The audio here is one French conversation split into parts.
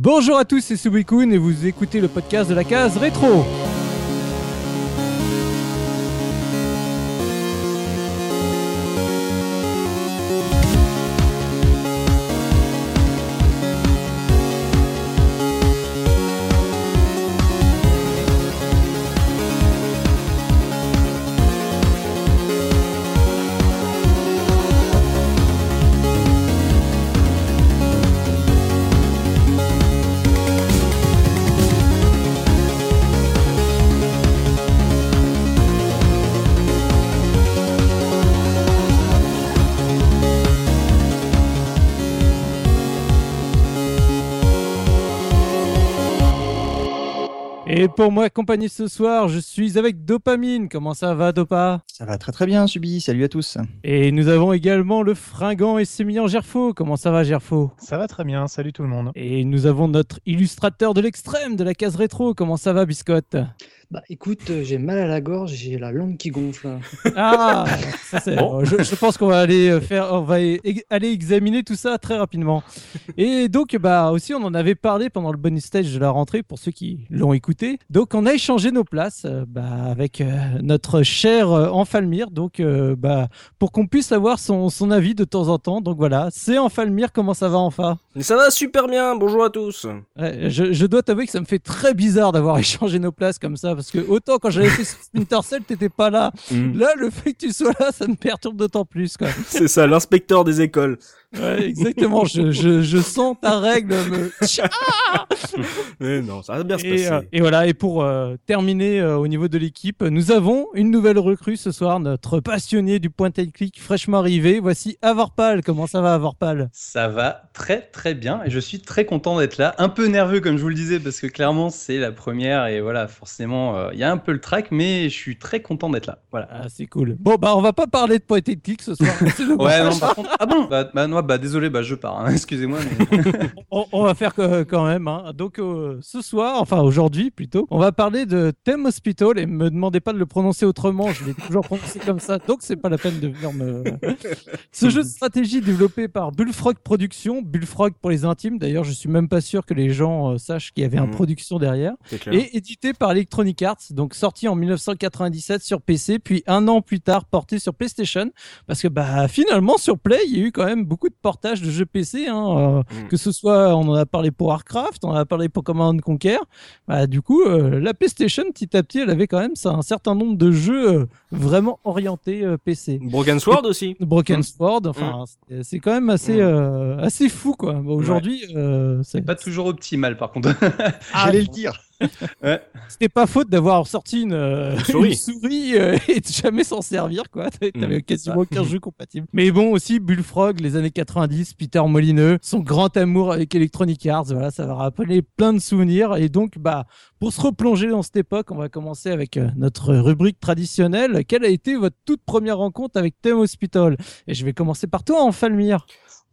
Bonjour à tous, c'est Subikun et vous écoutez le podcast de la case rétro. Pour m'accompagner ce soir, je suis avec Dopamine. Comment ça va, Dopa? Ça va très très bien, Subi. Salut à tous. Et nous avons également le fringant et sémillant Gerfo. Comment ça va, Gerfo? Ça va très bien, salut tout le monde. Et nous avons notre illustrateur de l'extrême de la case rétro. Comment ça va, Biscotte? Bah écoute, euh, j'ai mal à la gorge, j'ai la langue qui gonfle. Ah, ça, c'est- je, je pense qu'on va aller euh, faire, on va e- aller examiner tout ça très rapidement. Et donc, bah aussi, on en avait parlé pendant le bonus stage de la rentrée pour ceux qui l'ont écouté. Donc, on a échangé nos places euh, bah, avec euh, notre cher euh, Enfalmir, donc euh, bah pour qu'on puisse avoir son, son avis de temps en temps. Donc voilà, c'est Enfalmir. Comment ça va, enfin Mais ça va super bien, bonjour à tous. Ouais, je, je dois t'avouer que ça me fait très bizarre d'avoir échangé nos places comme ça, parce que autant quand j'avais fait Splinter Cell, t'étais pas là. Là, le fait que tu sois là, ça me perturbe d'autant plus. C'est ça, l'inspecteur des écoles. Ouais, exactement. Je, je, je sens ta règle me. Mais non, ça va bien se Et, passer. euh, et voilà. Et pour euh, terminer euh, au niveau de l'équipe, nous avons une nouvelle recrue ce soir, notre passionné du point and click fraîchement arrivé. Voici Avorpal. Comment ça va, Avorpal Ça va très très bien et je suis très content d'être là. Un peu nerveux comme je vous le disais parce que clairement c'est la première et voilà forcément euh, il y a un peu le track mais je suis très content d'être là. Voilà. Ah, c'est cool. Bon, bah, on va pas parler de point and click ce soir. Ouais non par contre ah bon? Bah, bah, non, bah désolé bah je pars hein. excusez-moi mais on, on va faire que- quand même. hein. Donc euh, ce soir, enfin aujourd'hui plutôt, on va parler de Theme Hospital et me demandez pas de le prononcer autrement. Je l'ai toujours prononcé comme ça, donc c'est pas la peine de venir me. Ce jeu de stratégie développé par Bullfrog Productions, Bullfrog pour les intimes. D'ailleurs, je suis même pas sûr que les gens euh, sachent qu'il y avait un Mhm. production derrière. Et édité par Electronic Arts, donc sorti en 1997 sur PC, puis un an plus tard porté sur PlayStation, parce que bah finalement sur Play, il y a eu quand même beaucoup de portages de jeux PC, hein, euh, Mm. que ce soit, on en a parlé pour Warcraft, on en a parlé pour Command and Conquer, bah du coup euh, la PlayStation petit à petit, elle avait quand même ça, un certain nombre de jeux euh, vraiment orientés euh, PC. Broken Sword aussi. Broken Mm. Sword, enfin c'est- c'est quand même assez Mm. euh, assez fou quoi. Bon, Aujourd'hui, euh, c'est pas toujours optimal par contre. J'allais le dire. ouais. C'était pas faute d'avoir sorti une, euh, Une souris. une souris, euh, et de jamais s'en servir, quoi. T'avais t'avais quasiment aucun jeu compatible. Mais bon, aussi Bullfrog, les années 90, Peter Molineux, son grand amour avec Electronic Arts, voilà, ça va rappeler plein de souvenirs. Et donc, bah, pour se replonger dans cette époque, on va commencer avec euh, notre rubrique traditionnelle. Quelle a été votre toute première rencontre avec Theme Hospital? Et je vais commencer par toi, Enfalmir.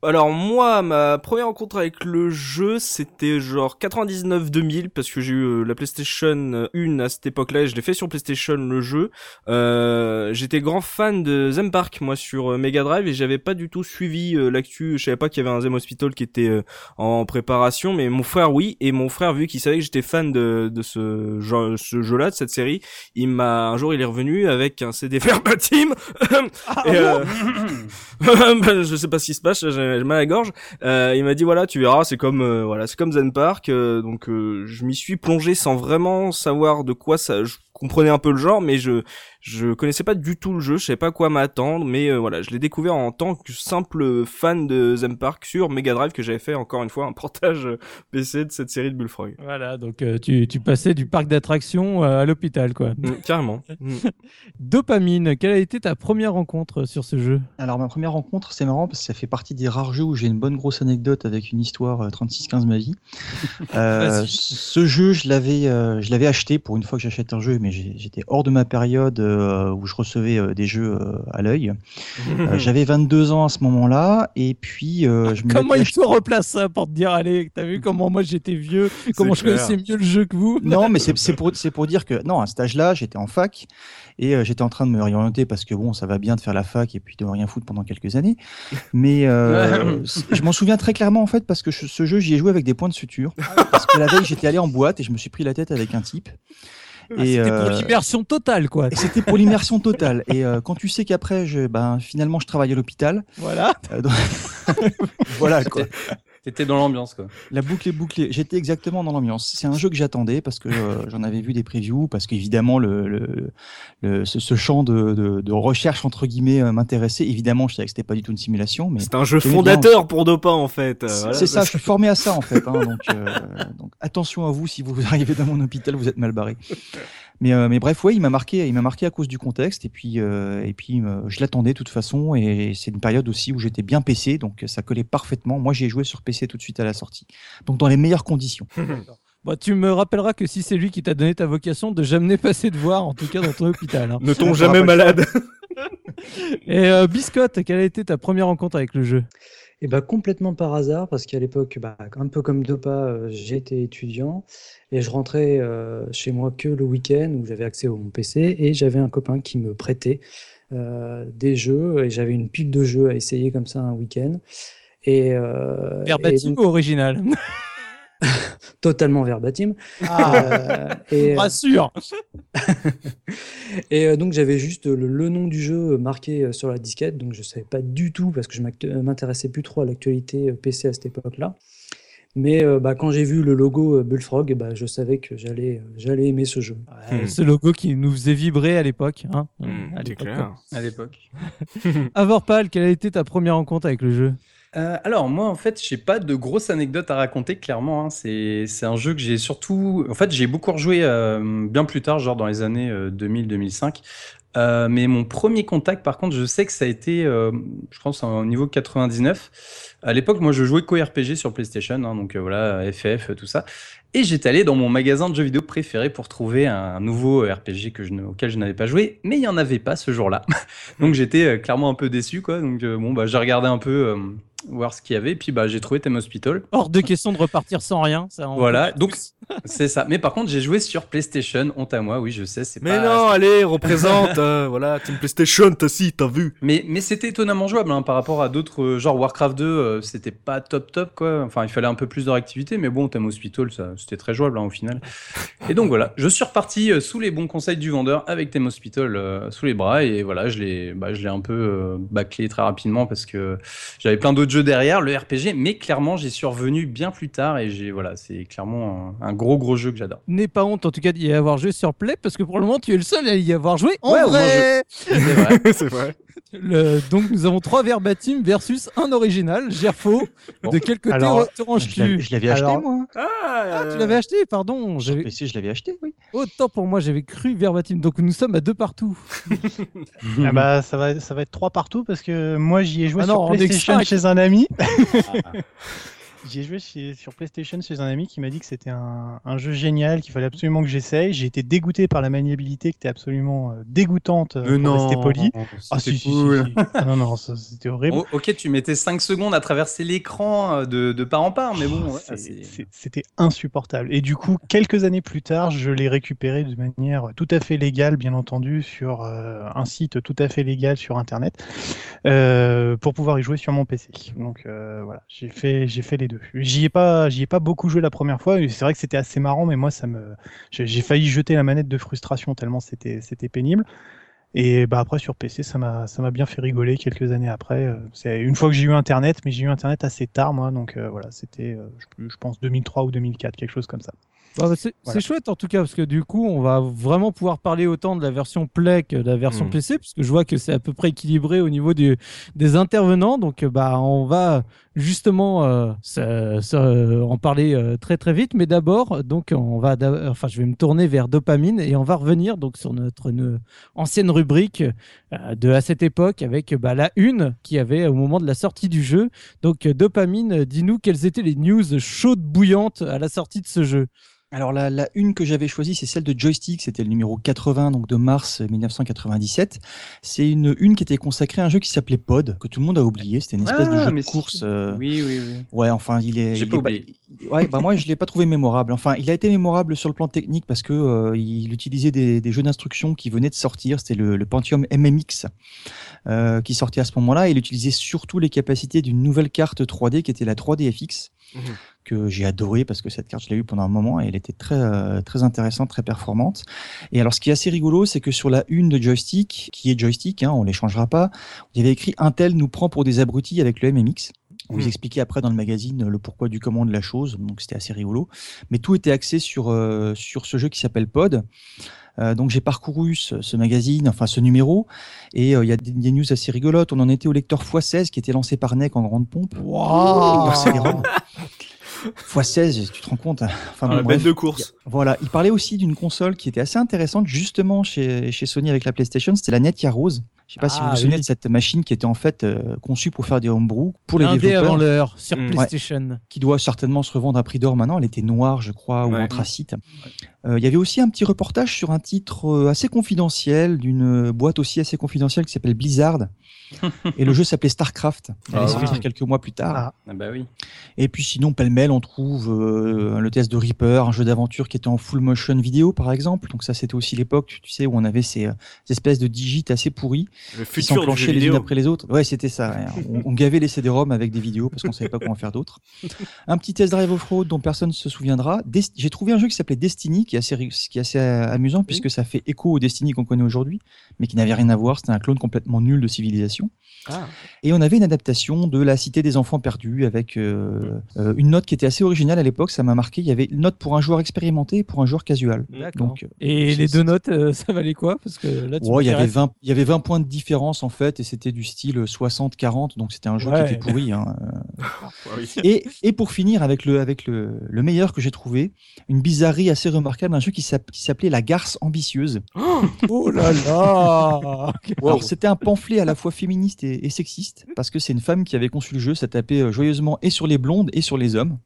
Alors moi, ma première rencontre avec le jeu, c'était genre 99-2000 parce que j'ai eu euh, la PlayStation 1 à cette époque-là et je l'ai fait sur PlayStation le jeu. Euh, J'étais grand fan de Zem Park moi sur euh, Mega Drive et j'avais pas du tout suivi euh, l'actu. Je savais pas qu'il y avait un Zem Hospital qui était euh, en préparation, mais mon frère oui et mon frère vu qu'il savait que j'étais fan de, de ce, jeu- ce jeu-là, de cette série, il m'a un jour il est revenu avec un CD verbatim. et, euh, bah, je sais pas ce qui se passe, j'ai j'ai mal gorge. Euh, il m'a dit voilà, tu verras, c'est comme euh, voilà, c'est comme Zen Park. euh, donc je m'y suis plongé sans vraiment savoir de quoi ça. Comprenais un peu le genre, mais je je connaissais pas du tout le jeu, je savais pas à quoi m'attendre. Mais euh, voilà, je l'ai découvert en tant que simple fan de Zen Park sur Mega Drive que j'avais fait encore une fois un portage euh, PC de cette série de Bullfrog. Voilà, donc euh, tu, tu passais du parc d'attractions à l'hôpital, quoi. Mm, carrément. Mm. Dopamine, quelle a été ta première rencontre sur ce jeu? Alors ma première rencontre, c'est marrant parce que ça fait partie des rares jeux où j'ai une bonne grosse anecdote avec une histoire euh, 36-15 ma vie. Euh, ce jeu, je l'avais, euh, je l'avais acheté pour une fois que j'achète un jeu mais j'étais hors de ma période euh, où je recevais euh, des jeux euh, à l'œil. Euh, J'avais 22 ans à ce moment-là, et puis euh, je me Comment il te replace ça pour te dire, allez, t'as vu comment moi j'étais vieux, comment je clair. connaissais mieux le jeu que vous? Non, mais c'est c'est pour, c'est pour dire que, non, à cet âge-là, j'étais en fac et euh, j'étais en train de me réorienter parce que, bon, ça va bien de faire la fac et puis de rien foutre pendant quelques années. Mais euh, je m'en souviens très clairement, en fait, parce que je- ce jeu, j'y ai joué avec des points de suture. Parce que la veille, j'étais allé en boîte et je me suis pris la tête avec un type. Et, C'était pour euh, l'immersion totale, quoi. et c'était pour l'immersion totale. Et euh, quand tu sais qu'après, je, ben, finalement, je travaille à l'hôpital. Voilà. euh, donc- voilà, quoi. T'étais dans l'ambiance, quoi. La boucle est bouclée. J'étais exactement dans l'ambiance. C'est un jeu que j'attendais parce que euh, j'en avais vu des previews, parce qu'évidemment le, le, le- ce, ce champ de, de, de recherche entre guillemets euh, m'intéressait. Évidemment, je savais que c'était pas du tout une simulation, mais C'est un jeu fondateur pour Dopin en fait. euh, c'est voilà. ça. Je suis formé à ça en fait. hein, donc, euh, donc attention à vous si vous arrivez dans mon hôpital, vous êtes mal barré. Mais, euh, mais bref, ouais, il m'a marqué, il m'a marqué à cause du contexte et puis euh, et puis euh, je l'attendais de toute façon et c'est une période aussi où j'étais bien PC, donc ça collait parfaitement. Moi, j'ai joué sur PC tout de suite à la sortie, donc dans les meilleures conditions. Bon, tu me rappelleras que si c'est lui qui t'a donné ta vocation, de jamais passer de voir, en tout cas dans ton hôpital. hein. Ne tombe jamais malade. Et euh, Biscotte, quelle a été ta première rencontre avec le jeu? Et bah complètement par hasard, parce qu'à l'époque, bah, un peu comme Dopa, euh, j'étais étudiant et je rentrais euh, chez moi que le week-end où j'avais accès à mon PC et j'avais un copain qui me prêtait euh, des jeux et j'avais une pile de jeux à essayer comme ça un week-end. Et, et Verbatim donc, ou original? totalement verbatim. Ah, Euh, et, rassure Et euh, donc j'avais juste le, le nom du jeu marqué euh, sur la disquette, donc je savais pas du tout parce que je euh, m'intéressais plus trop à l'actualité euh, PC à cette époque-là. Mais euh, bah, quand j'ai vu le logo euh, Bullfrog, bah, je savais que j'allais euh, j'allais aimer ce jeu. Euh, Ce logo qui nous faisait vibrer à l'époque. Hein, Hmm, à l'époque. Avorpal, quelle a été ta première rencontre avec le jeu? Euh, alors moi en fait j'ai pas de grosses anecdotes à raconter clairement hein. c'est c'est un jeu que j'ai surtout en fait j'ai beaucoup rejoué euh, bien plus tard genre dans les années 2000-2005 Euh, mais mon premier contact par contre je sais que ça a été je pense au niveau 99 à l'époque moi je jouais qu'au RPG sur PlayStation hein, donc voilà FF tout ça. Et j'étais allé dans mon magasin de jeux vidéo préféré pour trouver un nouveau RPG que je, auquel je n'avais pas joué. Mais il y en avait pas ce jour-là. Donc j'étais clairement un peu déçu quoi. Donc bon bah j'ai regardé un peu voir ce qu'il y avait. Puis bah, j'ai trouvé Theme Hospital. Hors de question de repartir sans rien. Ça, on Voilà, donc c'est ça. Mais par contre, j'ai joué sur PlayStation. Honte à moi, oui, je sais, c'est Mais pas. non, allez, représente, euh, voilà, Team PlayStation, t'as si, t'as vu. Mais, mais c'était étonnamment jouable hein, par rapport à d'autres, euh, genre Warcraft 2, euh, c'était pas top top quoi. Enfin, il fallait un peu plus de réactivité, mais bon, Theme Hospital, ça, c'était très jouable hein, au final. Et donc voilà, je suis reparti euh, sous les bons conseils du vendeur avec Theme Hospital euh, sous les bras et voilà, je l'ai, bah, je l'ai un peu euh, bâclé très rapidement parce que j'avais plein d'autres jeux derrière, le RPG, mais clairement, j'y suis revenu bien plus tard et j'ai, voilà, c'est clairement un, un gros gros jeu que j'adore. N'aie pas honte en tout cas d'y avoir joué sur Play parce que pour le moment tu es le seul à y avoir joué en Ouais, vrai. c'est vrai. Le- donc nous avons trois verbatim versus un original. Gerfo, Bon. de quel côté Alors, te Je l'avais- ranges-tu je l'avais acheté Alors- moi. Ah, tu l'avais acheté, pardon. Sur J'avais- PC, je l'avais acheté, oui. Autant pour moi, j'avais cru verbatim. Donc nous sommes à deux partout. Ah bah, ça, va, ça va être trois partout parce que moi j'y ai joué Ah non, sur on est PlayStation chez un ami. J'y ai joué chez- sur PlayStation chez un ami qui m'a dit que c'était un, un jeu génial, qu'il fallait absolument que j'essaye. J'ai été dégoûté par la maniabilité qui était absolument euh, dégoûtante, euh, poli. Ah si, si, si, cool. si. Ah non, non, c'était horrible. Oh, ok, tu mettais 5 secondes à traverser l'écran euh, de, de part en part, mais bon, ouais, c'est- C'était insupportable. Et du coup, quelques années plus tard, je l'ai récupéré de manière tout à fait légale, bien entendu, sur euh, un site tout à fait légal sur Internet, euh, pour pouvoir y jouer sur mon PC. Donc euh, voilà, j'ai fait, j'ai fait les deux. J'y ai pas, j'y ai pas beaucoup joué la première fois. C'est vrai que c'était assez marrant, mais moi, ça me, j'ai failli jeter la manette de frustration tellement c'était, c'était pénible. Et bah après sur PC, ça m'a ça m'a bien fait rigoler quelques années après. Euh, C'est une fois que j'ai eu Internet, mais j'ai eu Internet assez tard moi, donc euh, voilà, c'était euh, je, je pense 2003 ou 2004, quelque chose comme ça. Bah, bah, c'est Voilà. chouette en tout cas parce que du coup on va vraiment pouvoir parler autant de la version Play que de la version Mm. PC puisque je vois que c'est à peu près équilibré au niveau du, des intervenants donc bah on va justement euh, ça- ça, euh, en parler euh, très très vite mais d'abord donc on va enfin je vais me tourner vers dopamine et on va revenir donc sur notre une ancienne rubrique euh, de à cette époque avec bah, la une qui avait au moment de la sortie du jeu donc euh, dopamine dis-nous quelles étaient les news chaudes bouillantes à la sortie de ce jeu? Alors la, la une que j'avais choisie, c'est celle de Joystick, c'était le numéro 80 donc de mars 1997. C'est une une qui était consacrée à un jeu qui s'appelait Pod, que tout le monde a oublié. C'était une espèce de Ah, jeu mais de si. course. euh, Oui, oui, oui. Ouais, enfin, il est. J'ai pas est oublié. Ouais, bah moi je l'ai pas trouvé mémorable. Enfin, il a été mémorable sur le plan technique parce que euh, il utilisait des, des jeux d'instruction qui venaient de sortir. C'était le, le Pentium MMX euh, qui sortait à ce moment-là. Il utilisait surtout les capacités d'une nouvelle carte 3D qui était la 3DFX Mhm. que j'ai adoré parce que cette carte je l'ai eue pendant un moment et elle était très euh, très intéressante, très performante. Et alors ce qui est assez rigolo, c'est que sur la une de joystick, qui est joystick, hein, on les changera pas, il y avait écrit Intel nous prend pour des abrutis avec le MMX. On vous Mhm. expliquait après dans le magazine le pourquoi du comment de la chose, donc c'était assez rigolo. Mais tout était axé sur euh, sur ce jeu qui s'appelle Pod. Euh, donc j'ai parcouru ce, ce magazine, enfin ce numéro, et euh, il y a des, des news assez rigolotes. On en était au lecteur x16 qui était lancé par NEC en grande pompe. CD-ROM. X16, tu te rends compte hein. Enfin, bon, la bref. bête de course. Voilà, il parlait aussi d'une console qui était assez intéressante justement chez, chez Sony avec la PlayStation, c'était la Netgear Rose. Je sais pas si vous Ah, vous souvenez oui. de cette machine qui était en fait euh, conçue pour faire des homebrew pour les Un dé avant développeurs, l'heure sur Mm. PlayStation. qui doit certainement se revendre à prix d'or maintenant. Elle était noire, je crois, ou Ouais. anthracite. Euh, Il y avait aussi un petit reportage sur un titre euh, assez confidentiel d'une boîte aussi assez confidentielle qui s'appelle Blizzard. Et le jeu s'appelait Starcraft. Il allait Ah. sortir quelques mois plus tard. Ah. Ah bah oui. Et puis sinon, pêle-mêle, on trouve euh, le test de Reaper, un jeu d'aventure qui était en full motion vidéo, par exemple. Donc ça, c'était aussi l'époque, tu sais, où on avait ces, euh, ces espèces de digits assez pourris Le qui s'enclenchaient les unes après les autres. Ouais, c'était ça. ouais. On, on gavait les CD-ROM avec des vidéos parce qu'on savait pas comment faire d'autres. Un petit test drive off-road dont personne ne se souviendra. J'ai trouvé un jeu qui s'appelait Destiny, qui est assez, ri- qui est assez euh, amusant puisque ça fait écho au Destiny qu'on connaît aujourd'hui, mais qui n'avait rien à voir. C'était un clone complètement nul de civilisation. Ah. Et on avait une adaptation de La Cité des Enfants Perdus avec euh, euh, une note qui était assez originale à l'époque, ça m'a marqué. Il y avait une note pour un joueur expérimenté et pour un joueur casual. Donc, euh, Et les deux notes, euh, ça valait quoi? Parce que là, tu Ouais, il y avait m'intéresses. 20, il y avait 20 points de différence en fait, et c'était du style 60-40, donc c'était un jeu Ouais. qui était pourri. hein. Et, et pour finir avec le, avec le, le meilleur que j'ai trouvé, une bizarrerie assez remarquable, un jeu qui s'app- qui s'appelait La Garce Ambitieuse. Oh là là Alors c'était un pamphlet à la fois féministe et, et sexiste, parce que c'est une femme qui avait conçu le jeu, ça tapait euh, joyeusement et sur les blondes et sur les hommes.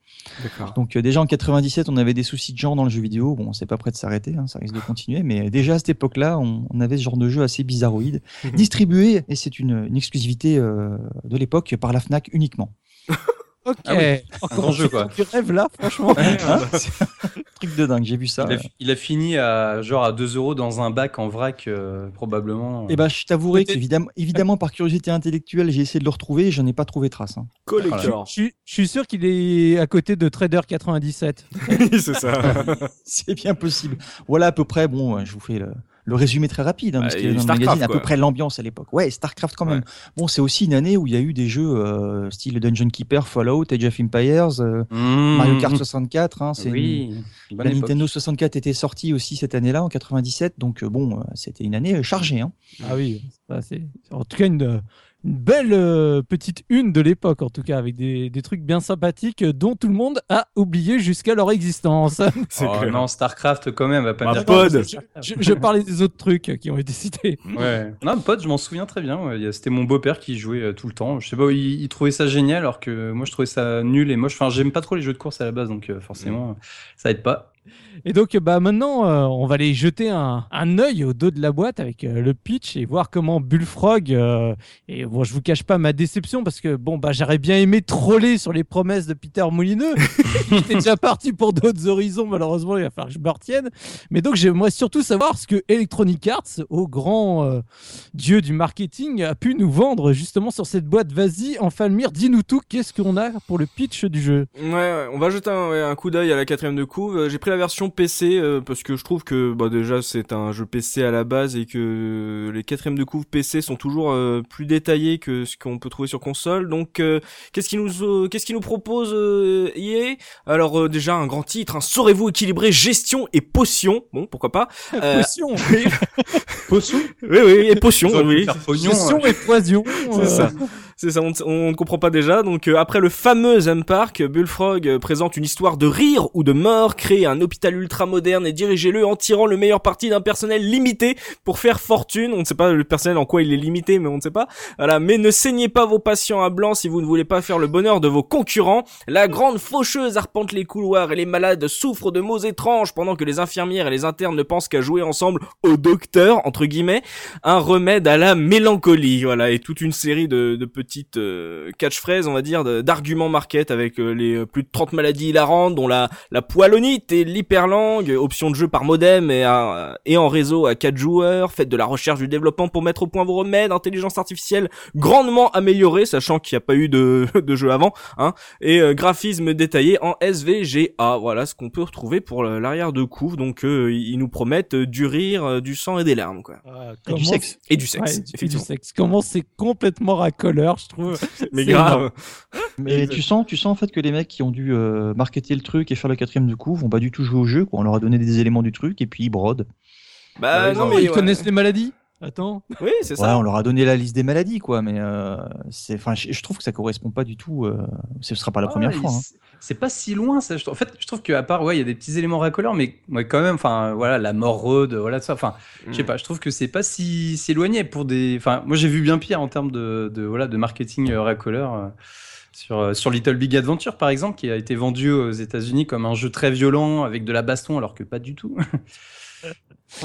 Donc euh, déjà en 97, on avait des soucis de genre dans le jeu vidéo. Bon, c'est pas prêt de s'arrêter, hein, ça risque de continuer. Mais déjà à cette époque-là, on, on avait ce genre de jeu assez bizarroïde, distribué, et c'est une, une exclusivité euh, de l'époque par la Fnac uniquement. Ok. Ah oui, Encore grand jeu, un quoi. Tu rêves là, franchement. Hein C'est un truc de dingue, j'ai vu ça. Il a, il a fini à genre à 2 euros dans un bac en vrac, euh, probablement. Et ben, je t'avouerai qu'évidemment, évidemment, par curiosité intellectuelle, j'ai essayé de le retrouver et je n'ai pas trouvé trace. hein. Collector. Je, suis- je suis sûr qu'il est à côté de Trader 97. Oui, c'est ça. C'est bien possible. Voilà à peu près, bon, je vous fais le, le résumé très rapide, hein, Bah, parce qu'il et y a dans le Starcraft, magazine à peu près l'ambiance à l'époque. Ouais, Starcraft quand même. Bon, c'est aussi une année où il y a eu des jeux euh, style Dungeon Keeper, Fallout, Age of Empires, euh, Mmh. Mario Kart 64. Hein, c'est Oui. une- bonne La époque. Nintendo 64 était sortie aussi cette année-là, en 97, donc euh, bon, euh, c'était une année chargée. Hein. Ah oui, ça, c'est en tout cas une, une belle euh, petite une de l'époque, en tout cas, avec des, des trucs bien sympathiques euh, dont tout le monde a oublié jusqu'à leur existence. C'est Oh, non, Starcraft quand même, va pas me dire. Pod. je, je parlais des autres trucs qui ont été cités. Ouais. Non, Pod, je m'en souviens très bien. C'était mon beau-père qui jouait euh, tout le temps. Je sais pas, il, il trouvait ça génial, alors que moi je trouvais ça nul et moche. Enfin, j'aime pas trop les jeux de course à la base, donc euh, forcément, ça aide pas. Et donc, bah maintenant, euh, on va aller jeter un, un œil au dos de la boîte avec euh, le pitch et voir comment Bullfrog. euh, et bon, je vous cache pas ma déception parce que bon, bah j'aurais bien aimé troller sur les promesses de Peter Moulineux. J'étais déjà parti pour d'autres horizons, malheureusement, il va falloir que je me retienne. Mais donc, j'aimerais surtout savoir ce que Electronic Arts, au grand euh, dieu du marketing, a pu nous vendre justement sur cette boîte. Vas-y, Enfalmir, dis-nous tout. Qu'est-ce qu'on a pour le pitch du jeu? Ouais, ouais, on va jeter un, ouais, un coup d'œil à la quatrième de couve. J'ai pris la version PC euh, parce que je trouve que bah déjà c'est un jeu PC à la base et que les quatrièmes de couve PC sont toujours euh, plus détaillés que ce qu'on peut trouver sur console. Donc euh, qu'est-ce qu'il nous euh, qu'est-ce qu'il nous propose euh, EA Alors euh, déjà un grand titre, hein, saurez-vous équilibrer gestion et potion Bon, pourquoi pas Euh, Potion, Potion Oui oui, et potion, oui. pognon, Gestion euh, et poison. C'est euh, ça. C'est ça, on, ne comprend pas déjà. Donc euh, après le fameux M Park, Bullfrog euh, présente une histoire de rire ou de mort, créer un hôpital ultra moderne et dirigez-le en tirant le meilleur parti d'un personnel limité pour faire fortune. On ne sait pas le personnel en quoi il est limité, mais on ne sait pas. Voilà, mais ne saignez pas vos patients à blanc si vous ne voulez pas faire le bonheur de vos concurrents. La grande faucheuse arpente les couloirs et les malades souffrent de maux étranges pendant que les infirmières et les internes ne pensent qu'à jouer ensemble au docteur entre guillemets un remède à la mélancolie voilà et toute une série de, de petites euh, catchphrases on va dire d'arguments market avec euh, les euh, plus de 30 maladies hilarantes dont la la poilonite et l'hyperlangue option de jeu par modem et, à- et en réseau à 4 joueurs faites de la recherche du développement pour mettre au point vos remèdes intelligence artificielle grandement améliorée sachant qu'il n'y a pas eu de, de jeu avant hein et euh, graphisme détaillé en SVGA. Voilà ce qu'on peut retrouver pour l'arrière de couve. Donc euh, ils nous promettent euh, du rire, du sang et des larmes quoi. Ah, Et du sexe. Et du sexe, Ouais, du effectivement. sexe. Comment c'est complètement racoleur, je trouve. Mais grave. Mais tu sens, tu sens en fait que les mecs qui ont dû euh, marketer le truc et faire le quatrième de coup vont pas du tout jouer au jeu. Quoi. On leur a donné des éléments du truc et puis ils brodent. Bah Ouais, non Non, mais ils ouais. connaissent les maladies. Attends. Oui c'est Ouais, ça. on leur a donné la liste des maladies, quoi. Mais euh, c'est, enfin, je, je trouve que ça correspond pas du tout. Euh, ce sera pas la Ah, première fois. hein. c'est- pas si loin, ça. je trouve. En fait, je trouve qu'à part, ouais, il y a des petits éléments racoleurs, mais ouais, quand même, enfin, voilà, la mort road, voilà, ça. Enfin, je Mm. sais pas, je trouve que c'est pas si, si éloigné pour des. Enfin, moi, j'ai vu bien pire en termes de, de, voilà, de marketing euh, racoleur. euh, Sur, euh, sur Little Big Adventure, par exemple, qui a été vendu aux États-Unis comme un jeu très violent avec de la baston, alors que pas du tout.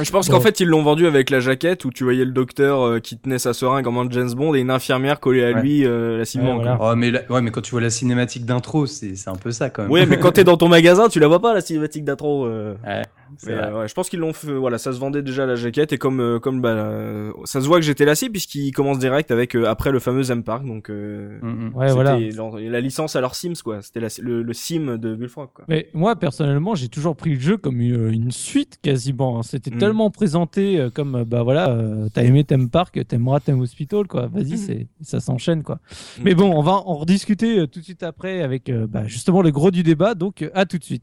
Je pense Bon. qu'en fait ils l'ont vendu avec la jaquette où tu voyais le docteur euh, qui tenait sa seringue en main de James Bond et une infirmière collée à Ouais. lui euh, lassivement. Ouais, voilà. oh, mais, ouais, mais quand tu vois la cinématique d'intro, c'est c'est un peu ça quand même. Ouais mais quand t'es dans ton magasin tu la vois pas la cinématique d'intro. euh. Vrai. Euh, ouais, je pense qu'ils l'ont fait. Voilà, ça se vendait déjà la jaquette et comme euh, comme bah, euh, ça se voit que j'étais lassé puisqu'ils commencent direct avec euh, après le fameux M Park donc. Euh, Mm, mm. Ouais, voilà. leur- la licence à leur Sims quoi. C'était la- le, le Sim de Bullfrog quoi. Mais moi, personnellement, j'ai toujours pris le jeu comme une, une suite quasiment. hein. C'était Mm. tellement présenté euh, comme, bah voilà, euh, t'as aimé Theme Park, t'aimeras Theme Hospital, quoi. Vas-y, Mm. c'est, ça s'enchaîne, quoi. Mm. Mais bon, on va en rediscuter euh, tout de suite après avec euh, bah, justement le gros du débat. Donc, euh, à tout de suite.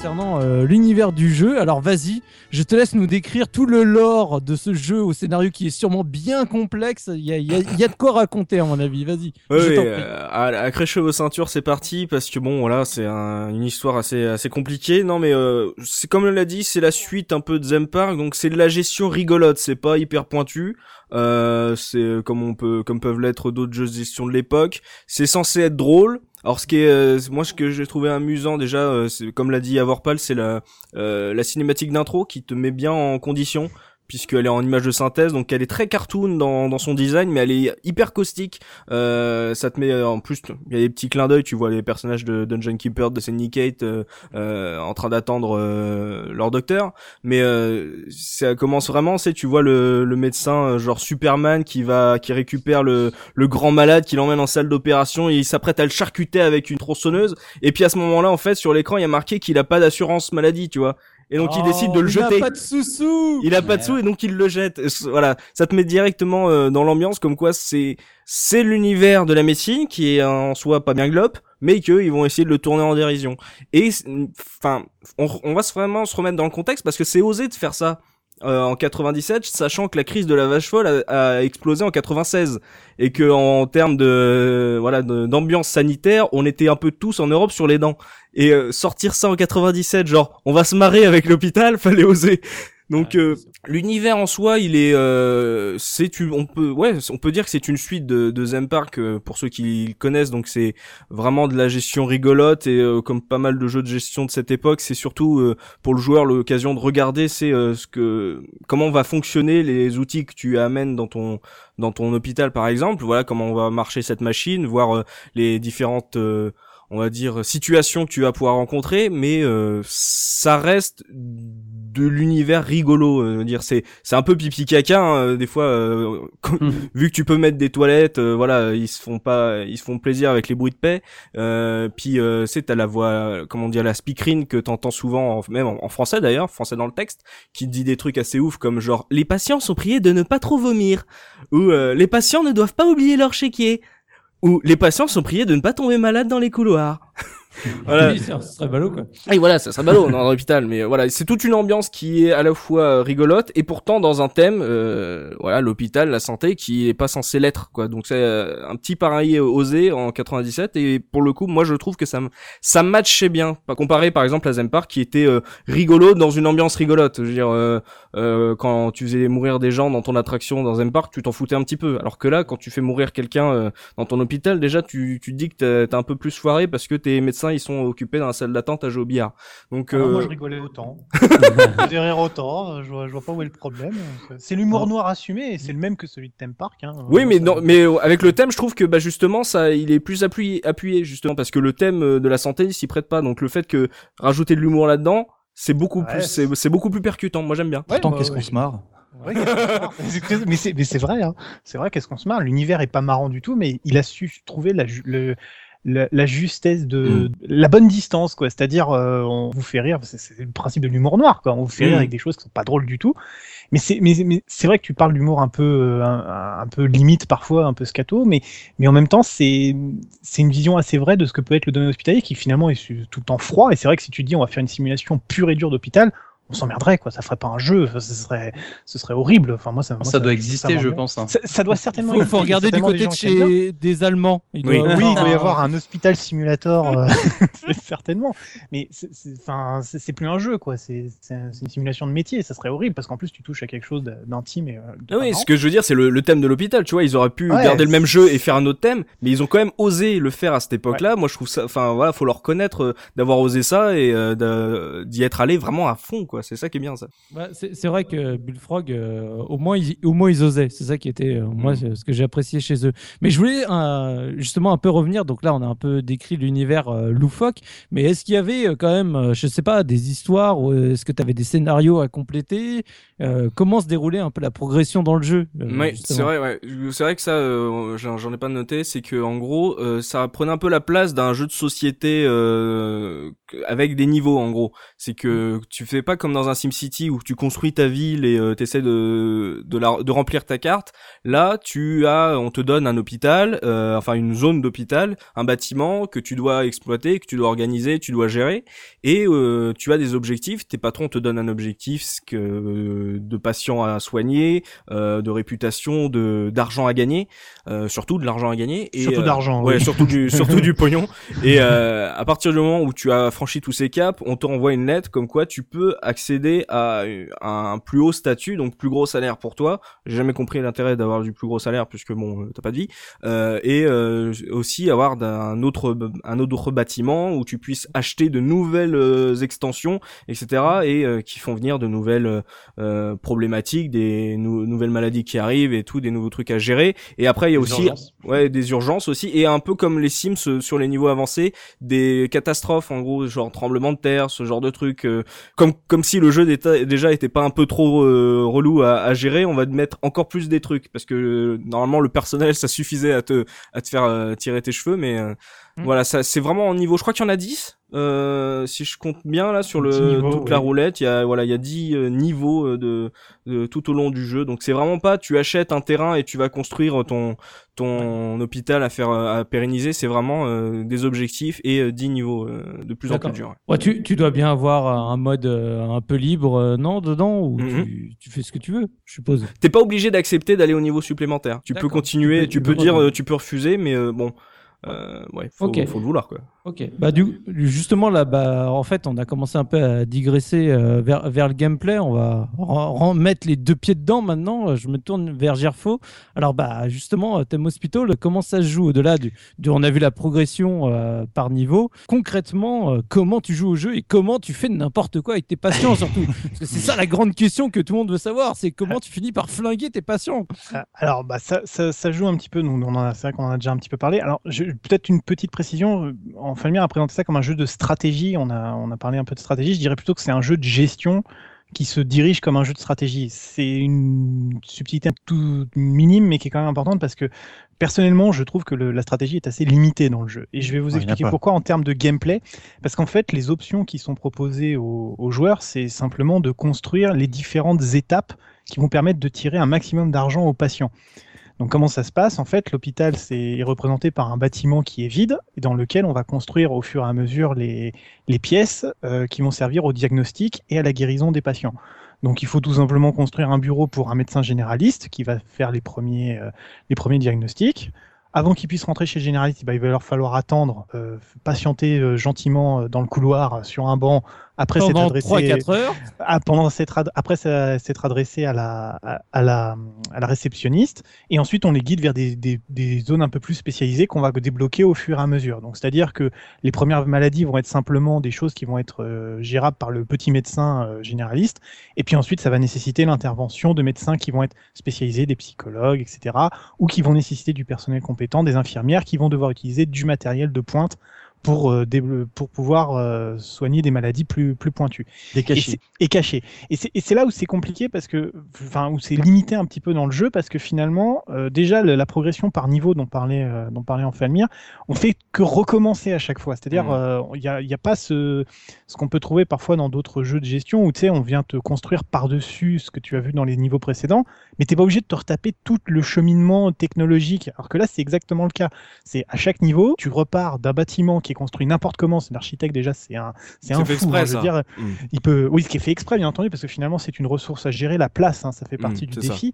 Concernant euh, l'univers du jeu. Alors vas-y, je te laisse nous décrire tout le lore de ce jeu au scénario qui est sûrement bien complexe. Il y a, y a- y a de quoi raconter à mon avis. Vas-y. Ouais, je prie. euh, à, à accrocher vos ceintures, c'est parti parce que bon, voilà, c'est un- une histoire assez assez compliquée. Non, mais euh, c'est comme on l'a dit, c'est la suite un peu de Zem Park, donc c'est de la gestion rigolote. C'est pas hyper pointu. Euh, c'est comme on peut, comme peuvent l'être d'autres jeux de gestion de l'époque. C'est censé être drôle. Alors ce qui est, euh, moi ce que j'ai trouvé amusant déjà, euh, comme l'a dit Avorpal, c'est euh, la cinématique d'intro qui te met bien en condition puisqu'elle est en image de synthèse, donc elle est très cartoon dans, dans son design, mais elle est hyper caustique. Euh, ça te met euh, en plus, il y a des petits clins d'œil, tu vois les personnages de Dungeon Keeper, de Syndicate euh, euh, en train d'attendre euh, leur docteur, mais ça commence vraiment, c'est tu vois le, le médecin genre Superman qui va qui récupère le, le grand malade, qui l'emmène en salle d'opération et il s'apprête à le charcuter avec une tronçonneuse, et puis à ce moment-là en fait sur l'écran il y a marqué qu'il a pas d'assurance maladie, tu vois. Et donc il décide de le Oh, jeter. Il a pas de sous-sous. Il a pas de sous et donc il le jette. Voilà, ça te met directement euh, dans l'ambiance comme quoi c'est c'est l'univers de la médecine qui est en soi pas bien globe, mais qu'ils vont essayer de le tourner en dérision. Et enfin, on, on va vraiment se remettre dans le contexte parce que c'est osé de faire ça. Euh, en 97, sachant que la crise de la vache folle a, explosé en 96 et que en termes de voilà d'ambiance sanitaire, on était un peu tous en Europe sur les dents. Et euh, sortir ça en 97, genre on va se marrer avec l'hôpital, fallait oser. Donc euh, l'univers en soi, il est, euh, c'est on peut, ouais, on peut dire que c'est une suite de, de Zen Park euh, pour ceux qui le connaissent. Donc c'est vraiment de la gestion rigolote et euh, comme pas mal de jeux de gestion de cette époque, c'est surtout euh, pour le joueur l'occasion de regarder, c'est euh, ce que, comment va fonctionner les outils que tu amènes dans ton dans ton hôpital par exemple. Voilà comment va marcher cette machine, voir euh, les différentes euh, on va dire situations que tu vas pouvoir rencontrer mais euh, ça reste de l'univers rigolo. euh, dire c'est c'est un peu pipi caca hein, euh, des fois. euh, Mhm. vu que tu peux mettre des toilettes, euh, voilà, ils se font pas, ils se font plaisir avec les bruits de paix. Euh, puis euh, c'est t'as la voix, comment dire, la speakerine que t'entends souvent, en- même en, en français d'ailleurs, français dans le texte, qui dit des trucs assez ouf comme genre les patients sont priés de ne pas trop vomir ou euh, les patients ne doivent pas oublier leur chéquier ou les patients sont priés de ne pas tomber malades dans les couloirs. voilà. Oui, ça serait ballot quoi. Et voilà, ça serait ballot dans l'hôpital, mais euh, voilà, c'est toute une ambiance qui est à la fois euh, rigolote et pourtant dans un thème, euh, voilà, l'hôpital, la santé, qui est pas censé l'être, quoi. Donc c'est euh, un petit pareil osé en 97 et pour le coup, moi je trouve que ça me ça matchait bien, pas comparé par exemple à Zempar qui était euh, rigolo dans une ambiance rigolote. Je veux dire, euh, euh, quand tu faisais mourir des gens dans ton attraction dans Zempark, tu t'en foutais un petit peu, alors que là, quand tu fais mourir quelqu'un euh, dans ton hôpital, déjà tu tu te dis que t'es- un peu plus foiré parce que tes médecins ils sont occupés dans la salle d'attente à jouer au billard. Donc Ah, Moi, euh, je rigolais autant. je rire autant. Je vois, je vois pas où est le problème. C'est l'humour noir assumé et c'est le même que celui de Theme Park. Hein. oui, mais Ça- non, mais euh, avec le thème, je trouve que bah justement ça, il est plus appuyé, appuyé justement parce que le thème euh, de la santé il s'y prête pas. Donc le fait que rajouter de l'humour là-dedans, c'est beaucoup Ouais, plus, c'est beaucoup plus percutant. Moi j'aime bien. Ouais, Pourtant, bah, qu'est-ce ouais. qu'on se marre Ouais, qu'est-ce qu'on se marre. C'est- mais c'est mais c'est vrai, hein. c'est vrai qu'est-ce qu'on se marre? L'univers est pas marrant du tout, mais il a su trouver la, ju- le- la, la justesse de la bonne distance, quoi. C'est-à-dire, euh, on vous fait rire, c'est le principe de l'humour noir, quoi. On vous fait rire Mm. avec des choses qui sont pas drôles du tout. Mais c'est mais, mais c'est vrai que tu parles d'humour un peu euh, un, un peu limite parfois, un peu scato, mais mais en même temps c'est c'est une vision assez vraie de ce que peut être le domaine hospitalier qui finalement est tout le temps froid. Et c'est vrai que si tu dis on va faire une simulation pure et dure d'hôpital, on s'emmerderait quoi. Ça ferait pas un jeu, ce serait ce serait horrible. Enfin moi ça moi, Ça doit ça exister, me je pense. hein. Ça, ça doit certainement. Faut, faut exister, regarder du côté des de chez des Allemands. Il Oui. doit Oui, il doit y avoir un hospital simulator, euh, certainement. Mais enfin, c'est plus un jeu, quoi. C'est c'est un- c'est une simulation de métier. Ça serait horrible parce qu'en plus, tu touches à quelque chose d'intime et. euh, de Ah oui, ce que je veux dire, c'est le, le thème de l'hôpital. Tu vois, ils auraient pu Ouais, garder le même jeu et faire un autre thème, mais ils ont quand même osé le faire à cette époque-là. Moi, je trouve ça, enfin voilà, faut leur reconnaître euh, d'avoir osé ça et euh, d'y être allé vraiment à fond, quoi. C'est ça qui est bien, ça. Bah, c'est vrai que Bullfrog, euh, au moins ils, au moins ils osaient. C'est ça qui était euh, moi c'est ce que j'ai apprécié chez eux. Mais je voulais euh, justement un peu revenir. Donc là, on a un peu décrit l'univers euh, loufoque. Mais est-ce qu'il y avait quand même, je sais pas, des histoires ou est-ce que tu avais des scénarios à compléter Comment se déroulait un peu la progression dans le jeu Oui, c'est vrai, ouais. C'est vrai que ça, j'en ai pas noté, c'est que en gros, ça prenait un peu la place d'un jeu de société avec des niveaux, en gros. C'est que tu fais pas comme dans un SimCity où tu construis ta ville et euh, t'essaies de de, la, de remplir ta carte. Là, tu as, on te donne un hôpital, euh, enfin une zone d'hôpital, un bâtiment que tu dois exploiter, que tu dois organiser, tu dois gérer, et euh, tu as des objectifs. Tes patrons te donnent un objectif que euh, de patients à soigner, euh, de réputation, de d'argent à gagner, euh, surtout de l'argent à gagner. Et, Surtout euh, d'argent. Ouais, oui. surtout du surtout du pognon. Et euh, à partir du moment où tu as franchi tous ces caps, on te renvoie une lettre comme quoi tu peux accéder à un plus haut statut, donc plus gros salaire pour toi. J'ai jamais compris l'intérêt d'avoir du plus gros salaire puisque bon, euh, t'as pas de vie. Euh, et euh, aussi avoir d'un autre un autre bâtiment où tu puisses acheter de nouvelles euh, extensions, etc. Et euh, qui font venir de nouvelles euh, problématiques, des nou- nouvelles maladies qui arrivent et tout, des nouveaux trucs à gérer. Et après il y a Des aussi urgences. ouais des urgences aussi et un peu comme les Sims sur les niveaux avancés, des catastrophes en gros genre tremblement de terre, ce genre de trucs. euh, comme comme si le jeu déjà était pas un peu trop euh, relou à, à gérer, on va te mettre encore plus des trucs. Parce que euh, normalement le personnel ça suffisait à te à te faire euh, tirer tes cheveux, mais Mm. voilà ça c'est vraiment en niveau. Je crois qu'il y en a 10 euh, si je compte bien là sur le 10 niveaux, toute la roulette, il y a voilà, il y a 10 euh, niveaux euh, de, de tout au long du jeu. Donc c'est vraiment pas tu achètes un terrain et tu vas construire ton ton hôpital à faire euh, à pérenniser, c'est vraiment euh, des objectifs et euh, 10 niveaux euh, de plus en plus durs. Ouais, tu, tu dois bien avoir un mode euh, un peu libre, non, dedans, ou Mhm. tu, tu fais ce que tu veux, je suppose. T'es pas obligé d'accepter d'aller au niveau supplémentaire. Tu peux continuer, Tu peux- tu peux dire, euh, tu peux refuser, mais euh, bon, ouais, faut, faut le vouloir quoi. Ok. Bah du justement là, bah en fait, on a commencé un peu à digresser euh, vers vers le gameplay. On va mettre les deux pieds dedans maintenant. Je me tourne vers Gerfo. Alors bah justement, euh, Thème Hospital, comment ça se joue au-delà du, du- on a vu la progression euh, par niveau. Concrètement, euh, comment tu joues au jeu et comment tu fais n'importe quoi avec tes patients surtout? Parce que c'est ça la grande question que tout le monde veut savoir, c'est comment tu finis par flinguer tes patients? Ah, Alors, bah, ça, ça, ça joue un petit peu. Nous, on en a, c'est vrai qu'on en a déjà un petit peu parlé. Alors, peut-être une petite précision. En a présenté ça comme un jeu de stratégie. On a, on a parlé un peu de stratégie. Je dirais plutôt que c'est un jeu de gestion qui se dirige comme un jeu de stratégie. C'est une subtilité tout minime, mais qui est quand même importante parce que personnellement, je trouve que le, la stratégie est assez limitée dans le jeu. Et je vais vous Ouais, expliquer pourquoi en termes de gameplay. Parce qu'en fait, les options qui sont proposées aux, aux joueurs, c'est simplement de construire les différentes étapes qui vont permettre de tirer un maximum d'argent aux patients. Donc comment ça se passe? En fait, l'hôpital c'est est représenté par un bâtiment qui est vide et dans lequel on va construire au fur et à mesure les, pièces euh, qui vont servir au diagnostic et à la guérison des patients. Donc il faut tout simplement construire un bureau pour un médecin généraliste qui va faire les premiers, euh, diagnostics. Avant qu'il puisse rentrer chez le généraliste, bah, il va leur falloir attendre, euh, patienter gentiment dans le couloir sur un banc après s'être Pendant adressé 3-4 heures. ah, pendant après s'être adressé à la, à, à la, à la réceptionniste, et ensuite on les guide vers des, des, des zones un peu plus spécialisées qu'on va débloquer au fur et à mesure. Donc c'est-à-dire que les premières maladies vont être simplement des choses qui vont être euh, gérables par le petit médecin euh, généraliste, et puis ensuite ça va nécessiter l'intervention de médecins qui vont être spécialisés, des psychologues, etc., ou qui vont nécessiter du personnel compétent, des infirmières qui vont devoir utiliser du matériel de pointe pour, euh, pour pouvoir euh, soigner des maladies plus, plus pointues Des c'est- et caché. Et c'est et c'est là où c'est compliqué parce que, enfin, où c'est limité un petit peu dans le jeu parce que finalement, euh, déjà la progression par niveau dont parlait, euh, dont parlait Enfalmir, on fait que recommencer à chaque fois. C'est-à-dire, euh, il n'y a, il y a pas ce, ce qu'on peut trouver parfois dans d'autres jeux de gestion où tu sais, on vient te construire par-dessus ce que tu as vu dans les niveaux précédents, mais t'es pas obligé de te retaper tout le cheminement technologique. Alors que là, c'est exactement le cas. C'est à chaque niveau, tu repars d'un bâtiment qui est construit n'importe comment. C'est l'architecte déjà, c'est un, c'est un fou. exprès, hein, je veux dire, Mm. il peut, oui, ce qui est fait exprès, bien entendu, parce que finalement, c'est une ressource à gérer, la place, hein, ça fait partie Mm, du c'est ça. défi.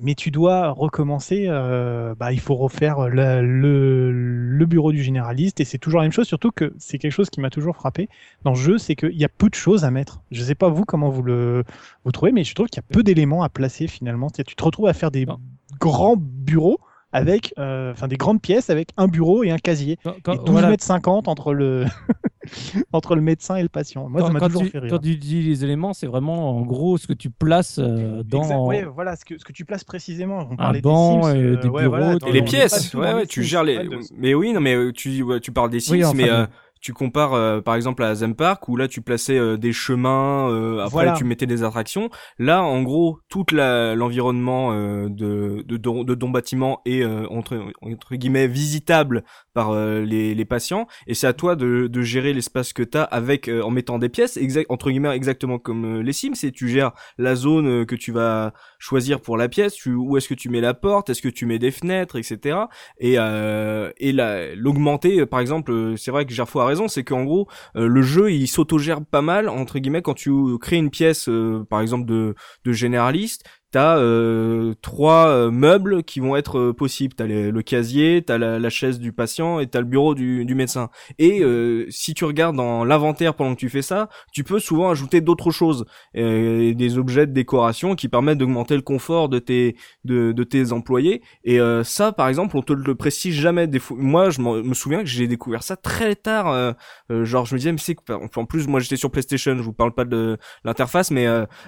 Mais tu dois recommencer, euh, bah, il faut refaire la- le, le bureau du généraliste, et c'est toujours la même chose, surtout que c'est quelque chose qui m'a toujours frappé dans le jeu, c'est qu'il y a peu de choses à mettre. Je sais pas vous comment vous le vous trouvez, mais je trouve qu'il y a peu d'éléments à placer finalement. Tu te retrouves à faire des Non. grands bureaux avec, euh, enfin des grandes pièces avec un bureau et un casier. Quand, Et quand- 12 voilà, mètres 50 entre le entre le médecin et le patient. Moi, ça quand- m'a quand toujours tu, fait rire. quand tu dis les éléments, c'est vraiment en gros ce que tu places euh, dans. Exact, ouais, voilà ce que, ce que tu places précisément. On Un banc des Sims, et euh, des ouais, bureaux, voilà, Et les pièces, ouais, ouais, tu gères les. de- Mais oui, non, mais euh, tu, ouais, tu parles des Sims, Oui, enfin, mais euh, mais- tu compares euh, par exemple à Zem Park où là tu plaçais euh, des chemins, euh, après Voilà. tu mettais des attractions. Là, en gros, tout l'environnement euh, de, de, don- de ton bâtiment est euh, entre, entre guillemets visitable par euh, les, les patients. Et c'est à toi de, de gérer l'espace que t'as avec euh, en mettant des pièces exact entre guillemets exactement comme les Sims c'est tu gères la zone que tu vas choisir pour la pièce. Tu, où est-ce que tu mets la porte? Est-ce que tu mets des fenêtres? Etc et euh, et la- l'augmenter par exemple c'est vrai que Gerfo a c'est qu'en gros euh, le jeu il s'autogère pas mal entre guillemets quand tu crées une pièce euh, par exemple de généraliste t'as euh, trois euh, meubles qui vont être euh, possibles. T'as les- le casier t'as la, la chaise du patient et t'as le bureau du, du médecin. Et euh, si tu regardes dans l'inventaire pendant que tu fais ça tu peux souvent ajouter d'autres choses euh, des objets de décoration qui permettent d'augmenter le confort de tes de, de tes employés. Et ça par exemple on te le précise jamais. Des fois moi je me souviens que j'ai découvert ça très tard genre je me disais mais c'est que- en plus moi j'étais sur PlayStation je vous parle pas de l'interface mais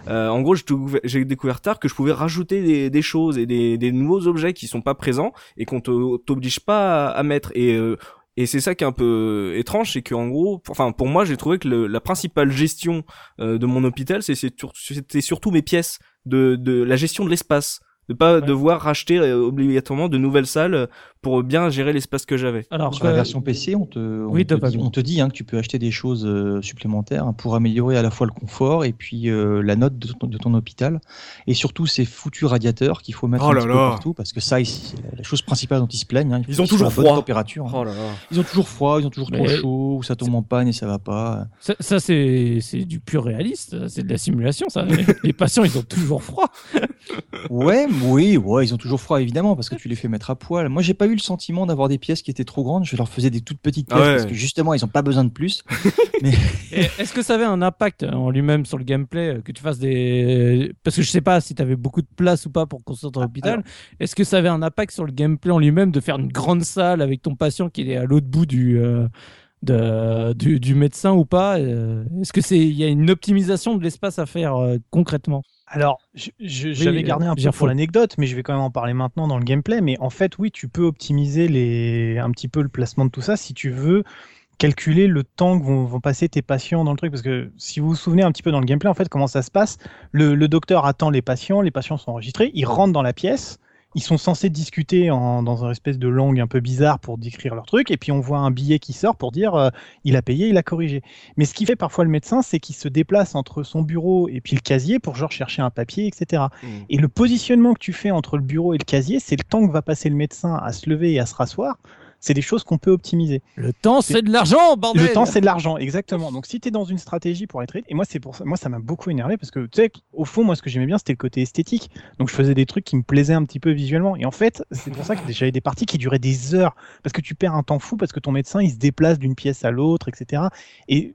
en gros j'ai découvert tard que je pouvais rajouter des, des choses et des, des nouveaux objets qui sont pas présents et qu'on t'oblige pas à, à mettre. Et euh, et c'est ça qui est un peu étrange, c'est qu'en gros, pour- enfin pour moi, j'ai trouvé que le- la principale gestion euh, de mon hôpital, c'était surtout mes pièces, de, de la gestion de l'espace, de pas devoir racheter euh, obligatoirement de nouvelles salles euh, pour bien gérer l'espace que j'avais. Alors, Sur la euh, version PC, on te, on oui, te dit, vu. on te dit, hein, que tu peux acheter des choses supplémentaires hein, pour améliorer à la fois le confort et puis euh, la note de ton, de ton hôpital. Et surtout ces foutus radiateurs qu'il faut mettre Oh un là petit peu là. partout parce que ça, c'est la- chose principale dont ils se plaignent. hein. Ils ont toujours froid. température. hein. Oh là là. Ils ont toujours froid, ils ont toujours trop chaud, ou ça tombe en panne et ça va pas. ça, ça, c'est c'est du pur réaliste, c'est de la simulation. Ça. Les, les patients, ils ont toujours froid. Ouais, oui, ouais, ils ont toujours froid évidemment parce que tu les fais mettre à poil. Moi, j'ai pas eu le sentiment d'avoir des pièces qui étaient trop grandes. Je leur faisais des toutes petites Ah pièces ouais. parce que justement, ils ont pas besoin de plus. Est-ce que ça avait un impact en lui-même sur le gameplay euh, que tu fasses des parce que je sais pas si tu avais beaucoup de place ou pas pour construire ton hôpital. Est-ce que ça avait un impact sur le gameplay en lui-même de faire une grande salle avec ton patient qui est à l'autre bout du euh, de- du, du médecin ou pas? Euh, Est-ce que c'est il y a une optimisation de l'espace à faire euh, concrètement? Alors, j'avais euh, gardé un peu pour l'anecdote, mais je vais quand même en parler maintenant dans le gameplay. Mais en fait, oui, tu peux optimiser les... un petit peu le placement de tout ça si tu veux calculer le temps que vont, vont, passer tes patients dans le truc. Parce que si vous vous souvenez un petit peu dans le gameplay, en fait, comment ça se passe, le, le docteur attend les patients, les patients sont enregistrés, ils rentrent dans la pièce, ils sont censés discuter en, dans une espèce de langue un peu bizarre pour décrire leur truc, et puis on voit un billet qui sort pour dire euh, il a payé, il a corrigé. Mais ce qui fait parfois le médecin, c'est qu'il se déplace entre son bureau et puis le casier pour genre chercher un papier, etc. Mmh. Et le positionnement que tu fais entre le bureau et le casier, c'est le temps que va passer le médecin à se lever et à se rasseoir c'est des choses qu'on peut optimiser. Le temps, c'est de l'argent, bordel Le temps, c'est de l'argent, exactement. Donc, si tu es dans une stratégie pour être... Et moi, c'est pour ça, moi, ça m'a beaucoup énervé parce que, tu sais, au fond, moi, ce que j'aimais bien, c'était le côté esthétique. Donc, je faisais des trucs qui me plaisaient un petit peu visuellement. Et en fait, c'est pour ça que j'avais des parties qui duraient des heures parce que tu perds un temps fou parce que ton médecin, il se déplace d'une pièce à l'autre, etc. Et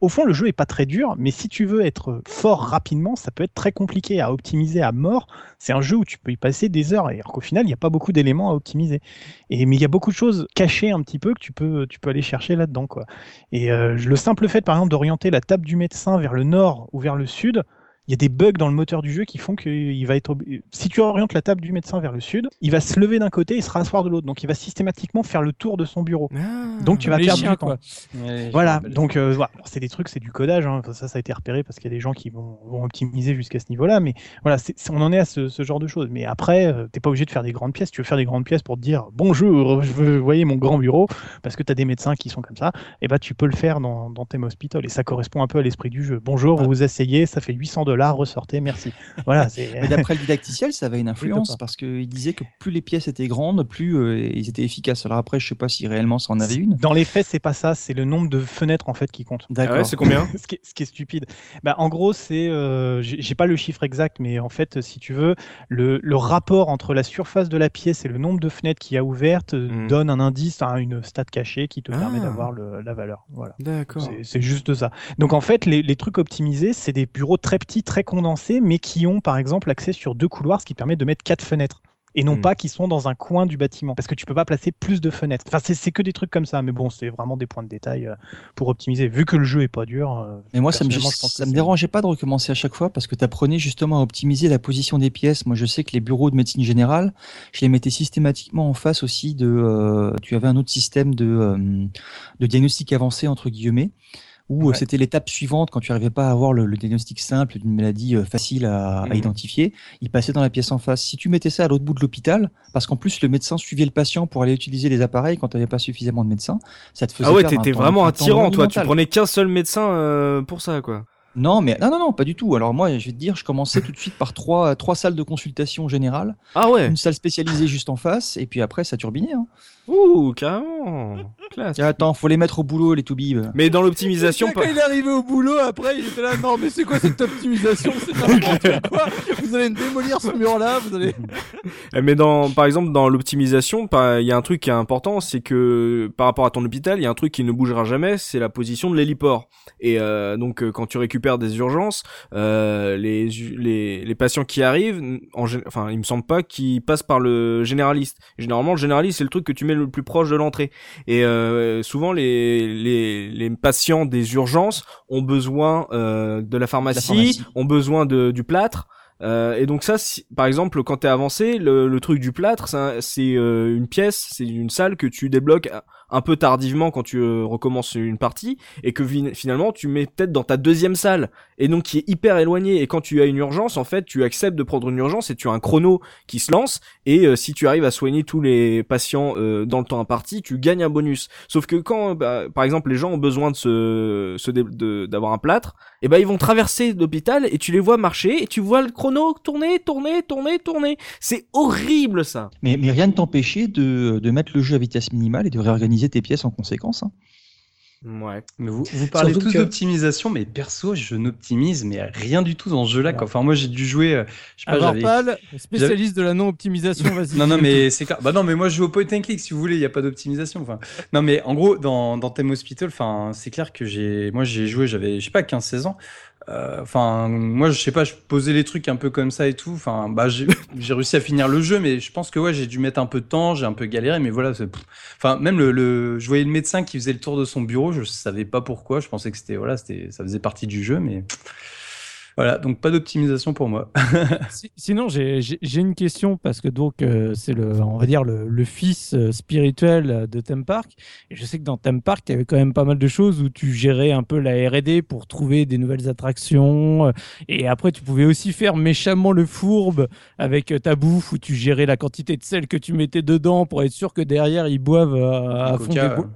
au fond, le jeu est pas très dur, mais si tu veux être fort rapidement, ça peut être très compliqué à optimiser à mort. C'est un jeu où tu peux y passer des heures, alors qu'au final, il n'y a pas beaucoup d'éléments à optimiser. Et mais il y a beaucoup de choses cachées un petit peu que tu peux, aller chercher là-dedans. Et euh, le simple fait, par exemple, d'orienter la table du médecin vers le nord ou vers le sud, il y a des bugs dans le moteur du jeu qui font qu'il va être. Si tu orientes la table du médecin vers le sud, il va se lever d'un côté et se rasseoir de l'autre. Donc il va systématiquement faire le tour de son bureau. Ah, donc tu vas perdre du temps. voilà. Donc euh, voilà. c'est des trucs, c'est du codage. Hein. Ça, ça a été repéré parce qu'il y a des gens qui vont, vont optimiser jusqu'à ce niveau-là. Mais voilà, on en est à ce, ce genre de choses. Mais après, euh, t'es pas obligé de faire des grandes pièces. Tu veux faire des grandes pièces pour te dire bonjour, je veux voyez mon grand bureau parce que tu as des médecins qui sont comme ça. Et bah tu peux le faire dans, dans Thème Hospital et ça correspond un peu à l'esprit du jeu. Bonjour, vous vous asseyez, ça fait 800 dollars, ressortez, merci. Voilà. Mais d'après le didacticiel, ça avait une influence parce qu'il disait que plus les pièces étaient grandes, plus euh, ils étaient efficaces. Alors après, je sais pas si réellement ça en avait une. Dans les faits, c'est pas ça. C'est le nombre de fenêtres en fait qui compte. D'accord. Ah ouais, c'est combien ce, qui est, ce, qui est, stupide. Bah, en gros, c'est, euh, j'ai pas le chiffre exact, mais en fait, si tu veux, le, le, rapport entre la surface de la pièce et le nombre de fenêtres qu'il y a ouvertes mmh. donne un indice, hein, une stat cachée qui te ah. permet d'avoir la valeur. Voilà. D'accord. C'est juste ça. Donc en fait, les, les trucs optimisés, c'est des bureaux très petits, très condensés, mais qui ont par exemple accès sur deux couloirs, ce qui permet de mettre quatre fenêtres et non hmm. pas qui sont dans un coin du bâtiment parce que tu peux pas placer plus de fenêtres. Enfin, c'est que des trucs comme ça, mais bon, c'est vraiment des points de détail euh, pour optimiser. Vu que le jeu est pas dur. Euh, mais moi, ça me, ça me dérangeait pas de recommencer à chaque fois parce que tu apprenais justement à optimiser la position des pièces. Moi, je sais que les bureaux de médecine générale, je les mettais systématiquement en face aussi de. Euh, tu avais un autre système de, de diagnostic avancé entre guillemets où euh, c'était l'étape suivante quand tu n'arrivais pas à avoir le, diagnostic simple d'une maladie euh, facile à, mmh. identifier, il passait dans la pièce en face. Si tu mettais ça à l'autre bout de l'hôpital, parce qu'en plus le médecin suivait le patient pour aller utiliser les appareils quand tu n'avais pas suffisamment de médecins, ça te faisait Ah ouais, t'étais vraiment un, tyran, toi. Tu prenais qu'un seul médecin euh, pour ça, quoi. Non, mais non, non, non, pas du tout. Alors moi, je vais te dire, je commençais tout de suite par trois, trois salles de consultation générale. Ah ouais. Une salle spécialisée juste en face, et puis après, ça turbinait. Hein. Ouh, carrément. Classe. Attends, faut les mettre au boulot, les toubibs. Mais dans l'optimisation. Quand il est arrivé au boulot, après, il était là. Non, mais c'est quoi cette optimisation? C'est n'importe quoi. Vous allez me démolir ce mur-là. Vous allez. Eh, mais dans, par exemple, dans l'optimisation, il y a un truc qui est important, c'est que par rapport à ton hôpital, il y a un truc qui ne bougera jamais, c'est la position de l'héliport. Et euh, donc, euh, quand tu récupères des urgences, euh, les, les, les patients qui arrivent, en, enfin, il me semble pas qu'ils passent par le généraliste. Généralement, le généraliste, c'est le truc que tu mets le plus proche de l'entrée. Et euh, souvent, les, les, les, patients des urgences ont besoin euh, de la pharmacie, ont besoin de, du plâtre. Euh, et donc ça, par exemple, quand t'es avancé, le, le, truc du plâtre, c'est euh, une pièce, c'est une salle que tu débloques un peu tardivement quand tu euh, recommences une partie et que finalement tu mets peut-être dans ta deuxième salle et donc qui est hyper éloigné et quand tu as une urgence en fait tu acceptes de prendre une urgence et tu as un chrono qui se lance et euh, si tu arrives à soigner tous les patients euh, dans le temps imparti tu gagnes un bonus. Sauf que quand bah, par exemple les gens ont besoin de se, se d'avoir un plâtre et eh ben ils vont traverser l'hôpital et tu les vois marcher et tu vois le chrono tourner tourner tourner tourner. C'est horrible ça. Mais, mais rien ne t'empêchait de, de mettre le jeu à vitesse minimale et de réorganiser tes pièces en conséquence. Hein. Ouais. Mais vous, vous parlez tous d'optimisation, mais perso, je n'optimise mais rien du tout dans ce jeu-là. Enfin, moi, j'ai dû jouer. Euh, je sais pas, pas spécialiste de la non-optimisation, vas-y. non, non, mais c'est Bah non, mais moi, je joue au point and click. Si vous voulez, il n'y a pas d'optimisation. Enfin, non, mais en gros, dans, dans Theme Hospital, enfin, c'est clair que j'ai, moi, j'ai joué, j'avais, je sais pas, 15-16 ans. Euh, enfin, moi, je sais pas, je posais les trucs un peu comme ça et tout. Enfin, bah, j'ai réussi à finir le jeu, mais je pense que ouais, j'ai dû mettre un peu de temps, j'ai un peu galéré, mais voilà. Enfin, même le, le, je voyais le médecin qui faisait le tour de son bureau, je savais pas pourquoi. Je pensais que c'était voilà, c'était, ça faisait partie du jeu, mais Voilà, donc pas d'optimisation pour moi. Si- Sinon, j'ai une question parce que donc euh, c'est le, on va dire le, le fils euh, spirituel euh, de Theme Park. Et je sais que dans Theme Park, il y avait quand même pas mal de choses où tu gérais un peu la R&D pour trouver des nouvelles attractions. euh, Et après, tu pouvais aussi faire méchamment le fourbe avec ta bouffe où tu gérais la quantité de sel que tu mettais dedans pour être sûr que derrière ils boivent à, fond des bo-.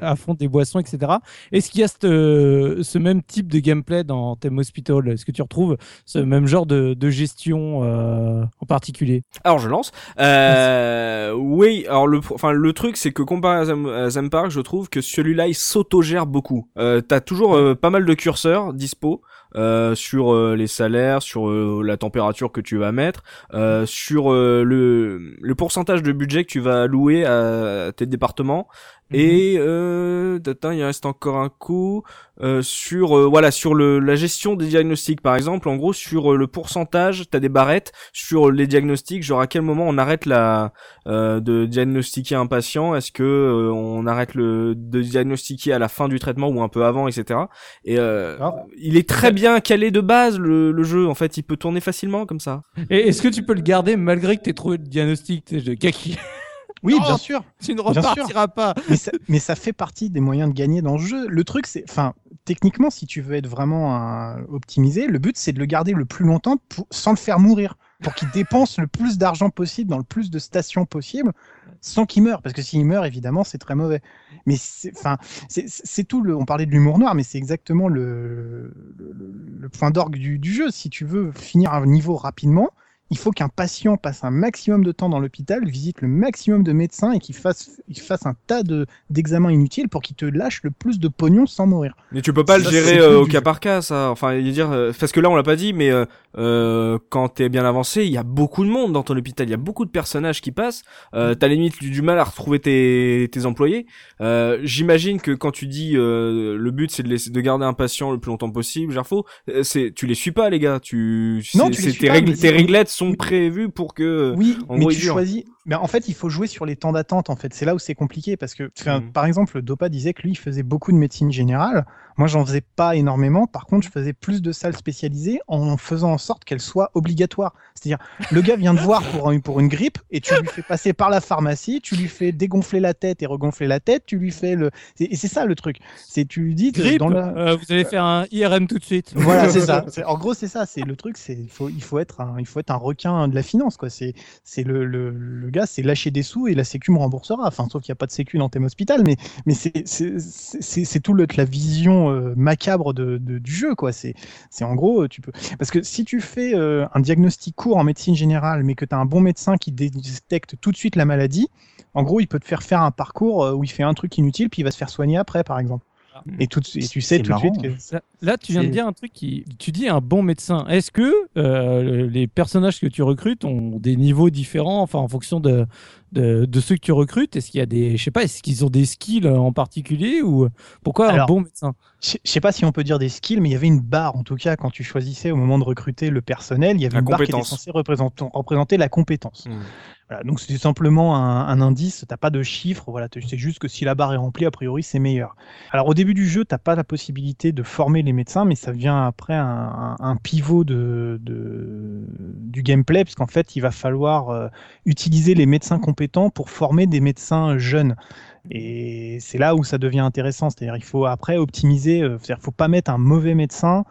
À fond des boissons, etc. Est-ce qu'il y a cette, euh, ce même type de gameplay dans Theme Hospital? Est-ce que tu retrouves ce même genre de, de gestion euh, en particulier? Alors je lance. Euh, oui, alors le, enfin le truc c'est que comparé à Zam, à Zam Park, je trouve que celui-là il s'autogère beaucoup. Euh, T'as toujours euh, pas mal de curseurs dispo. euh, sur euh, les salaires, sur euh, la température que tu vas mettre, euh, sur euh, le, le pourcentage de budget que tu vas allouer à tes départements. Et euh, attends, il reste encore un coup euh, sur euh, voilà sur le la gestion des diagnostics par exemple. En gros sur euh, le pourcentage, t'as des barrettes sur les diagnostics. Genre à quel moment on arrête la euh, de diagnostiquer un patient? Est-ce que euh, on arrête le de diagnostiquer à la fin du traitement ou un peu avant, etc. Et euh, il est très bien calé de base le, le jeu. En fait, il peut tourner facilement comme ça. Et est-ce que tu peux le garder malgré que tu aies trouvé le diagnostic de kaki? Oui, Oh bien sûr. Tu ne repartiras pas. mais, ça, mais ça fait partie des moyens de gagner dans le jeu. Le truc, c'est, enfin, techniquement, si tu veux être vraiment un- optimisé, le but, c'est de le garder le plus longtemps pour- sans le faire mourir, pour qu'il dépense le plus d'argent possible dans le plus de stations possible, sans qu'il meure. Parce que s'il meurt, évidemment, c'est très mauvais. Mais c'est, enfin, c'est- c'est tout. Le, on parlait de l'humour noir, mais c'est exactement le, le, le point d'orgue du, du jeu. Si tu veux finir un niveau rapidement. Il faut qu'un patient passe un maximum de temps dans l'hôpital, visite le maximum de médecins et qu'il fasse, il fasse un tas de, d'examens inutiles pour qu'il te lâche le plus de pognon sans mourir. Mais tu peux pas le Ça, gérer euh, au cas jeu. par cas, ça. Enfin, il veut dire euh, parce que là on l'a pas dit, mais euh, euh, quand t'es bien avancé, il y a beaucoup de monde dans ton hôpital. Il y a beaucoup de personnages qui passent. Euh, T'as limite du, du mal à retrouver tes, tes employés. Euh, J'imagine que quand tu dis euh, le but c'est de, laisser- de garder un patient le plus longtemps possible, Gerfo, c'est tu les suis pas les gars. Tu Non, c'est- tu les c'est- suis tes pas, règles, tes réglettes sont Oui. prévues pour que. Oui, en mais gros, tu choisis. Mais en fait, il faut jouer sur les temps d'attente. En fait, c'est là où c'est compliqué parce que, Mhm. par exemple, Dopa disait que lui, il faisait beaucoup de médecine générale. Moi, j'en faisais pas énormément. Par contre, je faisais plus de salles spécialisées en faisant en sorte qu'elles soient obligatoires. C'est-à-dire, le gars vient te voir pour, un- pour une grippe et tu lui fais passer par la pharmacie, tu lui fais dégonfler la tête et regonfler la tête, tu lui fais le. Et c'est ça le truc. C'est tu lui dis Grippe, dans la... euh, vous allez faire un IRM tout de suite. Voilà, c'est ça. En gros, c'est ça. C'est le truc. C'est il faut il faut être un il faut être un requin de la finance quoi. C'est c'est le, le le gars, c'est lâcher des sous et la Sécu me remboursera. Enfin, sauf qu'il n'y a pas de Sécu dans Thème Hospital, mais mais c'est c'est c'est c'est tout le, la vision euh, macabre de, de- du jeu quoi. C'est c'est en gros euh, tu peux parce que si tu fais euh, un diagnostic court en médecine générale, mais que tu as un bon médecin qui détecte tout de suite la maladie, en gros, il peut te faire faire un parcours où il fait un truc inutile puis il va se faire soigner après, par exemple. Et, tout, et tu sais tout de suite que Là, là, tu viens de dire un truc qui. Tu dis un bon médecin. Est-ce que euh, les personnages que tu recrutes ont des niveaux différents, enfin en fonction de, de, de ceux que tu recrutes Est-ce qu'il y a des. Je sais pas, est-ce qu'ils ont des skills en particulier ou pourquoi un bon médecin? Je sais pas si on peut dire des skills, mais il y avait une barre, en tout cas, quand tu choisissais au moment de recruter le personnel, il y avait La une barre qui était compétence. censée représenter, représenter la compétence. Hmm. Voilà, donc c'est simplement un, un indice, t'as pas de chiffre, voilà, tu sais juste que si la barre est remplie, a priori c'est meilleur. Alors au début du jeu, t'as pas la possibilité de former les médecins, mais ça vient après un, un- un pivot de, de- du gameplay, puisqu'en fait il va falloir euh, utiliser les médecins compétents pour former des médecins jeunes. Et c'est là où ça devient intéressant, c'est-à-dire il faut après optimiser, euh, c'est-à-dire faut pas mettre un mauvais médecin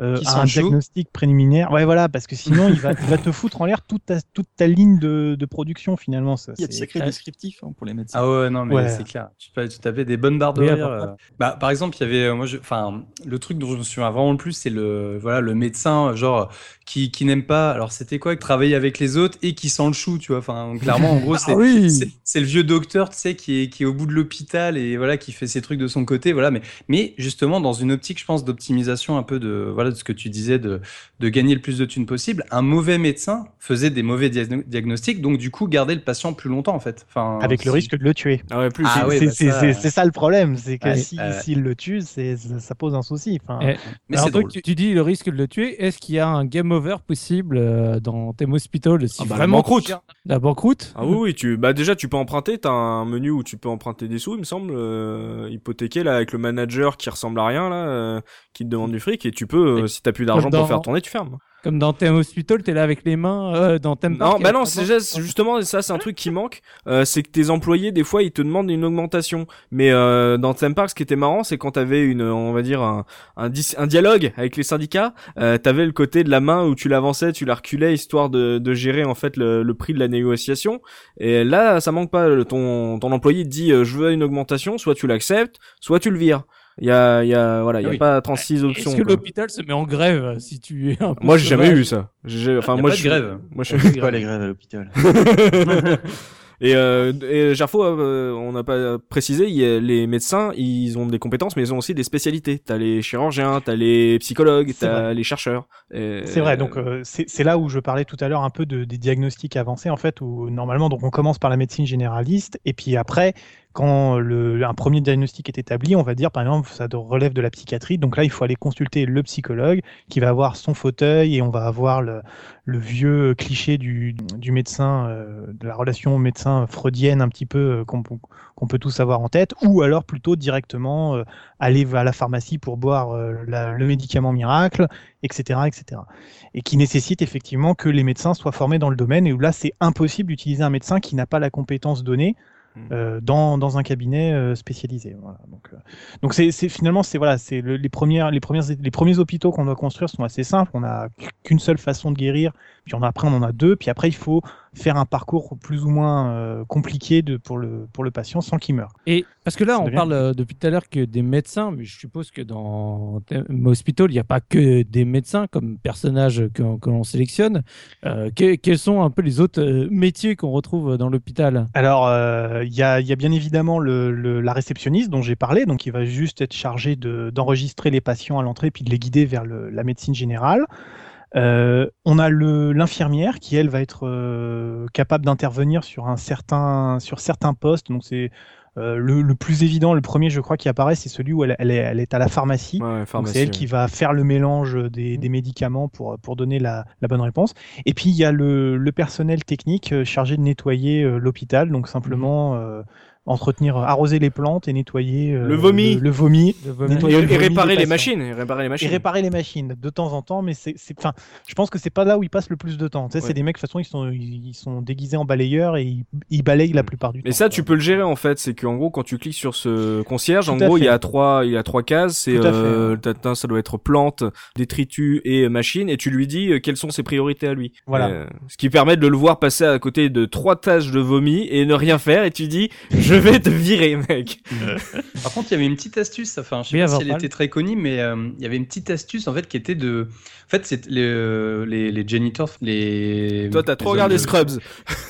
euh, à un joue. diagnostic préliminaire. Ouais, voilà, parce que sinon il va, il va te foutre en l'air toute ta, toute ta ligne de, de production finalement. Ça, Il y a de c'est- sacrés descriptifs hein, pour les médecins. Ah ouais, non, mais Ouais. c'est clair. Tu, peux- tu tapais des bonnes barres de rire. euh. Bah, par exemple, il y avait, moi, je, enfin, le truc dont je me souviens vraiment le plus, c'est le, voilà, le médecin, genre, qui, qui n'aime pas. Alors, c'était quoi, travailler avec les autres et qui sent le chou, tu vois. Enfin, clairement, en gros, c'est, Ah oui c'est, c'est le vieux docteur, tu sais, qui est, qui est au bout de l'hôpital et voilà, qui fait ses trucs de son côté, voilà. Mais, mais justement, dans une optique, je pense, d'optimisation un peu de, voilà, de ce que tu disais, de, de gagner le plus de thunes possible. Un mauvais médecin faisait des mauvais diagno- diagnostics, donc du coup, garder le patient plus longtemps, en fait. Enfin, avec le risque de le tuer. Ah ouais, plus. Ah C'est- ouais, c'est bah c'est- ça, c'est- euh. c'est ça le problème, c'est que Ouais, si- s'il le tue, c'est- ça, pose un souci. Enfin, Eh, Mais Alors, drôle. tu, tu dis le risque de le tuer. Est-ce qu'il y a un game over possible euh, dans Thème Hospital si Ah bah, la banqueroute. La banqueroute Ah oui, oui, tu, bah déjà tu peux emprunter, t'as un menu où tu peux emprunter des sous, il me semble, euh, hypothéqué là avec le manager qui ressemble à rien là, euh, qui te demande du fric et tu peux euh, si t'as plus d'argent pour faire tourner, tu fermes. Comme dans Thème Hospital, t'es là avec les mains. euh, dans Thème Non, Park, bah a non, c'est c'est justement ça, c'est un truc qui manque. Euh, c'est que tes employés, des fois, ils te demandent une augmentation. Mais euh, dans Theme Park, ce qui était marrant, c'est quand t'avais une, on va dire un, un, dialogue avec les syndicats, euh, t'avais le côté de la main où tu l'avançais, tu la reculais, histoire de, de gérer en fait le, le prix de la négociation. Et là, ça manque pas. Ton, ton employé te dit, euh, je veux une augmentation, soit tu l'acceptes, soit tu le vires. Il y a, il y a, voilà, il y a Oui. pas 36 options. Est-ce que quoi. l'hôpital se met en grève si tu es un peu Moi, j'ai jamais eu ça. J'ai, enfin, moi, pas je de grève. Moi, je fait pas les grèves à l'hôpital. et, euh, et Gerfo, euh, on n'a pas précisé, il y a- les médecins, ils ont des compétences, mais ils ont aussi des spécialités. T'as les chirurgiens, t'as les psychologues, C'est t'as vrai. les chercheurs. Et- C'est vrai, donc euh, c'est c'est là où je parlais tout à l'heure un peu de, des diagnostics avancés, en fait, où normalement, donc on commence par la médecine généraliste, et puis après, quand un premier diagnostic est établi, on va dire, par exemple, ça relève de la psychiatrie, donc là, il faut aller consulter le psychologue, qui va avoir son fauteuil, et on va avoir le, vieux cliché du, médecin, euh, de la relation médecin freudienne un petit peu, euh, qu'on peut tous avoir en tête, ou alors plutôt directement euh, aller à la pharmacie pour boire le médicament miracle, etc., etc. Et qui nécessite effectivement que les médecins soient formés dans le domaine, et où là, c'est impossible d'utiliser un médecin qui n'a pas la compétence donnée. Euh, dans, dans un cabinet euh, spécialisé. Voilà. Donc, euh, donc c'est c'est- finalement, c'est voilà, c'est le- les premières, les premières, les premiers hôpitaux qu'on doit construire sont assez simples. On n'a qu'une seule façon de guérir, puis on a- après on en a deux, puis après il faut faire un parcours plus ou moins euh, compliqué de, pour le pour le patient sans qu'il meure. Et parce que là, Ça on devient parle euh, depuis tout à l'heure que des médecins, mais je suppose que dans Hospital, il n'y a pas que des médecins comme personnages que, que l'on sélectionne. Euh, que- quels sont un peu les autres métiers qu'on retrouve dans l'hôpital? Alors, il y, a, il y a bien évidemment le, le- la réceptionniste dont j'ai parlé, donc il va juste être chargé de- d'enregistrer les patients à l'entrée puis de les guider vers le- la médecine générale. Euh, on a le- l'infirmière qui, elle, va être euh, capable d'intervenir sur, un certain, sur certains postes. Donc, c'est euh, le, le plus évident, le premier, je crois, qui apparaît, c'est celui où elle, elle est, elle est à la pharmacie. Ouais, Donc pharmacie, c'est elle ouais. qui va faire le mélange des, des médicaments pour, pour donner la, la bonne réponse. Et puis il y a le, le personnel technique euh, chargé de nettoyer euh, l'hôpital, donc simplement euh, entretenir, arroser les plantes et nettoyer euh, Le vomi. le, le vomi. Le vomi. Et, le et réparer les machines, et réparer les Et machines. réparer les machines de temps en temps, mais c'est, enfin, je pense que c'est pas là où ils passent le plus de temps. Tu sais, Ouais. c'est des mecs de toute façon ils sont, ils sont déguisés en balayeurs et ils, ils balayent la Mm. plupart du temps. Mais ça, quoi. tu peux le gérer en fait. C'est qu'en gros, quand tu cliques sur ce concierge, en Tout gros, il y a trois, il y a trois cases. C'est Tout à fait, euh, ça doit être plante, détritus et machine. Et tu lui dis euh, quelles sont ses priorités à lui. Voilà. Euh, ce qui permet de le voir passer à côté de trois tâches de vomi et ne rien faire. Et tu dis, je vais te virer, mec. Par contre, il y avait une petite astuce, enfin, je sais Oui, pas si elle était très connue, mais euh, il y avait une petite astuce en fait qui était de. En fait, c'est les, euh, les, les janitors, les. Toi, t'as trop regardé de- Scrubs.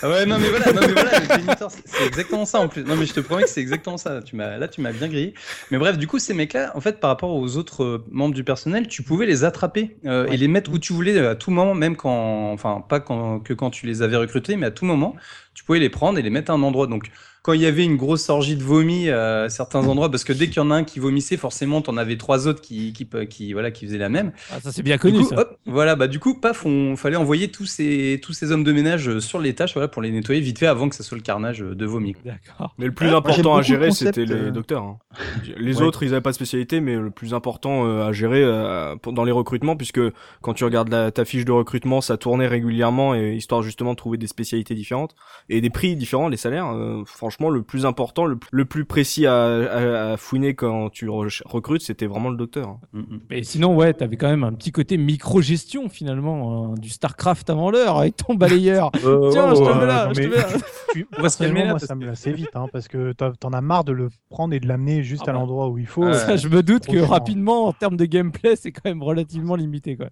Ah ouais, non mais voilà, non mais voilà, les janitors, c'est- exactement ça en plus. Non mais je te promets que c'est exactement ça. Tu là, tu m'as bien grillé. Mais bref, du coup, ces mecs-là, en fait, par rapport aux autres euh, membres du personnel, tu pouvais les attraper euh, et les mettre où tu voulais à tout moment, même quand, enfin, pas quand, que quand tu les avais recrutés, mais à tout moment, tu pouvais les prendre et les mettre à un endroit. Donc quand il y avait une grosse orgie de vomi à certains endroits, parce que dès qu'il y en a un qui vomissait, forcément, t'en avais trois autres qui, qui, qui, voilà, qui faisaient la même. Ah, ça c'est bien Du connu coup, ça. hop, voilà, bah du coup, paf, on fallait envoyer tous ces, tous ces hommes de ménage euh, sur les tâches, voilà, pour les nettoyer vite fait avant que ça soit le carnage euh, de vomi. D'accord. Mais le plus important à gérer, c'était les euh, docteurs. hein. Les Ouais. autres, ils avaient pas de spécialité, mais le plus important euh, à gérer euh, pour- dans les recrutements, puisque quand tu regardes la, ta fiche de recrutement, ça tournait régulièrement, et histoire justement de trouver des spécialités différentes et des prix différents, les salaires. euh, franchement, le plus important, le, le plus précis à, à- à fouiner quand tu re- recrutes, c'était vraiment le docteur. hein. Mm, mm. Mais sinon, ouais, t'avais quand même un petit côté micro-gestion finalement, hein, du StarCraft avant l'heure avec ton balayeur. Tiens, je te mets là, je te mais- mets là. Puis, On va se calmer personnellement, là, moi, parce ça me lasse vite, hein, parce que t'en as marre de le prendre et de l'amener juste Ah à bah. l'endroit où il faut. Euh, Ça, je me doute que rapidement, en termes de gameplay, c'est quand même relativement limité. Quoi.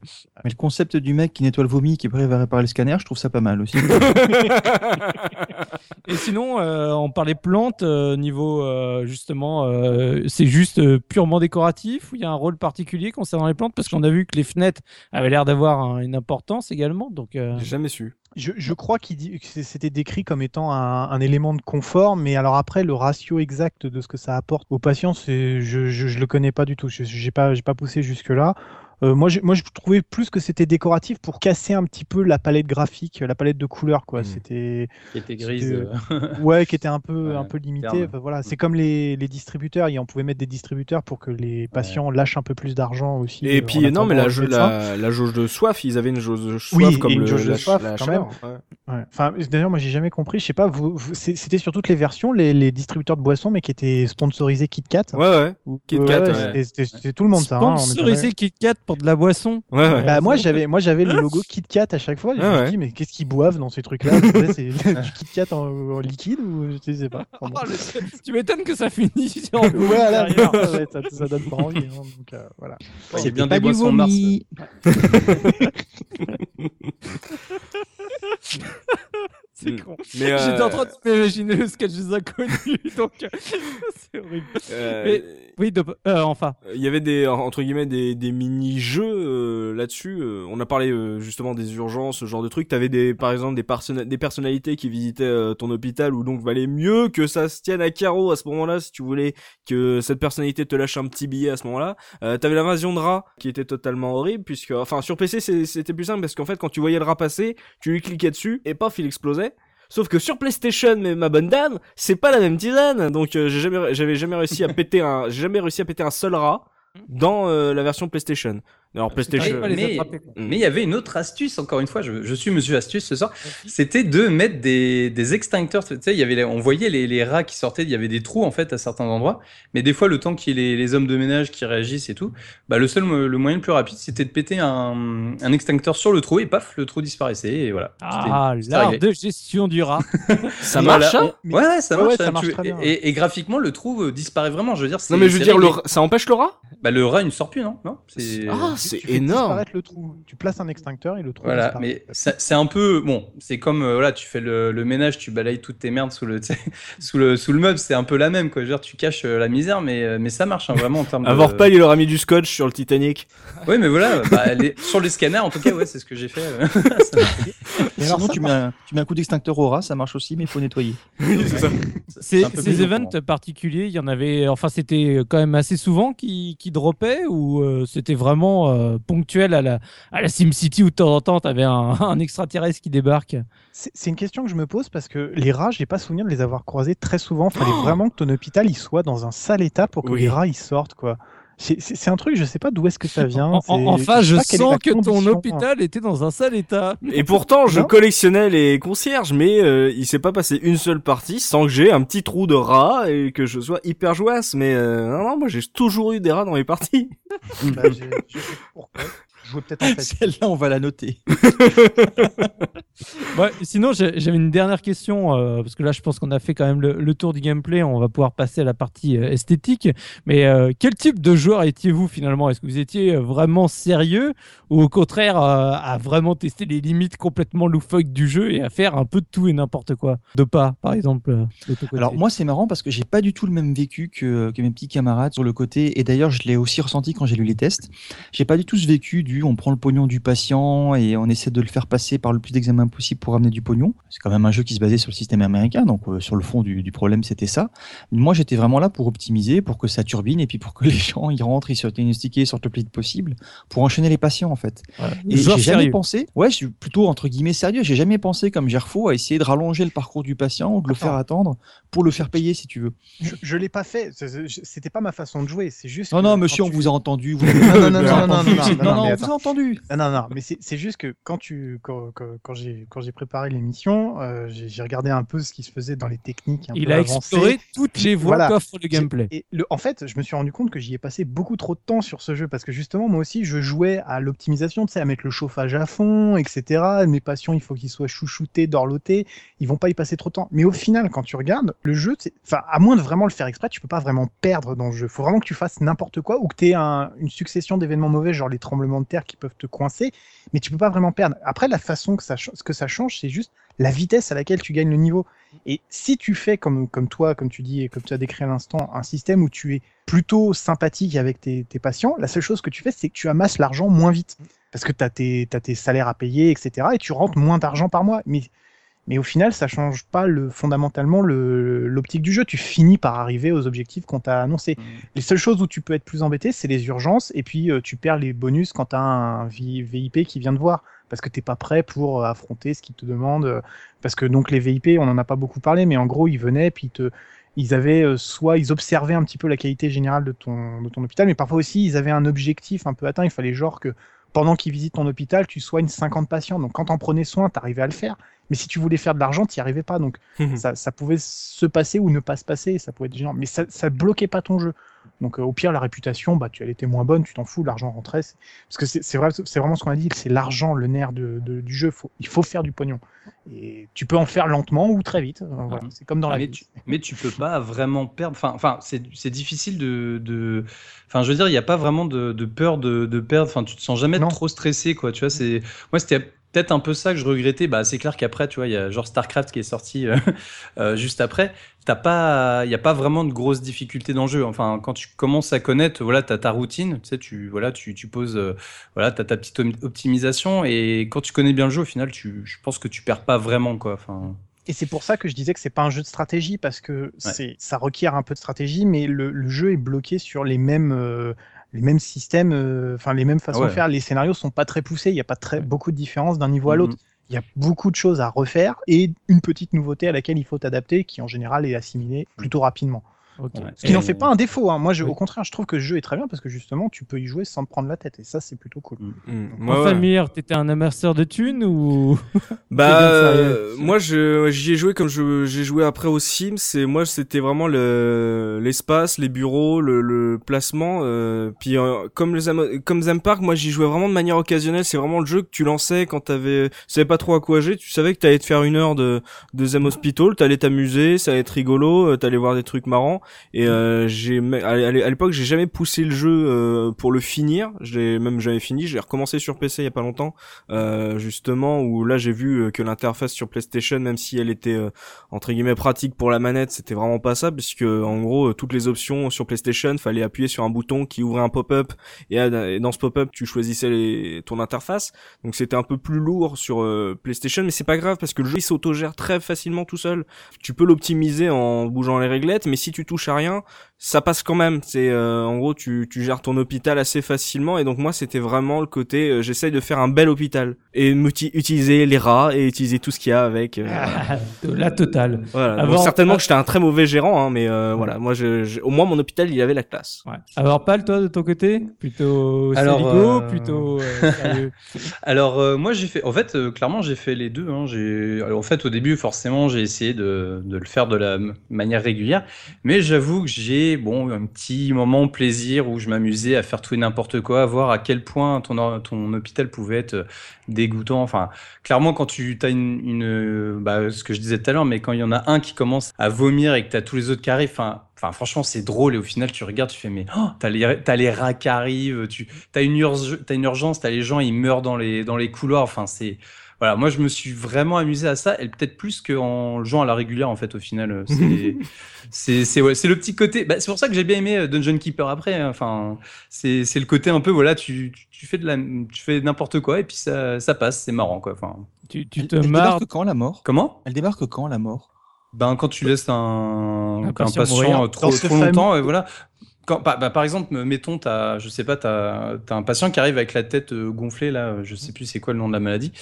Mais le concept du mec qui nettoie le vomi, qui est prêt à réparer le scanner, je trouve ça pas mal aussi. Et sinon, euh, on parlait plantes, euh, niveau euh, justement, euh, c'est juste euh, purement décoratif ou il y a un rôle particulier concernant les plantes? Parce qu'on a vu que les fenêtres avaient l'air d'avoir un- une importance également. Donc, euh, J'ai jamais su. Je, je crois qu'il dit que c'était décrit comme étant un, un élément de confort, mais alors après le ratio exact de ce que ça apporte aux patients, c'est je, je, je le connais pas du tout. Je j'ai pas j'ai pas poussé jusque là. Euh, moi, je, moi, je trouvais plus que c'était décoratif pour casser un petit peu la palette graphique, la palette de couleurs, quoi. Mm. C'était, Qui était grise. Euh, ouais, qui était un peu, Ouais, un peu limité. ferme. Enfin, voilà, c'est comme les, les distributeurs. et On pouvait mettre des distributeurs pour que les patients lâchent un peu plus d'argent aussi. Et euh, puis non, mais la, la, la jauge de soif, ils avaient une jauge de soif Oui, comme et une le, jauge de la, soif, la quand chaleur. ouais. Ouais. Enfin, d'ailleurs, moi, j'ai jamais compris. Je sais pas, vous, c'était sur toutes les versions, les, les distributeurs de boissons, mais qui étaient sponsorisés KitKat. Ouais, ouais. Ou- Kit ouais, Kat, ouais, ouais. c'était- tout le monde ça. hein, Sponsorisé KitKat pour de la boisson. Ouais, ouais. Bah, moi j'avais moi j'avais le logo KitKat à chaque fois. Je Ah me ouais. suis dit mais qu'est-ce qu'ils boivent dans ces trucs-là? C'est du KitKat en, en liquide ou je sais pas. Enfin, bon. Ah, le- tu m'étonnes que ça finisse en Ouais, voilà, ouais, ça, ça donne pas envie. hein, donc, euh, voilà. C'est bien des boissons de Mars. C'est Mm. con. Mais, euh, J'étais en train de m'imaginer le sketch des inconnus, donc euh, c'est horrible. euh, Mais- Oui, de... euh, enfin. Il y avait des entre guillemets des, des mini-jeux euh, là-dessus. on a parlé euh, justement des urgences, ce genre de trucs. T'avais des par exemple des, personna- des personnalités qui visitaient euh, ton hôpital ou donc valait mieux que ça se tienne à carreau à ce moment-là si tu voulais que cette personnalité te lâche un petit billet à ce moment-là. Euh, T'avais l'invasion de rats qui était totalement horrible puisque enfin sur PC c'était plus simple parce qu'en fait quand tu voyais le rat passer, tu lui cliquais dessus et paf il explosait. Sauf que sur PlayStation, mais ma bonne dame, c'est pas la même tisane. Donc euh, j'ai jamais, j'avais jamais réussi à péter un, j'ai jamais réussi à péter un seul rat dans euh, la version PlayStation. Alors PlayStation. pas les mais-. Mais il y avait une autre astuce, encore une fois, je, je suis monsieur astuce ce soir, c'était de mettre des, des extincteurs. Tu sais, il y avait, on voyait les, les rats qui sortaient, il y avait des trous en fait à certains endroits, mais des fois, le temps qu'il y ait les, les hommes de ménage qui réagissent et tout, bah, le seul le moyen le plus rapide, c'était de péter un, un extincteur sur le trou et paf, le trou disparaissait et voilà. Ah, l'art de gestion du rat. Ça marche. hein Ouais, ouais, ça marche. ouais, ça marche tu- très bien. et, et graphiquement, le trou euh, disparaît vraiment. Je veux dire, c'est- non mais je veux dire, le, ça empêche le rat? Bah, le rat, il ne sort plus, non? Non C'est- énorme. disparaître le trou. Tu places un extincteur et le trou. Voilà, mais c'est un peu bon. C'est comme euh, voilà, tu fais le, le ménage, tu balayes toutes tes merdes sous le sous le sous le meuble. C'est un peu la même quoi. Dire, tu caches euh, la misère, mais euh, mais ça marche hein, vraiment en termes de. Avoir pas, il leur a mis du scotch sur le Titanic. Oui, mais voilà, bah, les- sur les scanners en tout cas, ouais, c'est ce que j'ai fait. Et alors, Sinon, tu mets, un, tu mets un coup d'extincteur au rat, ça marche aussi, mais il faut nettoyer. c'est ça. Ces, ces events particuliers, il y en avait. Enfin, c'était quand même assez souvent qui, qui droppaient ou euh, c'était vraiment euh, ponctuel à la, à la SimCity où de temps en temps t'avais un, un extraterrestre qui débarque? C'est une question que je me pose parce que les rats, j'ai pas souvenir de les avoir croisés très souvent. Fallait Oh vraiment que ton hôpital il soit dans un sale état pour que Oui. les rats ils sortent quoi. C'est- C'est c'est un truc, je sais pas d'où est-ce que ça vient. En- en- c'est- enfin, je est sens que ton hôpital était dans un sale état. Et pourtant, je Non. collectionnais les concierges, mais euh, il s'est pas passé une seule partie sans que j'ai un petit trou de rat et que je sois hyper jouasse. Mais euh, non, non, moi j'ai toujours eu des rats dans mes parties. Bah, je sais pourquoi. Je jouais peut-être en fait. Celle-là, on va la noter. Ouais, sinon, j'ai- j'avais une dernière question, euh, parce que là, je pense qu'on a fait quand même le, le tour du gameplay. On va pouvoir passer à la partie euh, esthétique. Mais euh, quel type de joueur étiez-vous finalement? Est-ce que vous étiez vraiment sérieux? Ou au contraire euh, à vraiment tester les limites complètement loufoques du jeu et à faire un peu de tout et n'importe quoi? De pas, par exemple. euh. Alors moi c'est marrant parce que j'ai pas du tout le même vécu que, que mes petits camarades sur le côté et d'ailleurs je l'ai aussi ressenti quand j'ai lu les tests. J'ai pas du tout ce vécu du on prend le pognon du patient et on essaie de le faire passer par le plus d'examens possible pour amener du pognon. C'est quand même un jeu qui se basait sur le système américain donc euh, sur le fond du, du problème c'était ça. Moi j'étais vraiment là pour optimiser, pour que ça turbine et puis pour que les gens ils rentrent, ils soient diagnostiqués, sortent le plus vite possible pour enchaîner les patients en fait. Voilà. Et j'ai jamais pensé, ouais, je suis plutôt entre guillemets sérieux. J'ai jamais pensé comme Gerfo à essayer de rallonger le parcours du patient ou de le Attends. faire attendre pour le faire payer si tu veux. Je, je l'ai pas fait. C'était pas ma façon de jouer. C'est juste. Non, non, monsieur, on tu- vous a entendu. Vous non, non, non, vous non, a non, entendu. non, non, non, non, non, mais on vous a entendu. Ah non, non, mais c'est juste que quand tu quand, quand, j'ai préparé l'émission, euh, j'ai regardé un peu ce qui se faisait dans les techniques un Il peu a avancées. exploré toutes les voies Voilà. qu'offre le gameplay. Et le, en fait, je me suis rendu compte que j'y ai passé beaucoup trop de temps sur ce jeu parce que justement, moi aussi, je jouais à l'optimisation, tu sais, à mettre le chauffage à fond, etc. Mes patients, il faut qu'ils soient chouchoutés, dorlotés. Ils vont pas y passer trop de temps. Mais au final, quand tu regardes, le jeu, enfin, à moins de vraiment le faire exprès, tu peux pas vraiment perdre dans le jeu. Faut vraiment que tu fasses n'importe quoi ou que tu aies une succession d'événements mauvais, genre les tremblements de qui peuvent te coincer, mais tu peux pas vraiment perdre. Après, la façon que ça, que ça change, c'est juste la vitesse à laquelle tu gagnes le niveau. Et si tu fais comme, comme toi, comme tu dis et comme tu as décrit à l'instant, un système où tu es plutôt sympathique avec tes, patients, la seule chose que tu fais, c'est que tu amasses l'argent moins vite. Parce que tu as, tes salaires à payer, etc. Et tu rentres moins d'argent par mois. Mais Mais au final, ça change pas le, fondamentalement le- l'optique du jeu. Tu finis par arriver aux objectifs qu'on t'a annoncé. Mhm. Les seules choses où tu peux être plus embêté, c'est les urgences, et puis euh, tu perds les bonus quand tu as un vi- VIP qui vient te voir, parce que t'es pas prêt pour euh, affronter ce qu'ils te demandent. euh, Parce que donc les VIP, on en a pas beaucoup parlé, mais en gros, ils venaient, puis ils te, ils avaient euh, soit ils observaient un petit peu la qualité générale de ton, de ton hôpital, mais parfois aussi ils avaient un objectif un peu atteint. Il fallait genre que pendant qu'ils visitent ton hôpital, tu soignes 50 patients. Donc quand t'en prenais soin, t'arrivais à le faire. Mais si tu voulais faire de l'argent, t'y arrivais pas. Donc ça, ça pouvait se passer ou ne pas se passer, ça pouvait être gênant. Mais ça, ça bloquait pas ton jeu. Donc euh, au pire, la réputation, bah, tu, elle était moins bonne, tu t'en fous, l'argent rentrait. Parce que c'est vrai, vraiment ce qu'on a dit, c'est l'argent, le nerf de, de- du jeu. Faut, il faut faire du pognon. Et tu peux en faire lentement ou très vite. Euh, voilà. Mhm. C'est comme dans la mais, vie. tu, mais tu peux pas vraiment perdre. Enfin, c'est difficile de. Enfin, je veux dire, il n'y a pas vraiment de, de peur de, de perdre. Enfin, tu te sens jamais Non. trop stressé, quoi. Tu vois, c'est. Moi, c'était peut-être un peu ça que je regrettais. Bah, c'est clair qu'après, tu vois, il y a genre Starcraft qui est sorti euh, euh, juste après. T'as pas, il y a pas vraiment de grosses difficultés dans le jeu. Enfin, quand tu commences à connaître, voilà, t'as ta routine. Tu sais, tu, voilà, tu, tu poses, euh, voilà, t'as ta petite optimisation. Et quand tu connais bien le jeu, au final, tu, je pense que tu perds pas vraiment, quoi. Enfin. Et c'est pour ça que je disais que c'est pas un jeu de stratégie parce que c'est ça requiert un peu de stratégie, mais le, le jeu est bloqué sur les mêmes les mêmes systèmes, euh, enfin les mêmes façons Ah ouais. de faire. Les scénarios sont pas très poussés, il n'y a pas très beaucoup de différence d'un niveau à Mhm. l'autre. Il y a beaucoup de choses à refaire et une petite nouveauté à laquelle il faut t'adapter, qui en général est assimilée plutôt rapidement. Ok. Ouais. Ce qui n'en fait pas un défaut. Hein. Moi, je, Oui. au contraire, je trouve que le jeu est très bien parce que justement, tu peux y jouer sans te prendre la tête et ça, c'est plutôt cool. Mm. En Ouais, ouais. famille, t'étais un amasseur de thunes ou? Bah, euh, moi, je, j'y ai joué comme je, j'ai joué après au Sims. Et moi, c'était vraiment le, l'espace, les bureaux, le, le placement. Euh, puis, euh, comme les Am- comme Zem Park, moi, j'y jouais vraiment de manière occasionnelle. C'est vraiment le jeu que tu lançais quand t'avais, tu savais pas trop à quoi jouer. Tu savais que t'allais te faire une heure de, de Zem Hospital. T'allais t'amuser, ça allait être rigolo. euh, T'allais voir des trucs marrants. Et euh, j'ai, à l'époque, j'ai jamais poussé le jeu euh, pour le finir. J'ai même jamais fini. J'ai recommencé sur PC il y a pas longtemps euh, justement où là j'ai vu euh, que l'interface sur PlayStation même si elle était entre guillemets pratique pour la manette c'était vraiment pas ça puisque en gros toutes les options sur PlayStation fallait appuyer sur un bouton qui ouvrait un pop-up et, dans ce pop-up tu choisissais les- ton interface donc c'était un peu plus lourd sur PlayStation mais c'est pas grave parce que le jeu s'autogère très facilement tout seul tu peux l'optimiser en bougeant les réglettes mais si tu touches à rien ça passe quand même. C'est euh, en gros tu, tu gères ton hôpital assez facilement. Et donc moi c'était vraiment le côté euh, j'essaye de faire un bel hôpital et utiliser les rats et utiliser tout ce qu'il y a avec euh, la totale. Voilà. Avant- Donc, certainement que j'étais un très mauvais gérant hein, mais euh, voilà. Moi je, je- au moins mon hôpital il avait la classe. Ouais. Alors, Pal, toi, de ton côté Plutôt Alors, euh, plutôt euh, Alors euh, moi j'ai fait, en fait euh, clairement j'ai fait les deux. Hein. J'ai, en fait au début forcément j'ai essayé de, de le faire de la manière régulière, mais j'avoue que j'ai bon un petit moment plaisir où je m'amusais à faire tout et n'importe quoi, à voir à quel point ton ton hôpital pouvait être euh, dégoûtant. Enfin clairement quand tu as une, euh, bah, ce que je disais tout à l'heure, mais quand il y en a un qui commence à vomir et que tu as tous les autres qui arrivent, enfin Enfin, franchement, c'est drôle et au final, tu regardes, tu fais, mais oh, t'as les, les rats qui arrivent, tu as une, urge- t'as une urgence, t'as les gens, ils meurent dans les, dans les couloirs. Enfin, c'est. Voilà, moi, je me suis vraiment amusé à ça et peut-être plus qu'en jouant à la régulière, en fait, au final. C'est, c'est, ouais, le petit côté. Bah, c'est pour ça que j'ai bien aimé euh, Dungeon Keeper après. hein. Enfin, c'est, c'est le côté un peu, voilà, tu, tu- tu fais de la, tu fais n'importe quoi et puis ça, ça passe, c'est marrant, quoi. Enfin, tu, tu Elle, te elle marres. débarque quand la mort? Comment? Elle débarque quand la mort? Ben, quand tu laisses un, Un un patient mourir. euh, trop, trop longtemps, et voilà. Bah, par exemple, mettons, je sais pas, t'as, t'as un patient qui arrive avec la tête euh, gonflée, là, je sais plus c'est quoi le nom de la maladie.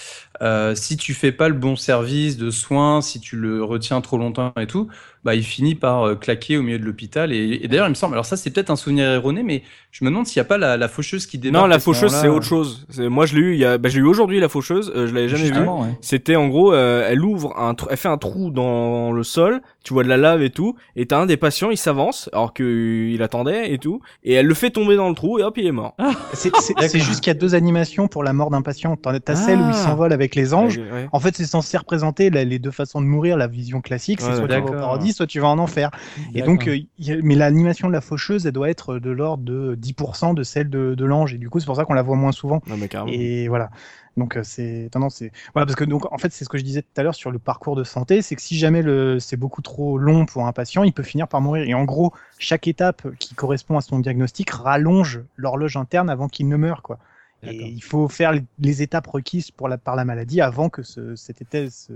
Euh, si tu fais pas le bon service de soins, si tu le retiens trop longtemps et tout, bah, il finit par euh, claquer au milieu de l'hôpital. Et, et d'ailleurs, il me semble, alors ça, c'est peut-être un souvenir erroné, mais je me demande s'il y a pas la, la faucheuse qui débarque. non la ce faucheuse c'est autre chose C'est- moi je l'ai eu il y a bah, je l'ai eu aujourd'hui la faucheuse euh, je l'avais jamais vu Justement, ouais. C'était en gros, euh, elle ouvre un, trou- elle fait un trou dans le sol, tu vois de la lave et tout, et t'as un des patients, il s'avance alors que euh, il attendait et tout, et elle le fait tomber dans le trou et hop il est mort. C'est c'est- c'est juste qu'il y a deux animations pour la mort d'un patient. T'as celle où il Ah. s'envole avec les anges. Ouais, ouais. En fait, c'est censé représenter la- les deux façons de mourir, la vision classique, c'est Ouais, soit tu vas au d'accord. Paradis, soit tu vas en enfer. Et donc, euh, il y a- mais l'animation de la faucheuse, elle doit être de l'ordre de 10% de celle de, de l'ange. Et du coup, c'est pour ça qu'on la voit moins souvent. Non mais carrément. Et voilà. Donc euh, c'est non, non, c'est voilà parce que donc en fait c'est ce que je disais tout à l'heure sur le parcours de santé, c'est que si jamais le c'est beaucoup trop long pour un patient, il peut finir par mourir. Et en gros, chaque étape qui correspond à son diagnostic rallonge l'horloge interne avant qu'il ne meure quoi. Et il faut faire les, étapes requises pour la, par la maladie avant que ce, cet état, ce,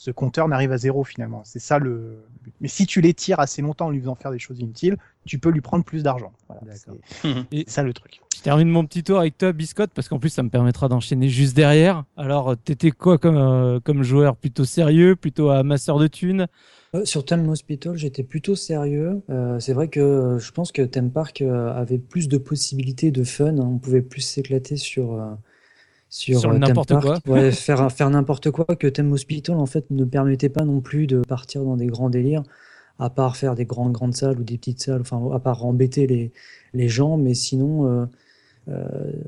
ce compteur n'arrive à zéro finalement. C'est ça le. Mais si tu les tires assez longtemps en lui faisant faire des choses inutiles, tu peux lui prendre plus d'argent. Voilà, c'est c'est ça le truc. Je termine mon petit tour avec toi, Biscotte, parce qu'en plus, ça me permettra d'enchaîner juste derrière. Alors, t'étais quoi comme, euh, comme joueur? Plutôt sérieux, plutôt amasseur de thunes? Euh, Sur Theme Hospital, j'étais plutôt sérieux. Euh, c'est vrai que je pense que Theme Park avait plus de possibilités de fun. hein. On pouvait plus s'éclater sur, euh, sur, Sur euh, n'importe quoi. Ouais, faire, faire n'importe quoi que Theme Hospital, en fait, ne permettait pas non plus de partir dans des grands délires, à part faire des grandes, grandes salles ou des petites salles, enfin, à part embêter les, les gens. Mais sinon, euh,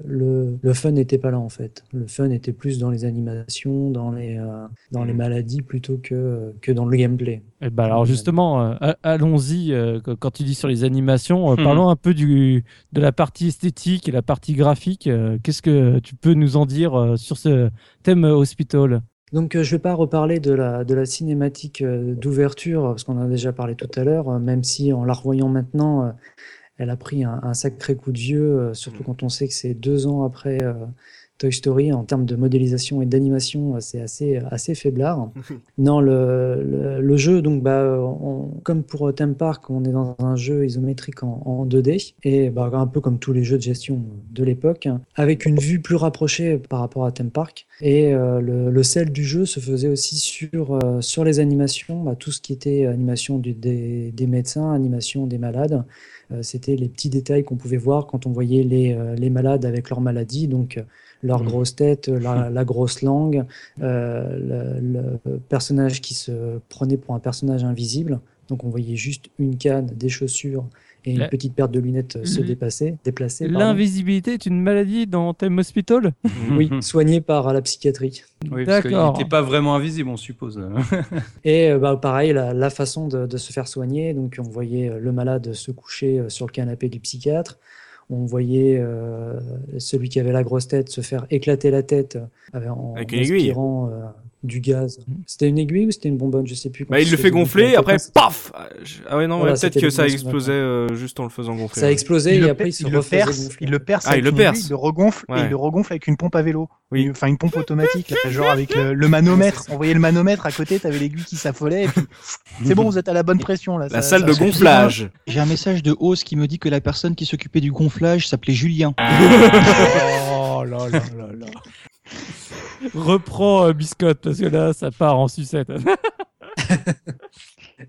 le, le fun n'était pas là, en fait. Le fun était plus dans les animations, dans les, euh, dans les maladies, plutôt que, que dans le gameplay. Ben alors justement, euh, allons-y. euh, quand- tu dis sur les animations, euh, Mhm. parlons un peu du, de la partie esthétique et la partie graphique. Euh, Qu'est-ce que tu peux nous en dire euh, sur ce thème euh, Hospital? Donc, euh, je ne vais pas reparler de la, de la cinématique euh, d'ouverture, parce qu'on en a déjà parlé tout à l'heure, euh, même si en la revoyant maintenant, euh, elle a pris un, un sacré coup de vieux, euh, surtout quand on sait que c'est deux ans après euh, Toy Story. En termes de modélisation et d'animation, euh, c'est assez, assez faiblard. non, le, le, le jeu, donc, bah, on- comme pour Theme Park, on est dans un jeu isométrique en, en 2D, et bah, un peu comme tous les jeux de gestion de l'époque, avec une vue plus rapprochée par rapport à Theme Park. Et euh, le, le sel du jeu se faisait aussi sur, euh, sur les animations, bah, tout ce qui était animation du- des, des médecins, animation des malades. Euh, C'était les petits détails qu'on pouvait voir quand on voyait les, euh, les malades avec leur maladie, donc euh, leur Mhm. grosse tête, la, la grosse langue, euh, le, le personnage qui se prenait pour un personnage invisible. Donc on voyait juste une canne, des chaussures et une La- petite paire de lunettes euh, se dépasser, déplacer. L'invisibilité est une maladie dans thème Hospital? Oui, Mhm. soigné par la psychiatrie. Oui, parce qu'il D'accord. n'était pas vraiment invisible, on suppose. Et euh, bah, pareil, la, la façon de, de se faire soigner, donc on voyait euh, le malade se coucher euh, sur le canapé du psychiatre, on voyait euh, celui qui avait la grosse tête se faire éclater la tête euh, en, Avec en une aiguille. aspirant euh, du gaz. C'était une aiguille ou c'était une bonbonne Je sais plus. Bah, il le fait gonfler, après, paf Ah, Ah ouais, non, Voilà, peut-être que ça explosait euh, juste en le faisant gonfler. Ça a explosé il et le, après il se il le perce, gonfler. il le perce Ah, il le perce. aiguille, il le regonfle et il le regonfle avec une pompe à vélo. Oui. Enfin, une pompe automatique, là, genre avec le, le manomètre. On voyait le manomètre à côté, t'avais l'aiguille qui s'affolait et puis c'est bon, vous êtes à la bonne pression là. La ça- salle ça- de ça- gonflage. J'ai un message de Hauss qui me dit que la personne qui s'occupait du gonflage s'appelait Julien. Oh là là là là. Reprends euh, Biscotte, parce que là, ça part en sucette.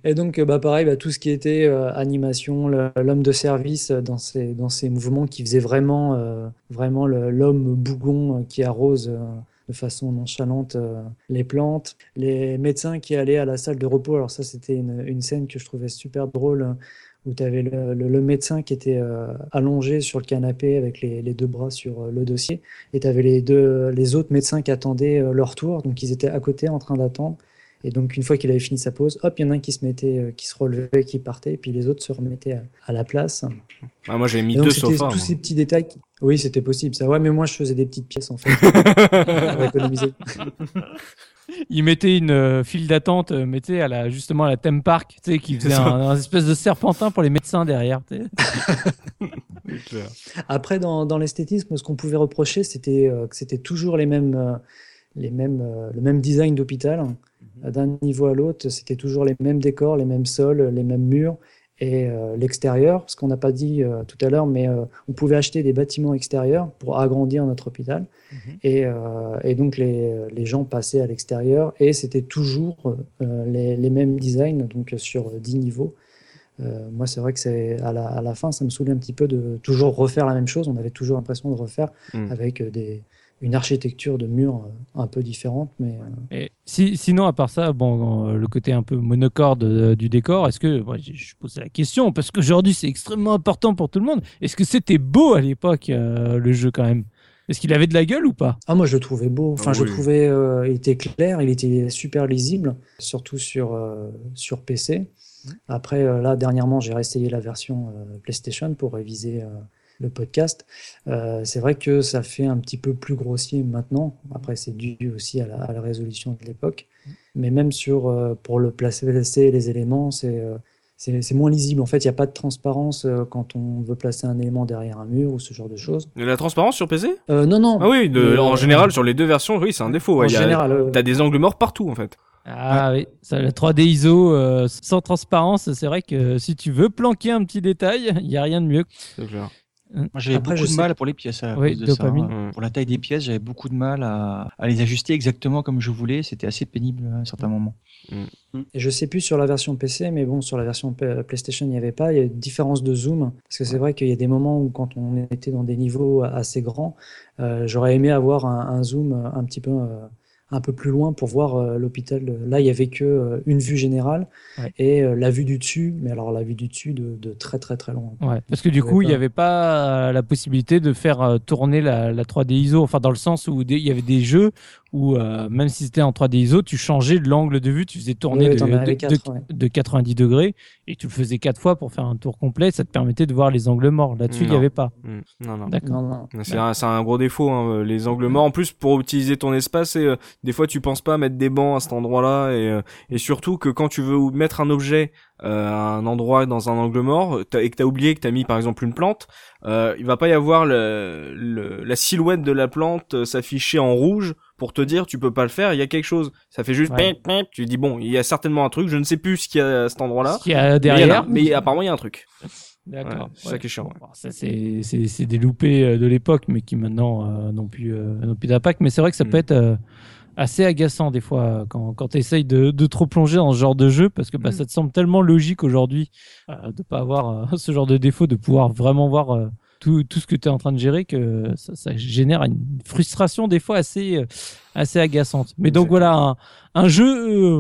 Et donc, euh, bah, pareil, bah, tout ce qui était euh, animation, l'homme de service euh, dans ses, dans ses mouvements qui faisait vraiment, vraiment l'homme bougon qui arrose de façon nonchalante les plantes. Les médecins qui allaient à la salle de repos, alors ça, c'était une, scène que je trouvais super drôle, où tu avais le, le- le médecin qui était euh, allongé sur le canapé avec les, les deux bras sur euh, le dossier, et tu avais les, deux, les autres médecins qui attendaient euh, leur tour, donc ils étaient à côté en train d'attendre. Et donc, une fois qu'il avait fini sa pause, hop, il y en a un qui se mettait, qui se relevait, qui partait, et puis les autres se remettaient à, à la place. Ah, moi, j'avais mis donc, deux c'était sofas. tous moi. ces petits détails. qui- Oui, c'était possible, ça. Ouais, mais moi, je faisais des petites pièces, en fait, pour économiser. Il mettait une euh, file d'attente, euh, sais, à la, justement à la theme park, tu sais, qui faisait un, un espèce de serpentin pour les médecins derrière. tu sais. C'est clair. Après, dans, dans l'esthétisme, ce qu'on pouvait reprocher, c'était euh, que c'était toujours les mêmes, les mêmes, euh, le même design d'hôpital. Euh, D'un niveau à l'autre, c'était toujours les mêmes décors, les mêmes sols, les mêmes murs et euh, l'extérieur. Ce qu'on n'a pas dit euh, tout à l'heure, mais euh, on pouvait acheter des bâtiments extérieurs pour agrandir notre hôpital. Et, euh, et donc, les, les gens passaient à l'extérieur et c'était toujours les, les mêmes designs, donc sur 10 niveaux. Moi, c'est vrai que c'est à la, à la fin, ça me saoulait un petit peu de toujours refaire la même chose. On avait toujours l'impression de refaire Mm. avec des, une architecture de murs euh, un peu différente. Mais euh, Et si, sinon, à part ça, bon, euh, le côté un peu monocorde du décor, est-ce que, je, je pose la question, parce qu'aujourd'hui c'est extrêmement important pour tout le monde, est-ce que c'était beau à l'époque, euh, le jeu quand même? Est-ce qu'il avait de la gueule ou pas? Ah, moi, je le trouvais beau. Enfin, Ah je oui. trouvais, euh, il était clair, il était super lisible, surtout sur, euh, sur PC. Après, euh, là, dernièrement, j'ai réessayé la version euh, PlayStation pour réviser euh, le podcast. Euh, c'est vrai que ça fait un petit peu plus grossier maintenant. Après, c'est dû aussi à la, à la résolution de l'époque. Mais même sur, euh, pour le placer les éléments, c'est euh, c'est c'est moins lisible. En fait, il n'y a pas de transparence quand on veut placer un élément derrière un mur ou ce genre de choses. La transparence sur PC Euh, non, non. Ah oui, de- Euh, en général, sur les deux versions, oui, c'est un défaut. ouais, en général, euh, T'as des angles morts partout, en fait. Ah oui, ça, la 3D ISO euh, sans transparence, c'est vrai que si tu veux planquer un petit détail, il n'y a rien de mieux. C'est clair. Moi, j'avais beaucoup je de sais- mal pour les pièces à Oui, cause de ça, dopamine. hein. Mm. Pour la taille des pièces, j'avais beaucoup de mal à, à les ajuster exactement comme je voulais. C'était assez pénible à un certain moment. Et je sais plus sur la version PC, mais bon, sur la version P- PlayStation, il n'y avait pas. Il y a une différence de zoom. Parce que c'est vrai qu'il y a des moments où, quand on était dans des niveaux assez grands, euh, j'aurais aimé avoir un, un zoom un petit peu, euh, un peu plus loin pour voir euh, l'hôpital. Là, il y avait que euh, une vue générale Ouais. et euh, la vue du dessus. Mais alors, la vue du dessus de, de très, très, très loin. Ouais, parce que du coup, il n'y avait pas euh, la possibilité de faire euh, tourner la, la 3D ISO, enfin dans le sens où il y avait des jeux où euh, même si c'était en 3D ISO, tu changeais de l'angle de vue, tu faisais tourner de, t'en avais de- quatre, de- ouais. de 90 degrés et tu le faisais quatre fois pour faire un tour complet, ça te permettait de voir les angles morts. Là-dessus, il n'y avait pas. Mm. Non, non. D'accord. C'est un, gros défaut, hein, les angles morts. En plus, pour utiliser ton espace, et, euh, des fois, tu penses pas mettre des bancs à cet endroit-là, et, euh, et surtout que quand tu veux mettre un objet euh, à un endroit dans un angle mort, et que t'as oublié que t'as mis par exemple une plante, euh, il va pas y avoir le, le- la silhouette de la plante euh, s'afficher en rouge pour te dire tu peux pas le faire. Il y a quelque chose. Ça fait juste Ouais. pip. Tu dis bon, il y a certainement un truc. Je ne sais plus ce qu'il y a à cet endroit-là. Ce qu'il y a Mais, derrière. mais apparemment il y a un truc. D'accord. Ouais, c'est ça qui est chiant, ouais. Bon, ça, c'est, des loupés euh, de l'époque, mais qui maintenant euh, n'ont plus, euh, n'ont plus d'impact. Mais c'est vrai que ça Mm. peut être euh, assez agaçant des fois quand, quand tu essayes de, de trop plonger dans ce genre de jeu, parce que bah, Mm. ça te semble tellement logique aujourd'hui euh, de pas avoir ce genre de défaut, de pouvoir vraiment voir tout, tout ce que tu es en train de gérer, que ça, ça génère une frustration des fois assez, euh, assez agaçante. Mais donc voilà, un, un jeu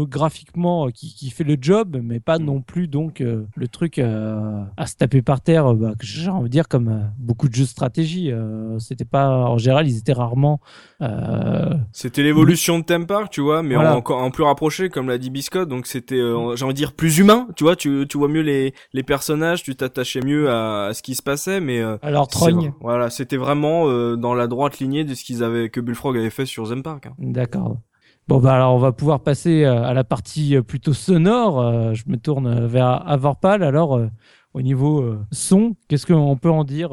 euh, graphiquement euh, qui, qui fait le job, mais pas Mm. non plus donc euh, le truc euh, à se taper par terre, euh, bah, que j'ai envie de dire comme euh, beaucoup de jeux de stratégie. euh, C'était pas en général, ils étaient rarement. euh, C'était l'évolution de Theme Park, tu vois, mais Voilà. en, encore en plus rapproché, comme l'a dit Biscotte. Donc c'était, euh, j'ai envie de dire, plus humain. Tu vois, tu, tu vois mieux les, les personnages, tu t'attachais mieux à, à ce qui se passait, mais euh, alors trogne. Voilà, c'était vraiment euh, dans la droite lignée de ce qu'ils avaient, que Bullfrog avait fait sur Theme Park. Hein. D'accord. Bon bah alors on va pouvoir passer euh, à la partie euh, plutôt sonore. Euh, je me tourne vers Avorpal. Alors au niveau son, qu'est-ce qu'on peut en dire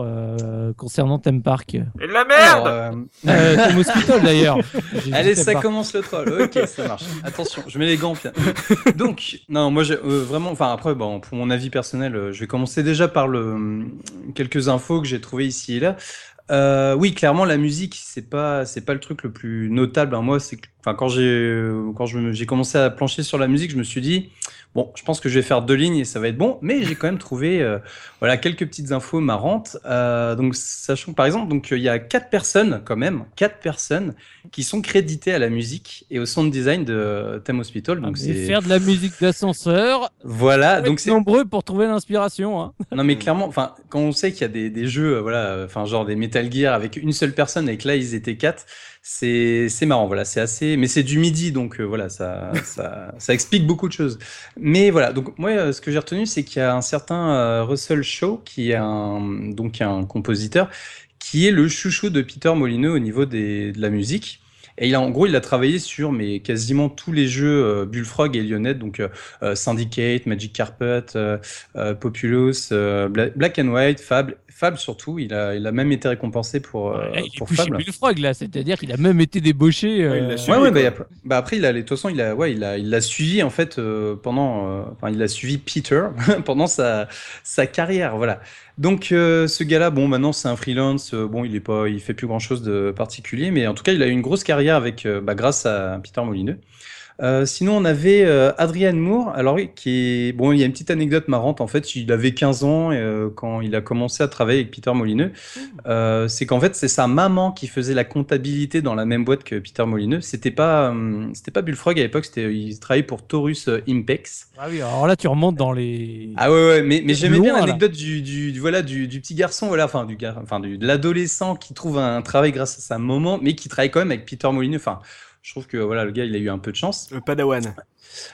concernant Theme Park? Et de la Alors, euh, euh, Tom Hospital d'ailleurs. Allez, ça Park. commence le troll. Ok, ça marche. Attention, je mets les gants. Donc, non, moi, j'ai euh, vraiment, enfin, après, bon, pour mon avis personnel, je vais commencer déjà par le, hum, quelques infos que j'ai trouvées ici et là. Euh, oui, clairement, la musique, c'est pas, c'est pas le truc le plus notable. hein. Moi, c'est, enfin, quand j'ai, quand j'ai commencé à plancher sur la musique, je me suis dit, bon, je pense que je vais faire deux lignes et ça va être bon. Mais j'ai quand même trouvé, euh, voilà, quelques petites infos marrantes. Euh, donc, sachant que, par exemple, donc, il y a quatre personnes, quand même, quatre personnes qui sont créditées à la musique et au sound design de Theme Hospital. Ah, Donc, mais c'est, faire de la musique d'ascenseur. voilà. Donc, c'est, nombreux pour trouver l'inspiration. Hein. non mais clairement, enfin quand on sait qu'il y a des, des jeux, euh, voilà, enfin genre des Metal Gear avec une seule personne et que là ils étaient quatre, c'est c'est marrant, voilà, c'est assez, mais c'est du midi donc euh, voilà, ça, ça ça explique beaucoup de choses. Mais voilà, donc moi euh, ce que j'ai retenu c'est qu'il y a un certain euh, Russell Shaw qui est un donc un compositeur qui est le chouchou de Peter Molineux au niveau des, de la musique. Et il a, en gros, il a travaillé sur mais quasiment tous les jeux euh, Bullfrog et Lionnet, donc euh, Syndicate, Magic Carpet, euh, Populous, Bla- Black and White, Fable, Fable surtout. Il a, il a même été récompensé pour, euh, il est pour plus. Bullfrog là, c'est-à-dire qu'il a même été débauché. Ouais, il euh, l'a suivi. Ouais, ouais, bah, il a plein- bah, après, il a, de toute façon, il a, ouais, il a, il l'a suivi en fait euh, pendant, euh, enfin, il a suivi Peter pendant sa, sa carrière, voilà. Donc, euh, ce gars-là, bon, maintenant c'est un freelance, euh, bon, il est pas, il fait plus grand-chose de particulier, mais en tout cas, il a eu une grosse carrière avec, euh, bah, grâce à Peter Molineux. Euh, sinon, on avait euh, Adrian Moore, alors oui, qui est bon. Il y a une petite anecdote marrante. En fait, il avait 15 ans euh, quand il a commencé à travailler avec Peter Molineux. Euh, c'est qu'en fait, c'est sa maman qui faisait la comptabilité dans la même boîte que Peter Molineux. C'était pas, c'était pas Bullfrog à l'époque. C'était, il travaillait pour Taurus Impex. Ah oui, alors là tu remontes dans les. Ah ouais, ouais, mais, mais j'aimais bien l'anecdote du, du, du- voilà, du, du petit garçon, voilà, enfin, du gar, enfin, du, de l'adolescent qui trouve un travail grâce à sa maman, mais qui travaille quand même avec Peter Molineux. Enfin, je trouve que voilà, le gars, il a eu un peu de chance. Le Padawan.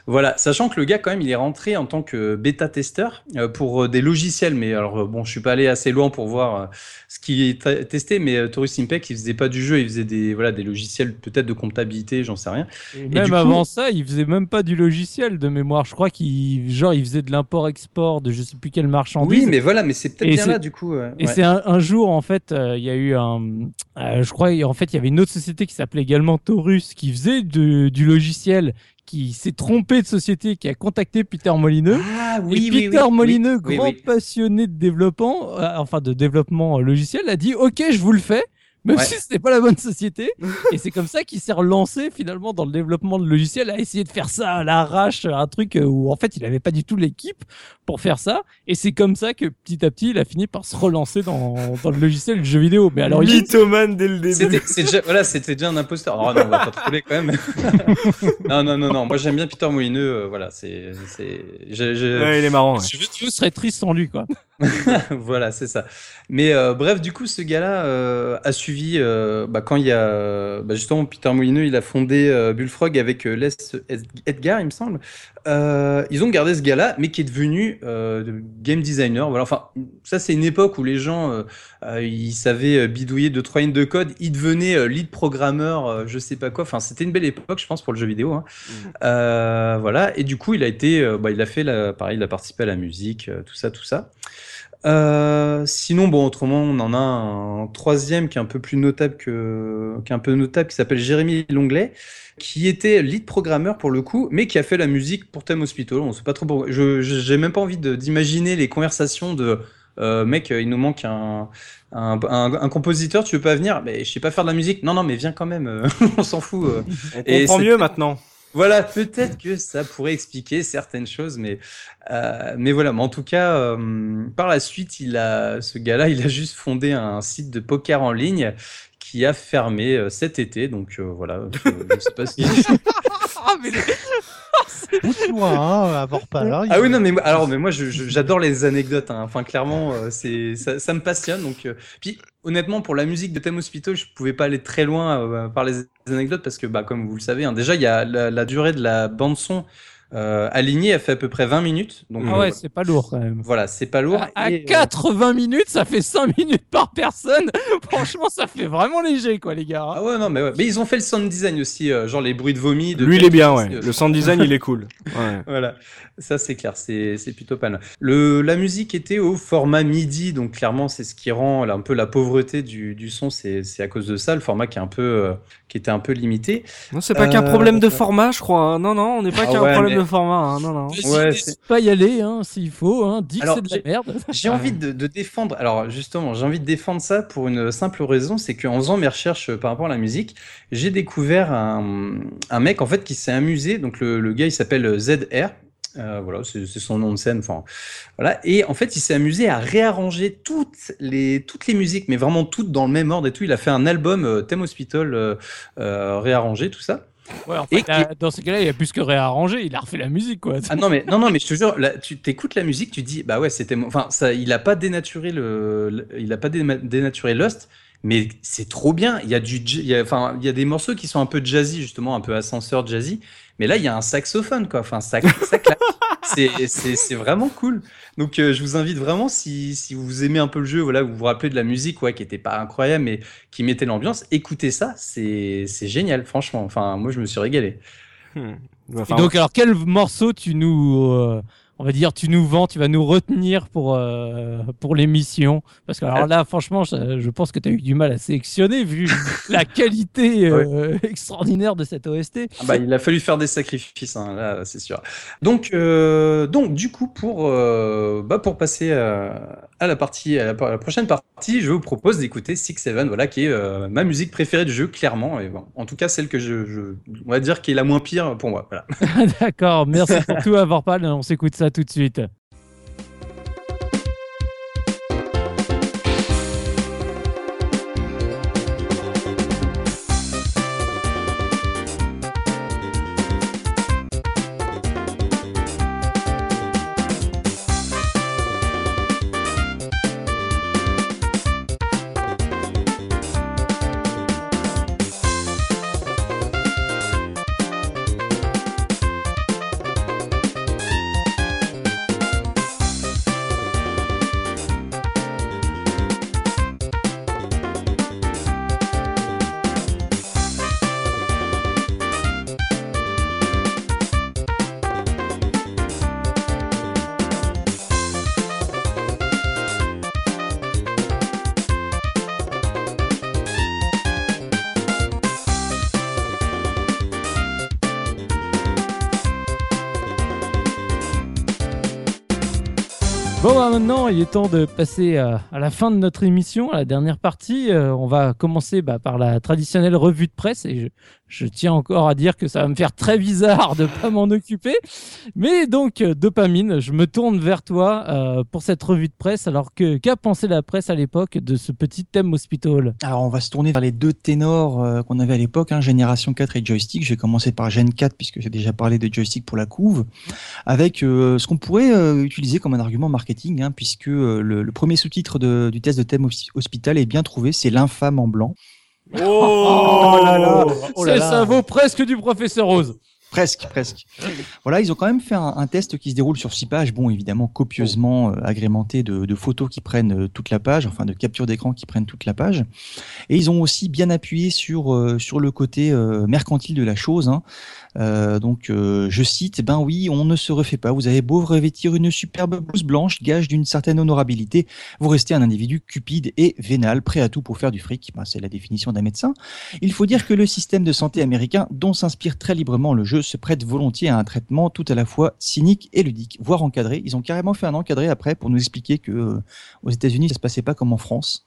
Voilà, sachant que le gars quand même il est rentré en tant que bêta testeur euh, pour euh, des logiciels, mais alors euh, bon, je suis pas allé assez loin pour voir ce qui est testé, mais Taurus Impact il faisait pas du jeu, il faisait des voilà des logiciels peut-être de comptabilité, j'en sais rien. Et même coup- avant ça, il faisait même pas du logiciel de mémoire. Je crois qu'il genre il faisait de l'import-export de je sais plus quelle marchandise. Oui, mais voilà, mais c'est peut-être bien là du coup. Et ouais. c'est un, un jour en fait, euh, il y a eu un, euh, je crois en fait il y avait une autre société qui s'appelait également Taurus qui faisait de- du logiciel qui s'est trompé de société, qui a contacté Peter Molineux. Ah et Peter Molineux, grand passionné de développement, euh, enfin de développement logiciel, a dit OK, je vous le fais. Même Ouais. si c'était pas la bonne société. et c'est comme ça qu'il s'est relancé finalement dans le développement de logiciel, à essayer de faire ça à l'arrache, un truc euh, où en fait il avait pas du tout l'équipe pour faire ça. Et c'est comme ça que petit à petit il a fini par se relancer dans, dans le logiciel du jeu vidéo. Mais l'origine, Mythomane dès le début. C'était déjà, voilà, c'était déjà un imposteur. Oh non, on va pas troller quand même. non, non, non, non. Moi, j'aime bien Peter Molineux. euh, voilà, c'est, c'est, j'ai- j'ai- Ouais, il est marrant. ouais. je, je serais triste sans lui quoi. voilà, c'est ça. Mais euh, bref, du coup, ce gars-là euh, a suivi euh, bah, quand il y a bah, justement Peter Molineux, il a fondé Bullfrog avec Les Edgar, il me semble. Ils ont gardé ce gars-là, mais qui est devenu de- game designer. Voilà. Enfin, ça, c'est une époque où les gens, ils savaient bidouiller deux trois lignes de code. Ils devenaient lead programmeur, je sais pas quoi. Enfin, c'était une belle époque, je pense, pour le jeu vidéo. hein. Euh, voilà. Et du coup, il a été, bah, il a fait, la, pareil, il a participé à la musique, tout ça, tout ça. Euh, sinon, bon, autrement, on en a un troisième qui est un peu plus notable que, qui est un peu notable, qui s'appelle Jérémy Longlet, qui était lead programmeur pour le coup, mais qui a fait la musique pour Thème Hospital. On sait pas trop pourquoi. Je, j'ai même pas envie de- d'imaginer les conversations de, euh, mec, il nous manque un, un, un- un compositeur, tu veux pas venir? Mais je sais pas faire de la musique. Non, non, mais viens quand même. euh, on s'en fout. On Et comprend mieux maintenant. Voilà, peut-être que ça pourrait expliquer certaines choses, mais, euh, mais voilà. Mais en tout cas, euh, par la suite, il a, ce gars-là, il a juste fondé un site de poker en ligne qui a fermé euh, cet été. Donc euh, voilà, je, je sais pas si. Ah, mais Pousse-toi, hein, à Vorpal. hein, Ah oui, non, mais moi- alors, mais moi, j'adore les anecdotes. hein. Enfin, clairement, euh, c'est, ça, ça me passionne. Donc, euh, puis, honnêtement, pour la musique de Thème Hospital, je pouvais pas aller très loin euh, par les anecdotes parce que, bah, comme vous le savez, hein, déjà, il y a la, la durée de la bande son euh, alignée, elle fait à peu près 20 minutes. Donc, Ah euh, ouais, c'est pas lourd quand même. voilà, c'est pas lourd. À, à Et, euh, 80 minutes, ça fait 5 minutes par personne. Franchement, ça fait vraiment léger, quoi, les gars. Ah ouais, non, mais ouais. Mais ils ont fait le sound design aussi, euh, genre les bruits de vomi. De Lui, il est bien, ouais. Le sound design, il est cool. Ouais. Voilà, ça c'est clair, c'est plutôt pas mal. Le, la musique était au format MIDI, donc clairement c'est ce qui rend là, un peu la pauvreté du, du son, c'est à cause de ça, le format qui est un peu euh, qui était un peu limité. Non, c'est pas qu'un Euh, problème de format, je crois. hein. Non, non, on n'est pas Ah qu'un ouais, problème mais- de format. hein. Non, non. Ouais, c'est- pas y aller, hein, s'il faut. Hein. Dis que Alors, c'est de la merde. J'ai envie de, de défendre, alors justement, j'ai envie de défendre ça pour une simple raison, c'est qu'en faisant mes recherches euh, par rapport à la musique, j'ai découvert un, un mec en fait qui s'est amusé, donc le, le gars il s'appelle ZR. Euh, voilà, c'est c'est son nom de scène. Enfin, voilà. Et en fait, il s'est amusé à réarranger toutes les toutes les musiques, mais vraiment toutes dans le même ordre et tout. Il a fait un album euh, Thème Hospital euh, euh, réarrangé, tout ça. Ouais, en Et là, dans ces cas-là, il a plus que réarrangé. Il a refait la musique, quoi. Ah non mais non non mais je te jure, là, tu t'écoutes la musique, tu dis bah ouais c'était enfin ça il a pas dénaturé le, le- il a pas dénaturé Lost, mais c'est trop bien. Il y a du il y a enfin il y a des morceaux qui sont un peu jazzy justement, un peu ascenseur jazzy, mais là il y a un saxophone quoi. Enfin ça ça claque. C'est c'est c'est vraiment cool. Donc euh, je vous invite vraiment si si vous aimez un peu le jeu, voilà, vous vous rappelez de la musique ouais qui était pas incroyable mais qui mettait l'ambiance, écoutez ça, c'est c'est génial franchement. Enfin moi je me suis régalé. Hmm. Et donc, alors, quel morceau tu nous, euh, on va dire, tu nous vends, tu vas nous retenir pour euh, pour l'émission Parce que alors là, franchement, je, je pense que tu as eu du mal à sélectionner vu la qualité euh, extraordinaire de cette OST. Ah bah, il a fallu faire des sacrifices, hein, là, c'est sûr. Donc, euh, donc, du coup, pour, bah, pour passer à, à la partie, à la, prochaine partie, je vous propose d'écouter Six Seven, voilà, qui est euh, ma musique préférée du jeu, clairement. Et bon, en tout cas, celle que je, on va dire qui est la moins pire pour moi. D'accord, merci pour tout, Avorpal. On s'écoute ça tout de suite. Temps de passer à, à la fin de notre émission, à la dernière partie. Euh, on va commencer bah, par la traditionnelle revue de presse. Et je, je tiens encore à dire que ça va me faire très bizarre de pas m'en occuper. Mais donc, euh, Dopamine, je me tourne vers toi euh, pour cette revue de presse. Alors, que qu'a pensé la presse à l'époque de ce petit thème hospital? Alors, on va se tourner vers les deux ténors euh, qu'on avait à l'époque, hein, Génération 4 et Joystick. Je vais commencer par Gen 4, puisque j'ai déjà parlé de Joystick pour la couve, avec euh, ce qu'on pourrait euh, utiliser comme un argument marketing, hein, puisque le, le premier sous-titre du test de thème hos- hospital est bien trouvé, c'est l'infâme en blanc. Oh, là là, Oh là. Ça vaut presque du professeur Rose. Presque, presque. Voilà, ils ont quand même fait un, un test qui se déroule sur six pages, bon, évidemment copieusement euh, agrémenté de, de photos qui prennent euh, toute la page, enfin de captures d'écran qui prennent toute la page. Et ils ont aussi bien appuyé sur euh, sur le côté euh, mercantile de la chose. hein. Euh, donc, euh, je cite, ben oui, on ne se refait pas. Vous avez beau revêtir une superbe blouse blanche, gage d'une certaine honorabilité, vous restez un individu cupide et vénal, prêt à tout pour faire du fric. Ben, c'est la définition d'un médecin. Il faut dire que le système de santé américain, dont s'inspire très librement le jeu, se prête volontiers à un traitement tout à la fois cynique et ludique, voire encadré. Ils ont carrément fait un encadré après pour nous expliquer que euh, aux États-Unis, ça se passait pas comme en France.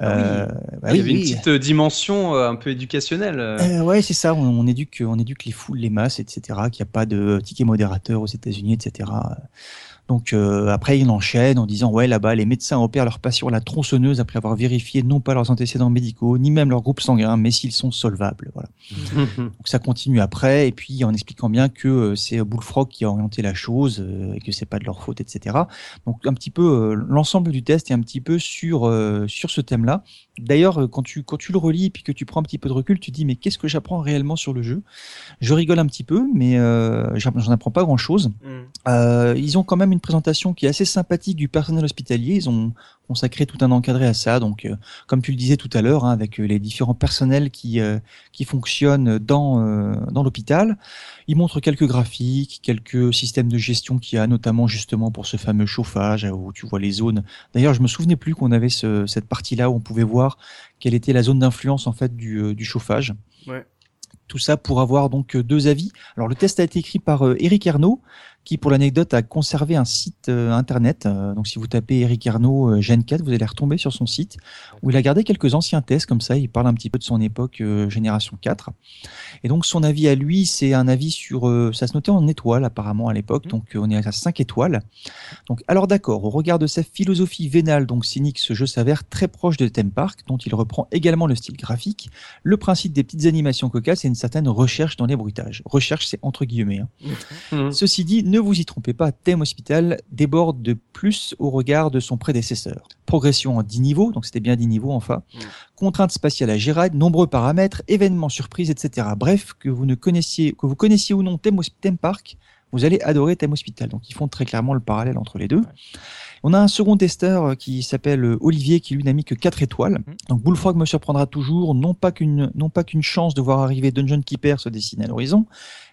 Ah oui. Euh, bah Il y oui, avait une oui. petite euh, dimension euh, un peu éducationnelle. euh. Euh, ouais, c'est ça. On, on éduque, on éduque les foules, les masses, etc. Qu'il n'y a pas de ticket modérateur aux États-Unis, etc. Donc euh, après, il enchaîne en disant ouais, là-bas, les médecins opèrent leurs patients à la tronçonneuse après avoir vérifié non pas leurs antécédents médicaux, ni même leur groupe sanguin, mais s'ils sont solvables. Voilà. Donc ça continue après, et puis en expliquant bien que euh, c'est Bullfrog qui a orienté la chose euh, et que c'est pas de leur faute, etc. Donc un petit peu euh, l'ensemble du test est un petit peu sur euh, sur ce thème-là. D'ailleurs, euh, quand tu quand tu le relis et puis que tu prends un petit peu de recul, tu te dis mais qu'est-ce que j'apprends réellement sur le jeu? Je rigole un petit peu, mais euh, j'en j'en apprends pas grand-chose. Mm. Euh, ils ont quand même une présentation qui est assez sympathique du personnel hospitalier. Ils ont consacré tout un encadré à ça. Donc, euh, comme tu le disais tout à l'heure, hein, avec euh, les différents personnels qui euh, qui fonctionnent dans euh, dans l'hôpital, ils montrent quelques graphiques, quelques systèmes de gestion qu'il y a, notamment justement pour ce fameux chauffage où tu vois les zones. D'ailleurs, je me souvenais plus qu'on avait ce, cette partie-là où on pouvait voir quelle était la zone d'influence en fait du, du chauffage. Ouais. Tout ça pour avoir donc deux avis. Alors le test a été écrit par Eric Ernaud, qui pour l'anecdote a conservé un site euh, internet. Euh, donc si vous tapez Eric Ernaud euh, Gen 4, vous allez retomber sur son site où il a gardé quelques anciens tests comme ça. Il parle un petit peu de son époque euh, génération 4. Et donc son avis à lui, c'est un avis sur euh, ça se notait en étoiles apparemment à l'époque. Donc euh, on est à 5 étoiles. Donc alors d'accord, au regard de sa philosophie vénale donc cynique, ce jeu s'avère très proche de Theme Park dont il reprend également le style graphique, le principe des petites animations cocasses et une certaine recherche dans les bruitages. Recherche, c'est entre guillemets. hein. Mhm. Ceci dit, ne vous y trompez pas, Thème Hospital déborde de plus au regard de son prédécesseur. Progression en 10 niveaux, donc c'était bien 10 niveaux enfin. Mm. Contraintes spatiales à gérer, nombreux paramètres, événements surprises, etc. Bref, que vous ne connaissiez, que vous connaissiez ou non Thème, Park, vous allez adorer Thème Hospital. Donc ils font très clairement le parallèle entre les deux. On a un second testeur euh, qui s'appelle euh, Olivier qui lui n'a mis que 4 étoiles. Donc Bullfrog me surprendra toujours, non pas qu'une non pas qu'une chance de voir arriver Dungeon Keeper se dessiner à l'horizon,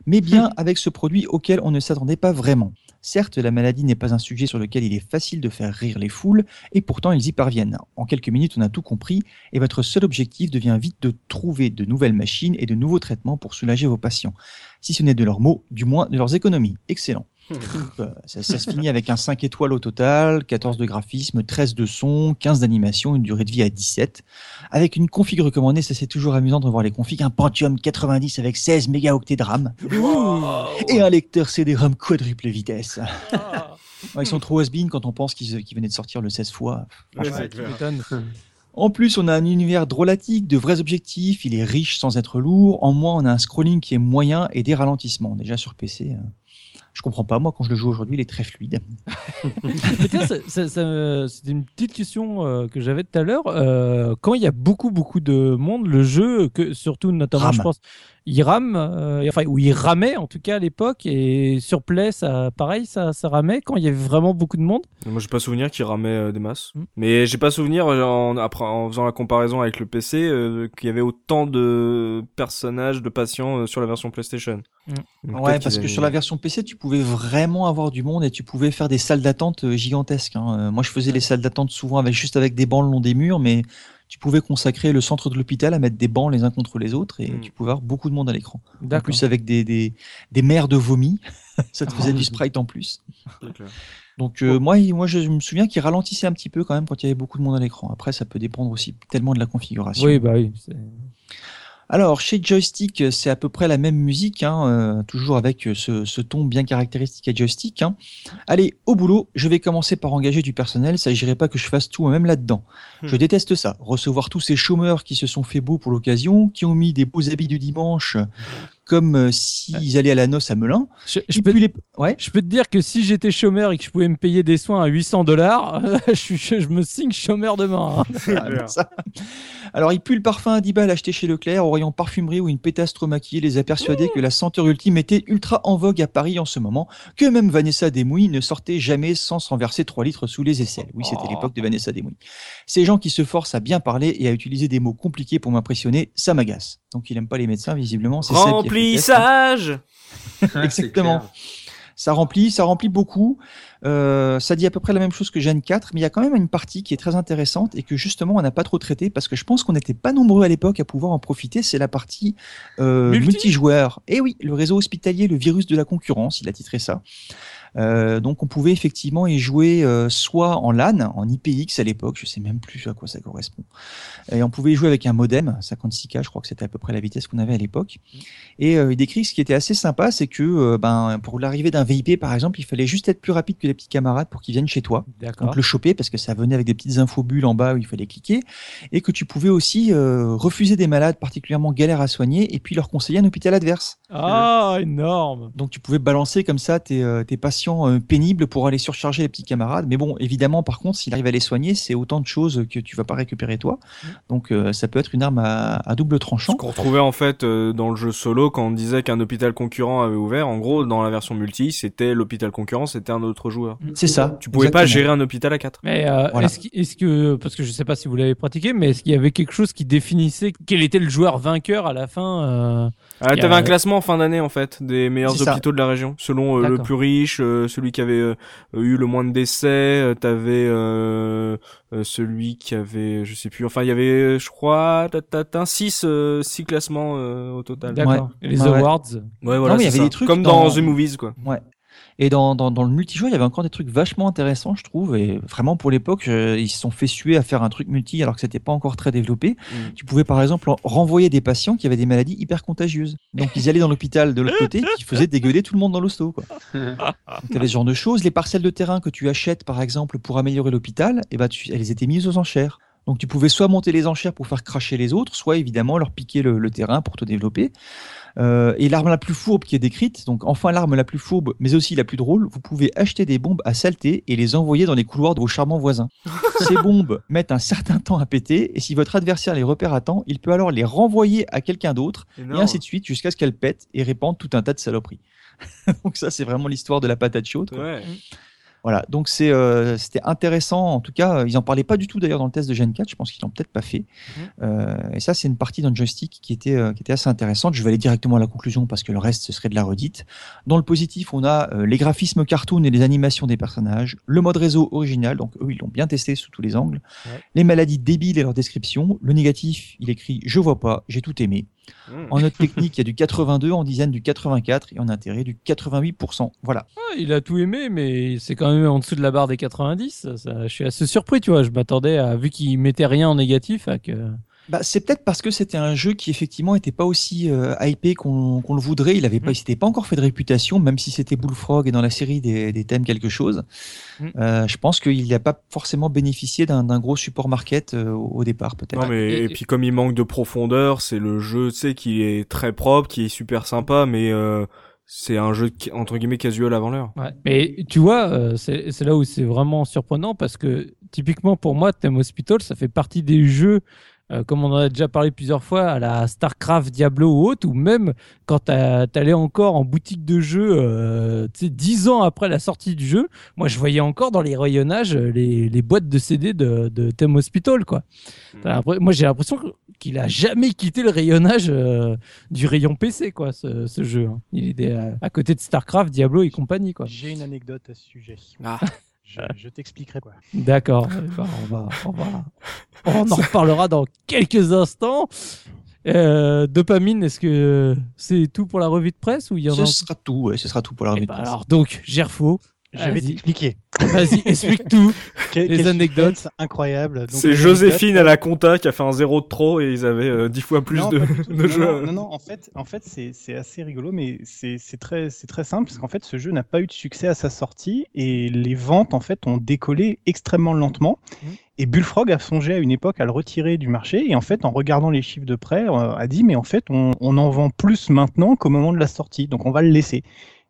mais bien avec ce produit auquel on ne s'attendait pas vraiment. Certes, la maladie n'est pas un sujet sur lequel il est facile de faire rire les foules, et pourtant ils y parviennent. En quelques minutes, on a tout compris, et votre seul objectif devient vite de trouver de nouvelles machines et de nouveaux traitements pour soulager vos patients. Si ce n'est de leurs mots, du moins de leurs économies. Excellent. Euh, ça, ça se finit avec un 5 étoiles au total, 14 de graphisme, 13 de son, 15 d'animation, une durée de vie à 17. Avec une config recommandée, ça c'est toujours amusant de voir les configs, un Pentium 90 avec 16 mégaoctets de RAM et un lecteur CD-ROM quadruple vitesse. Ouais, ils sont trop has quand on pense qu'ils qu'ils venaient de sortir le 16 fois. Ouais. En plus, on a un univers drôlatique, de vrais objectifs, il est riche sans être lourd. En moins, on a un scrolling qui est moyen et des ralentissements. Déjà sur PC, euh, je comprends pas. Moi, quand je le joue aujourd'hui, il est très fluide. C'était une petite question euh, que j'avais tout à l'heure. Euh, quand il y a beaucoup, beaucoup de monde, le jeu, que, surtout notamment, Rame. je pense, il rame, euh, enfin, ou il ramait en tout cas à l'époque, et sur Play, ça, pareil, ça, ça ramait quand il y avait vraiment beaucoup de monde. Moi, j'ai pas souvenir qu'il ramait euh, des masses. Mm. Mais j'ai pas souvenir, euh, en, après, en faisant la comparaison avec le PC, euh, qu'il y avait autant de personnages, de patients euh, sur la version PlayStation. Mm. Ouais, parce que a- sur la version PC, tu pouvais vraiment avoir du monde et tu pouvais faire des salles d'attente gigantesques. hein. Moi, je faisais les salles d'attente souvent avec juste avec des bancs le long des murs, mais tu pouvais consacrer le centre de l'hôpital à mettre des bancs les uns contre les autres et Mm. tu pouvais avoir beaucoup de monde à l'écran. En plus, avec des, des, des mers de vomi, ça te faisait du sprite en plus. Clair. Donc euh, moi, moi, je me souviens qu'il ralentissait un petit peu quand même quand il y avait beaucoup de monde à l'écran. Après, ça peut dépendre aussi tellement de la configuration. Oui, bah oui. Alors, chez Joystick, c'est à peu près la même musique, hein, euh, toujours avec ce, ce ton bien caractéristique à Joystick. hein. Allez, au boulot, je vais commencer par engager du personnel, ça s'agirait pas que je fasse tout moi-même là-dedans. Je Hmm. déteste ça, recevoir tous ces chômeurs qui se sont fait beaux pour l'occasion, qui ont mis des beaux habits du dimanche, comme euh, s'ils allaient à la noce à Melun. Je, je peux, pue les... Ouais. je peux te dire que si j'étais chômeur et que je pouvais me payer des soins à 800 dollars, je, suis- je me signe chômeur demain. hein. Ah, ça. Alors, il pue le parfum à 10 balles acheté chez Leclerc au rayon parfumerie où une pétasse trop maquillée les a persuadés que la senteur ultime était ultra en vogue à Paris en ce moment, que même Vanessa Desmouilles ne sortait jamais sans s'en verser 3 litres sous les aisselles. Oui, c'était Oh. l'époque de Vanessa Desmouilles. Ces gens qui se forcent à bien parler et à utiliser des mots compliqués pour m'impressionner, ça m'agace. Donc, il aime pas les médecins, visiblement. C'est Seb qui hein. Remplissage Exactement. Ça remplit, ça remplit beaucoup. Euh, ça dit à peu près la même chose que Gen 4, mais il y a quand même une partie qui est très intéressante et que justement on n'a pas trop traité parce que je pense qu'on n'était pas nombreux à l'époque à pouvoir en profiter. C'est la partie euh, Multi? multijoueur. Et oui, le réseau hospitalier, le virus de la concurrence, il a titré ça. Euh, donc on pouvait effectivement y jouer euh, soit en LAN, en IPX à l'époque, je sais même plus à quoi ça correspond. Et on pouvait y jouer avec un modem, 56K, je crois que c'était à peu près la vitesse qu'on avait à l'époque. Et euh, il décrit ce qui était assez sympa, c'est que ben, pour l'arrivée d'un VIP par exemple, il fallait juste être plus rapide que les petits camarades pour qu'ils viennent chez toi. Donc le choper parce que ça venait avec des petites infobulles en bas où il fallait cliquer et que tu pouvais aussi refuser des malades particulièrement galères à soigner et puis leur conseiller un hôpital adverse. Ah, énorme. Donc tu pouvais balancer comme ça tes, tes patients euh, pénibles pour aller surcharger les petits camarades. Mais bon, évidemment, par contre, s'il arrive à les soigner, c'est autant de choses que tu vas pas récupérer toi. Donc euh, ça peut être une arme à, à double Ce tranchant. qu'on retrouvait en fait euh, dans le jeu solo quand on disait qu'un hôpital concurrent avait ouvert, en gros dans la version multi, c'était l'hôpital concurrent, c'était un autre joueur. C'est ça. Tu pouvais pas gérer un hôpital à 4. Mais euh, Voilà. est-ce, que, parce que je sais pas si vous l'avez pratiqué, mais est-ce qu'il y avait quelque chose qui définissait quel était le joueur vainqueur à la fin euh, Ah, t'avais un classement en fin d'année en fait des meilleurs ça. hôpitaux de la région, selon euh, le plus riche, euh, celui qui avait euh, eu le moins de décès, euh, t'avais euh, euh, celui qui avait, je sais plus, enfin il y avait, je crois, t'as 6 six classements euh, au total. D'accord. Les Ouais, ouais. awards. Ouais, voilà, mais il y c'est avait ça. des trucs comme dans dans- The Movies quoi. Et dans, dans, dans le multijoueur, il y avait encore des trucs vachement intéressants, je trouve. Et vraiment, pour l'époque, euh, ils se sont fait suer à faire un truc multi alors que c'était pas encore très développé. Mm. Tu pouvais, par exemple, en- renvoyer des patients qui avaient des maladies hyper contagieuses. Donc, ils allaient dans l'hôpital de l'autre côté, qui faisaient dégueuler tout le monde dans l'hosto. Tu avais ce genre de choses. Les parcelles de terrain que tu achètes, par exemple, pour améliorer l'hôpital, eh ben, tu- elles étaient mises aux enchères. Donc, tu pouvais soit monter les enchères pour faire cracher les autres, soit évidemment leur piquer le, le terrain pour te développer. Euh, et l'arme la plus fourbe qui est décrite, donc enfin l'arme la plus fourbe, mais aussi la plus drôle, vous pouvez acheter des bombes à saleté et les envoyer dans les couloirs de vos charmants voisins. Ces bombes mettent un certain temps à péter, et si votre adversaire les repère à temps, il peut alors les renvoyer à quelqu'un d'autre, et ainsi de suite, jusqu'à ce qu'elles pètent et répandent tout un tas de saloperies. donc ça, c'est vraiment l'histoire de la patate chaude. quoi. Ouais. Voilà, donc c'est euh, c'était intéressant. En tout cas, ils en parlaient pas du tout d'ailleurs dans le test de Gen 4. Je pense qu'ils l'ont peut-être pas fait. Euh, et ça, c'est une partie le joystick qui était euh, qui était assez intéressante. Je vais aller directement à la conclusion parce que le reste ce serait de la redite. Dans le positif, on a euh, les graphismes cartoon et les animations des personnages, le mode réseau original. Donc eux, ils l'ont bien testé sous tous les angles. Ouais. Les maladies débiles et leur description. Le négatif, il écrit je vois pas, j'ai tout aimé. Mm. En note technique, il y a du 82, en dizaine du 84 et en intérêt du 88%. Voilà. Ah, il a tout aimé, mais c'est quand même en dessous de la barre des 90. Ça, je suis assez surpris, tu vois. Je m'attendais à, vu qu'il mettait rien en négatif, à que. Bah, c'est peut-être parce que c'était un jeu qui effectivement était pas aussi euh, hypé qu'on le voudrait. Il avait pas, Mm. il pas encore fait de réputation, même si c'était Bullfrog et dans la série des, des thèmes quelque chose. Mm. Euh, je pense qu'il n'a pas forcément bénéficié d'un gros support market euh, au départ, peut-être. Non mais Et- et, puis comme il manque de profondeur, c'est le jeu, tu sais, qui est très propre, qui est super sympa, mais euh, c'est un jeu entre guillemets casual avant l'heure. Ouais. Mais tu vois, euh, c'est c'est là où c'est vraiment surprenant parce que typiquement pour moi, Theme Hospital, ça fait partie des jeux, euh, comme on en a déjà parlé plusieurs fois, à la StarCraft, Diablo ou autre, ou même quand t'allais encore en boutique de jeux, euh, tu sais, dix ans après la sortie du jeu, moi je voyais encore dans les rayonnages euh, les, les boîtes de CD de, de Theme Hospital, quoi. L'impre- Moi j'ai l'impression qu'il a jamais quitté le rayonnage euh, du rayon PC, quoi, ce, ce jeu. hein. Il était à, à côté de StarCraft, Diablo et compagnie, quoi. J'ai une anecdote à ce sujet. Ah. Je, je t'expliquerai quoi. D'accord. Bah, on, va, on, va, on en reparlera dans quelques instants. Euh, dopamine, est-ce que c'est tout pour la revue de presse ou il y en a Ce sera tout, ouais, ce sera tout pour la Eh revue de ben presse. alors donc Gerfo, Je vais Vas-y. t'expliquer. Vas-y, explique tout. Les quel anecdotes. suspense incroyable. Donc, C'est Joséphine à la compta qui a fait un zéro de trop et ils avaient euh, dix fois plus non, de, de non, jeux. Non, non, non, en fait, en fait c'est c'est assez rigolo, mais c'est c'est très, c'est très simple, parce qu'en fait, ce jeu n'a pas eu de succès à sa sortie, et les ventes, en fait, ont décollé extrêmement lentement. Mhm. Et Bullfrog a songé à une époque à le retirer du marché, et en fait, en regardant les chiffres de près, euh, a dit, mais en fait, on, on en vend plus maintenant qu'au moment de la sortie, donc on va le laisser.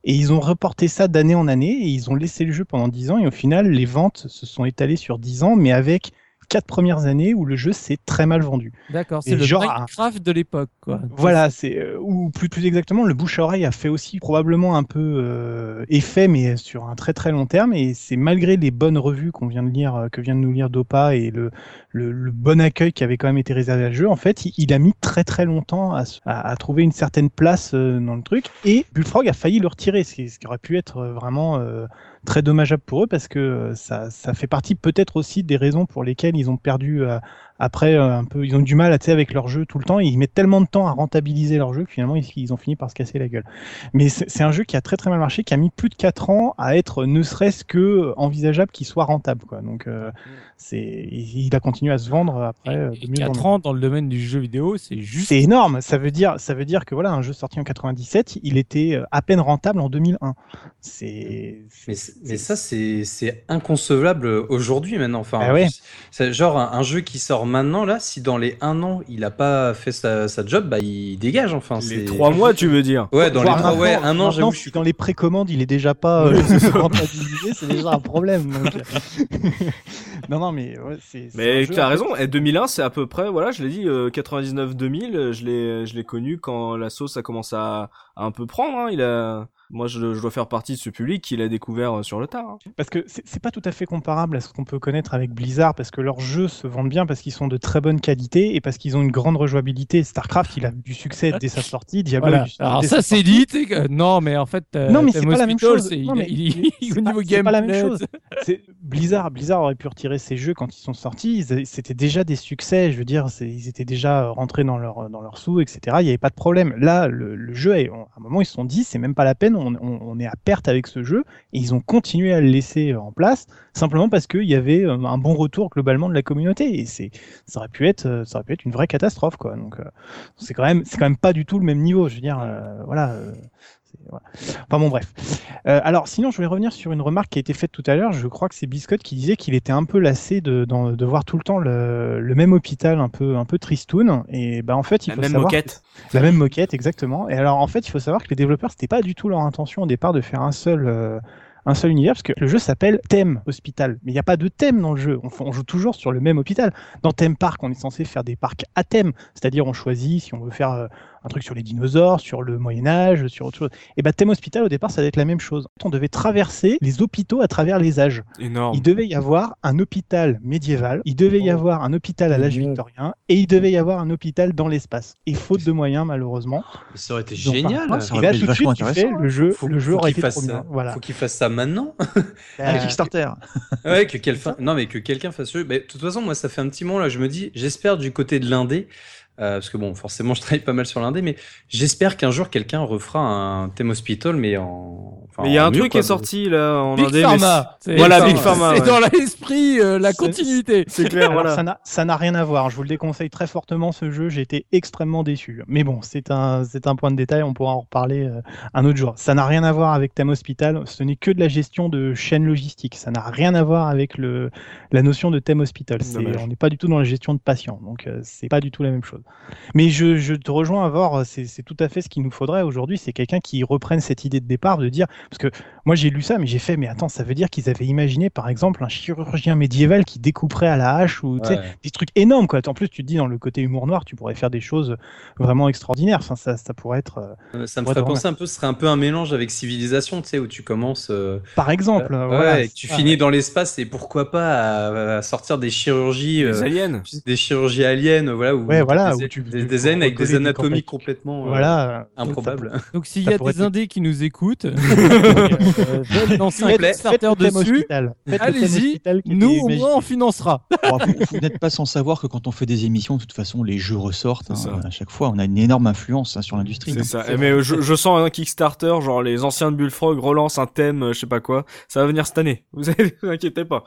Et ils ont reporté ça d'année en année, et ils ont laissé le jeu pendant 10 ans, et au final, les ventes se sont étalées sur 10 ans, mais avec quatre premières années où le jeu s'est très mal vendu. D'accord, c'est le genre, Minecraft de l'époque, quoi. Voilà, c'est euh, ou plus plus exactement, le bouche à oreille a fait aussi probablement un peu euh, effet, mais sur un très très long terme. Et c'est malgré les bonnes revues qu'on vient de lire, euh, que vient de nous lire Dopa et le, le, le bon accueil qui avait quand même été réservé à le jeu, en fait, il, il a mis très très longtemps à, à, à trouver une certaine place euh, dans le truc. Et Bullfrog a failli le retirer, ce qui, ce qui aurait pu être vraiment euh, très dommageable pour eux parce que euh, ça, ça fait partie peut-être aussi des raisons pour lesquelles ils ont perdu euh, après euh, un peu, ils ont du mal à tu sais, avec leur jeu tout le temps. Ils mettent tellement de temps à rentabiliser leur jeu que finalement ils, ils ont fini par se casser la gueule. Mais c'est un jeu qui a très très mal marché, qui a mis plus de 4 ans à être ne serait-ce que envisageable qu'il soit rentable. Quoi. Donc euh, c'est, il a continué à se vendre après euh, de mieux en 4 mieux. ans dans le domaine du jeu vidéo, c'est juste. C'est énorme. Ça veut dire, ça veut dire que voilà, un jeu sorti en 97, il était euh, à peine rentable en 2001. C'est, Mais, ça, c'est inconcevable aujourd'hui maintenant. Enfin, Ah ouais. c'est genre un, un jeu qui sort maintenant, là, si dans les un an, il a pas fait sa, sa job, bah il dégage. Enfin, Les c'est- trois mois, tu veux dire Ouais, dans les trois, ouais, un an, j'avoue, je suis dans les précommandes, il est déjà pas euh, rentabilisé, c'est déjà un problème. donc. non, non, mais ouais, c'est. Mais tu as raison, et 2001 c'est à peu près, voilà, je l'ai dit, euh, 99-2000, euh, je l'ai, je l'ai connu quand la sauce a commencé à, à un peu prendre. Hein, il a, moi je, je dois faire partie de ce public qui l'a découvert euh, sur le tard. hein. Parce que c'est pas tout à fait comparable à ce qu'on peut connaître avec Blizzard, parce que leurs jeux se vendent bien parce qu'ils sont de très bonne qualité et parce qu'ils ont une grande rejouabilité. Starcraft, il a du succès dès sa sortie. Diablo, Voilà. du Alors dès ça c'est dit, que- non mais en fait, euh, Non, mais c'est pas la même chose. c'est- Non, mais il- au pas- niveau c'est pas la même chose. Blizzard, Blizzard aurait pu retirer ces jeux quand ils sont sortis. C'était déjà des succès. Je veux dire, ils étaient déjà rentrés dans leur dans leur sous, etc. Il n'y avait pas de problème. Là, le, le jeu, est- à un moment, ils se sont dit, c'est même pas la peine. On, est à perte avec ce jeu, et ils ont continué à le laisser en place simplement parce qu'il y avait euh, un bon retour globalement de la communauté. Et c'est ça aurait pu être euh, ça aurait pu être une vraie catastrophe, quoi. Donc euh, c'est quand même c'est quand même pas du tout le même niveau. Je veux dire, euh, voilà. Voilà. Enfin bon, bref. Euh, alors, sinon, je voulais revenir sur une remarque qui a été faite tout à l'heure. Je crois que c'est Biscotte qui disait qu'il était un peu lassé de, voir tout le temps le, le même hôpital un peu, un peu tristoun. Et bah, en fait, il La faut même savoir moquette. que- la même moquette, exactement. Et alors, en fait, il faut savoir que les développeurs, c'était pas du tout leur intention au départ de faire un seul. euh, un seul univers parce que le jeu s'appelle Thème Hospital mais il n'y a pas de thème dans le jeu on, on joue toujours sur le même hôpital dans Thème Park on est censé faire des parcs à thème c'est-à-dire on choisit si on veut faire euh, un truc sur les dinosaures, sur le Moyen Âge, sur autre chose. Et bah Thème Hospital au départ ça devait être la même chose. On devait traverser les hôpitaux à travers les âges. Énorme. Il devait y avoir un hôpital médiéval, il devait y Oh. avoir un hôpital à l'âge Génial. victorien, et il devait y avoir un hôpital dans l'espace. Et faute de moyens malheureusement. Ça aurait été ont pas- génial. Ça Et aurait là pu tout de suite tu fais le jeu, Faut, le jeu faut aurait qu'il été fasse trop bien. ça. Voilà. Faut qu'il fasse ça maintenant. Un Euh, Kickstarter. Ouais, que quelqu'un, non mais que quelqu'un fasse le. Mais de toute façon, moi, ça fait un petit moment là. Je me dis, j'espère du côté de l'indé, euh, parce que bon, forcément, je travaille pas mal sur l'indé, mais j'espère qu'un jour quelqu'un refera un thème hospital, mais en. enfin, Mais il y a un mieux, truc qui est sorti là en Big indé, Pharma. Voilà, Big Pharma, C'est ouais. dans l'esprit, euh, la continuité. c'est clair, Alors, voilà. ça n'a- ça n'a rien à voir. Je vous le déconseille très fortement ce jeu. J'ai été extrêmement déçu. Mais bon, c'est un, c'est un point de détail. On pourra en reparler euh, un autre jour. Ça n'a rien à voir avec Thème Hospital. Ce n'est que de la gestion de chaîne logistique. Ça n'a rien à voir avec le, la notion de Thème Hospital. On n'est pas du tout dans la gestion de patients. Donc, euh, c'est pas du tout la même chose. Mais je, je te rejoins à voir. C'est tout à fait ce qu'il nous faudrait aujourd'hui. C'est quelqu'un qui reprenne cette idée de départ de dire, parce que moi j'ai lu ça, mais j'ai fait, mais attends, ça veut dire qu'ils avaient imaginé, par exemple, un chirurgien médiéval qui découperait à la hache ou Ouais. des trucs énormes quoi. En plus, tu te dis dans le côté humour noir, tu pourrais faire des choses vraiment extraordinaires. Enfin, ça, ça pourrait être, euh, Euh, Ça me ferait penser un peu, ce serait un peu un mélange avec Civilisation, tu sais, où tu commences. euh, par exemple, ouais, voilà, et que tu ça. finis dans l'espace et pourquoi pas à, à sortir des chirurgies, euh, aliens. des chirurgies aliens, voilà, où Ouais, voilà, Des, où tu- des, tu des peux ailes avec des anatomies complètement euh, Voilà. improbables. Donc s'il y a des être- indés qui nous écoutent, euh, un Faites, Kickstarter dessus, allez-y, nous au moins on financera. Vous n'êtes pas sans savoir que quand on fait des émissions, de toute façon, les jeux ressortent. Hein, à chaque fois, on a une énorme influence hein, sur l'industrie. C'est ça. Mais je, je sens un Kickstarter, genre les anciens de Bullfrog relancent un thème, euh, je sais pas quoi. Ça va venir cette année. Vous vous inquiétez pas.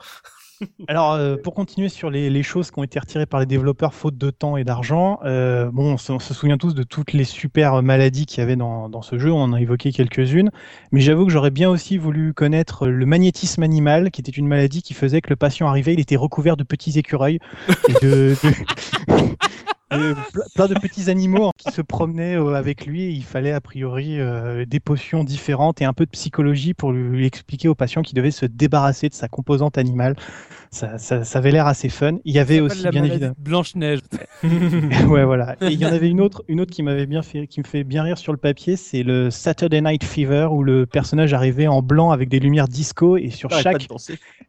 Alors, euh, pour continuer sur les, choses qui ont été retirées par les développeurs faute de temps et d'argent, euh, bon, on se, souvient tous de toutes les super maladies qu'il y avait dans, ce jeu, on en a évoqué quelques-unes, mais j'avoue que j'aurais bien aussi voulu connaître le magnétisme animal, qui était une maladie qui faisait que le patient arrivait, il était recouvert de petits écureuils de ple- plein de petits animaux qui se promenaient euh, avec lui. et il fallait a priori euh, des potions différentes et un peu de psychologie pour lui, lui expliquer au patient qu'il devait se débarrasser de sa composante animale. Ça, ça, ça avait l'air assez fun. Il y avait aussi la bien évidemment. de Blanche-Neige. ouais, voilà. Et il y en avait une autre, une autre qui m'avait bien fait, qui me fait bien rire sur le papier, c'est le Saturday Night Fever où le personnage arrivait en blanc avec des lumières disco et sur pas chaque de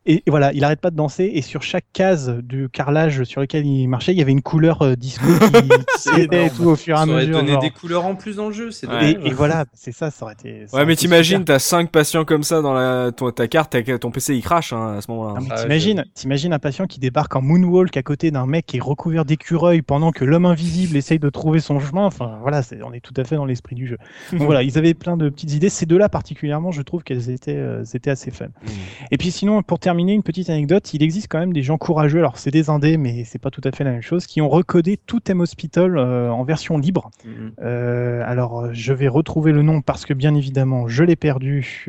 et et voilà, il arrête pas de danser et sur chaque case du carrelage sur lequel il marchait, il y avait une couleur euh, disco qui, était et tout au fur et à Ça aurait mesure. donné genre. des couleurs en plus dans le jeu. C'est Ouais. Et, voilà, c'est ça, ça aurait été. ça Ouais, aurait mais t'imagines, t'as cinq patients comme ça dans la, ton, ta carte, t'as- ton PC il crache hein, à ce moment-là. Ah, Ah, t'imagines, t'imagines un patient qui débarque en moonwalk à côté d'un mec qui est recouvert d'écureuils pendant que l'homme invisible essaye de trouver son chemin? Enfin, voilà, on est tout à fait dans l'esprit du jeu. Donc voilà, ils avaient plein de petites idées. Ces deux-là particulièrement, je trouve qu'elles étaient, euh, étaient assez fun. Et puis sinon, pour terminer, une petite anecdote, il existe quand même des gens courageux, alors c'est des indés, mais c'est pas tout à fait la même chose, qui ont recodé tout Thème Hospital euh, en version libre. Mhm. Euh, alors, je vais retrouver le nom parce que bien évidemment, je l'ai perdu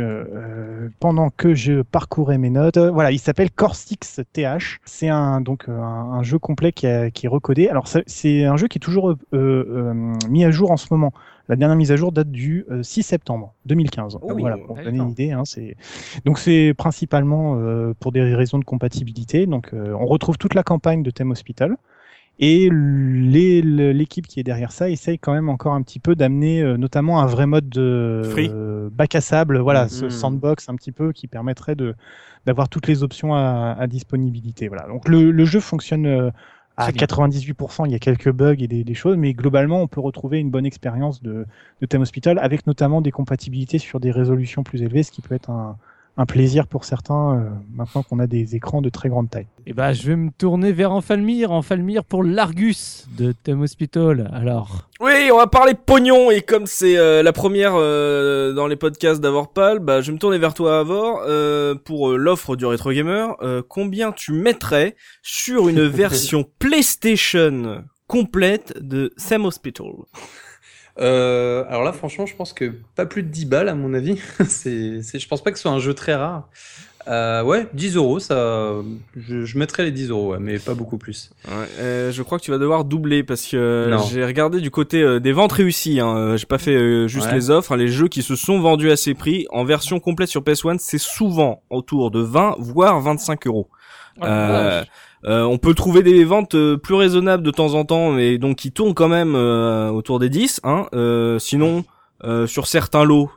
pendant que je parcourais mes notes. Voilà, il s'appelle Corsix TH. C'est un donc euh, un, un jeu complet qui, a- qui est recodé. Alors, c'est un jeu qui est toujours euh, euh, mis à jour en ce moment. La dernière mise à jour date du euh, 6 septembre 2015. Oh, voilà, pour vous donner une idée. Hein, c'est donc c'est principalement euh, pour des raisons de compatibilité. Donc, euh, on retrouve toute la campagne de Thème Hospital. Et l'équipe qui est derrière ça essaye quand même encore un petit peu d'amener euh, notamment un vrai mode de Free. euh, bac à sable, voilà, ce sandbox un petit peu qui permettrait de d'avoir toutes les options à, à disponibilité. Voilà. Donc le, le jeu fonctionne euh, à Très bien. 98%, il y a quelques bugs et des, des choses, mais globalement on peut retrouver une bonne expérience de, de Thème Hospital avec notamment des compatibilités sur des résolutions plus élevées, ce qui peut être un, un plaisir pour certains euh, maintenant qu'on a des écrans de très grande taille. Et bah, je vais me tourner vers Enfalmir, Enfalmir pour l'Argus de Thème Hospital. Alors, Oui, on va parler pognon et comme c'est euh, la première euh, dans les podcasts d'Avorpal, bah je vais me tourner vers toi Avor euh, pour euh, l'offre du Retro Gamer. Euh, combien tu mettrais sur une version PlayStation complète de Sam Hospital? Euh, alors là, franchement, je pense que pas plus de 10 balles, à mon avis. c'est, c'est, je pense pas que ce soit un jeu très rare. Euh, ouais, 10 euros, ça, je, je mettrais les 10 euros, ouais, mais pas beaucoup plus. Ouais, euh, je crois que tu vas devoir doubler parce que euh, Non. j'ai regardé du côté euh, des ventes réussies. Hein, euh, j'ai pas fait euh, juste Ouais. les offres. hein, les jeux qui se sont vendus à ces prix en version complète sur PS1, c'est souvent autour de 20 voire 25 euros. Euh, euh, on peut trouver des ventes euh, plus raisonnables de temps en temps, mais donc qui tournent quand même euh, autour des 10. Hein. Sinon, sur certains lots,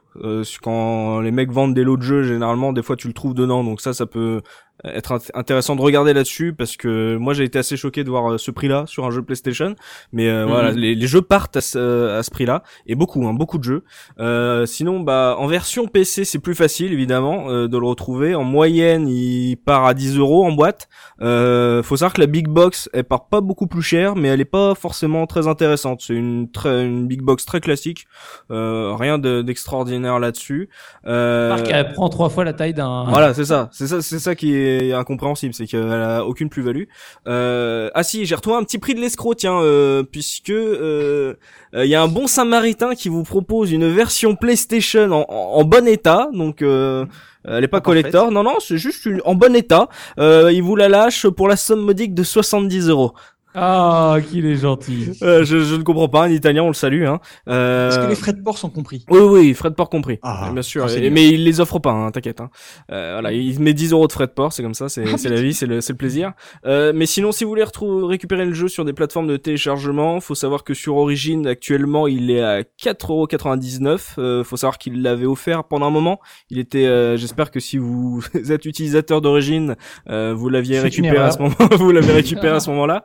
quand les mecs vendent des lots de jeux, généralement, des fois tu le trouves dedans. Donc ça, ça peut être int- intéressant de regarder là-dessus parce que moi j'ai été assez choqué de voir euh, ce prix-là sur un jeu PlayStation. Mais euh, Mhm. voilà, les, les jeux partent à ce, à ce prix-là et beaucoup, hein, beaucoup de jeux. Euh, sinon, bah en version PC, c'est plus facile évidemment euh, de le retrouver. En moyenne, il part à 10 euros en boîte. Euh, faut savoir que la big box, elle part pas beaucoup plus cher, mais elle est pas forcément très intéressante. C'est une très une big box très classique, euh, rien de- d'extraordinaire là-dessus. Euh, elle prend trois fois la taille d'un. voilà, c'est ça, c'est ça, c'est ça qui est incompréhensible, c'est qu'elle a aucune plus-value. Euh, ah si, j'ai retrouvé un petit prix de l'escroc, tiens, euh, puisque euh, euh, il y a un bon Samaritain qui vous propose une version PlayStation en, en- en bon état, donc euh, elle est pas Pas parfaite. collector, non non, c'est juste une, en bon état. Euh, il vous la lâche pour la somme modique de 70 euros. Ah, qu'il est gentil. Euh, je, je ne comprends pas, un Italien, on le salue. Hein. Euh, Est-ce que les frais de port sont compris? Oui, oui, frais de port compris. Ah, bien sûr. ah, Et- mais il les offre pas, hein, t'inquiète. Hein. Euh, voilà, il met 10 euros de frais de port, c'est comme ça, c'est c'est la vie, c'est le, c'est le plaisir. Euh, mais sinon, si vous voulez retrouver, récupérer le jeu sur des plateformes de téléchargement, faut savoir que sur Origin, actuellement, il est à 4,99€. Euh, faut savoir qu'il l'avait offert pendant un moment. Il était, euh, j'espère que si vous êtes utilisateur d'Origin, euh, vous l'aviez récupéré à ce moment, vous l'avez récupéré à ce moment-là,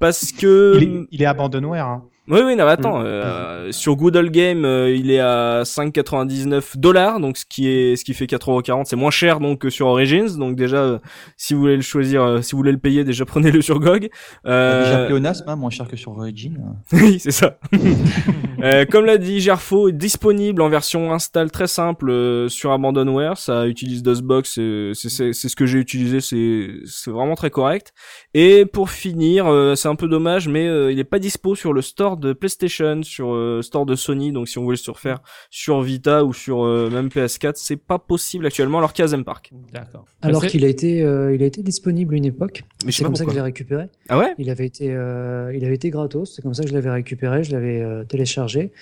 parce que Il est, il est abandonware. Hein. oui, oui, non, mais attends, euh, sur Google Game, euh, il est à 5,99 dollars, donc ce qui est, ce qui fait 4,40€, c'est moins cher donc que sur Origins, donc déjà, euh, si vous voulez le choisir, euh, si vous voulez le payer, déjà prenez-le sur GOG. Euh, Déjà pléonasme, hein, moins cher que sur Origin. oui, c'est ça. Euh, comme l'a dit Gerfo, disponible en version install très simple euh, sur Abandonware. Ça utilise DOSBox, c'est c'est c'est ce que j'ai utilisé, c'est c'est vraiment très correct. Et pour finir, euh, c'est un peu dommage, mais euh, il est pas dispo sur le store de PlayStation, sur euh, store de Sony. Donc si on voulait le surfaire sur Vita ou sur euh, même PS4, c'est pas possible actuellement. Alors qu'il y a Zen Park. D'accord. Alors qu'il a été, euh, il a été disponible une époque. Mais je sais C'est comme ça que je l'ai récupéré. Ah ouais? Il avait été, euh, il avait été gratos. C'est comme ça que je l'avais récupéré. Je l'avais euh, téléchargé.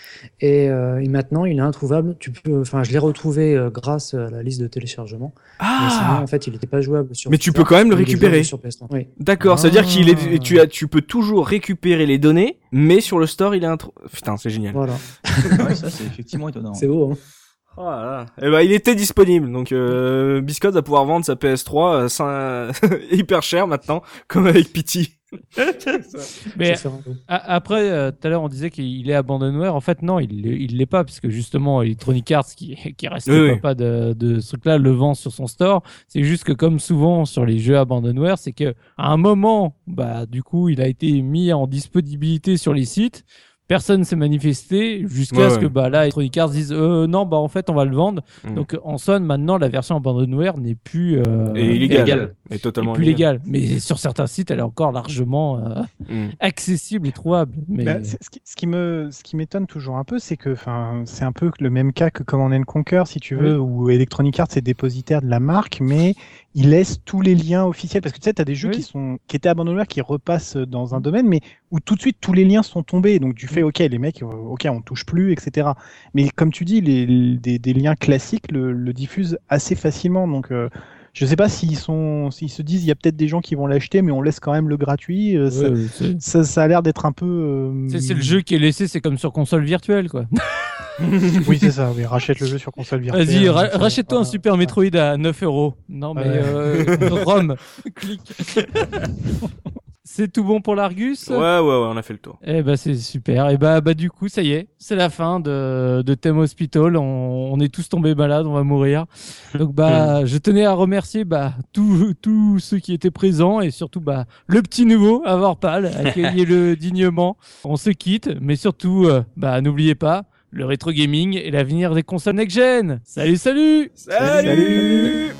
Et, euh, et maintenant, il est introuvable. Tu peux, enfin, je l'ai retrouvé euh, grâce à la liste de téléchargement. Mais sinon, Ah en fait, il n'était pas jouable sur. Mais tu peux quand même le récupérer. Sur PS3. Oui. D'accord, ça veut dire qu'il Ah. est, tu as, tu peux toujours récupérer les données, mais sur le store il est intro. Putain, c'est génial. Voilà. ouais, ça c'est effectivement étonnant. C'est beau. Hein. Oh là là. Eh ben, il était disponible, donc euh, Biscotte va pouvoir vendre sa PS3 euh, hyper cher maintenant, comme avec Pity. Mais Ça après, euh, tout à l'heure, on disait qu'il est abandonware. En fait, non, il l'est- il l'est pas, puisque justement, Electronic Arts, qui, qui reste Oui, oui. pas de, de ce truc-là, le vend sur son store. C'est juste que, comme souvent sur les jeux abandonware, c'est que à un moment, bah, du coup, il a été mis en disponibilité sur les sites. Personne s'est manifesté jusqu'à Ouais, ce ouais. que bah, là, Electronic Arts dise euh, non, bah en fait, on va le vendre. Mm. Donc, en somme, maintenant, la version abandonware n'est plus, euh, Et illégal. illégal. Et est totalement plus illégal. légale. Mais sur certains sites, elle est encore largement euh, Mm. accessible et trouvable. Mais Bah, ce qui, ce qui me, ce qui m'étonne toujours un peu, c'est que, enfin, c'est un peu le même cas que Command and Conquer, si tu veux, où Electronic Arts est dépositaire de la marque, mais il laisse tous les liens officiels, parce que tu sais, t'as des jeux Oui. qui sont, qui étaient abandonnés, qui repassent dans un domaine, mais où tout de suite tous les liens sont tombés, donc tu fais, ok, les mecs, euh, ok, on touche plus, etc. Mais comme tu dis, les, les- des, des liens classiques le, le diffusent assez facilement, donc. euh, je sais pas s'ils sont, s'ils se disent, il y a peut-être des gens qui vont l'acheter, mais on laisse quand même le gratuit. euh, ça- Ouais, ça, ça a l'air d'être un peu. euh, c'est c'est le jeu qui est laissé, c'est comme sur console virtuelle, quoi. Oui, c'est ça. Oui, rachète le jeu sur console virtuelle. Vas-y, ra- Ça, rachète-toi un. Super Metroid à 9 euros. Non, mais Ouais. euh, Rome, clique. c'est tout bon pour l'Argus? Ouais, ouais, ouais, on a fait le tour. Eh ben c'est super. Et bah, bah du coup, ça y est, c'est la fin de, de Thème Hospital. On, on est tous tombés malades, on va mourir. Donc bah, je tenais à remercier bah tous tous ceux qui étaient présents et surtout bah le petit nouveau, Avorpal, accueillez-le dignement. On se quitte, mais surtout euh, bah n'oubliez pas le rétro gaming et l'avenir des consoles next gen. Salut, salut. Salut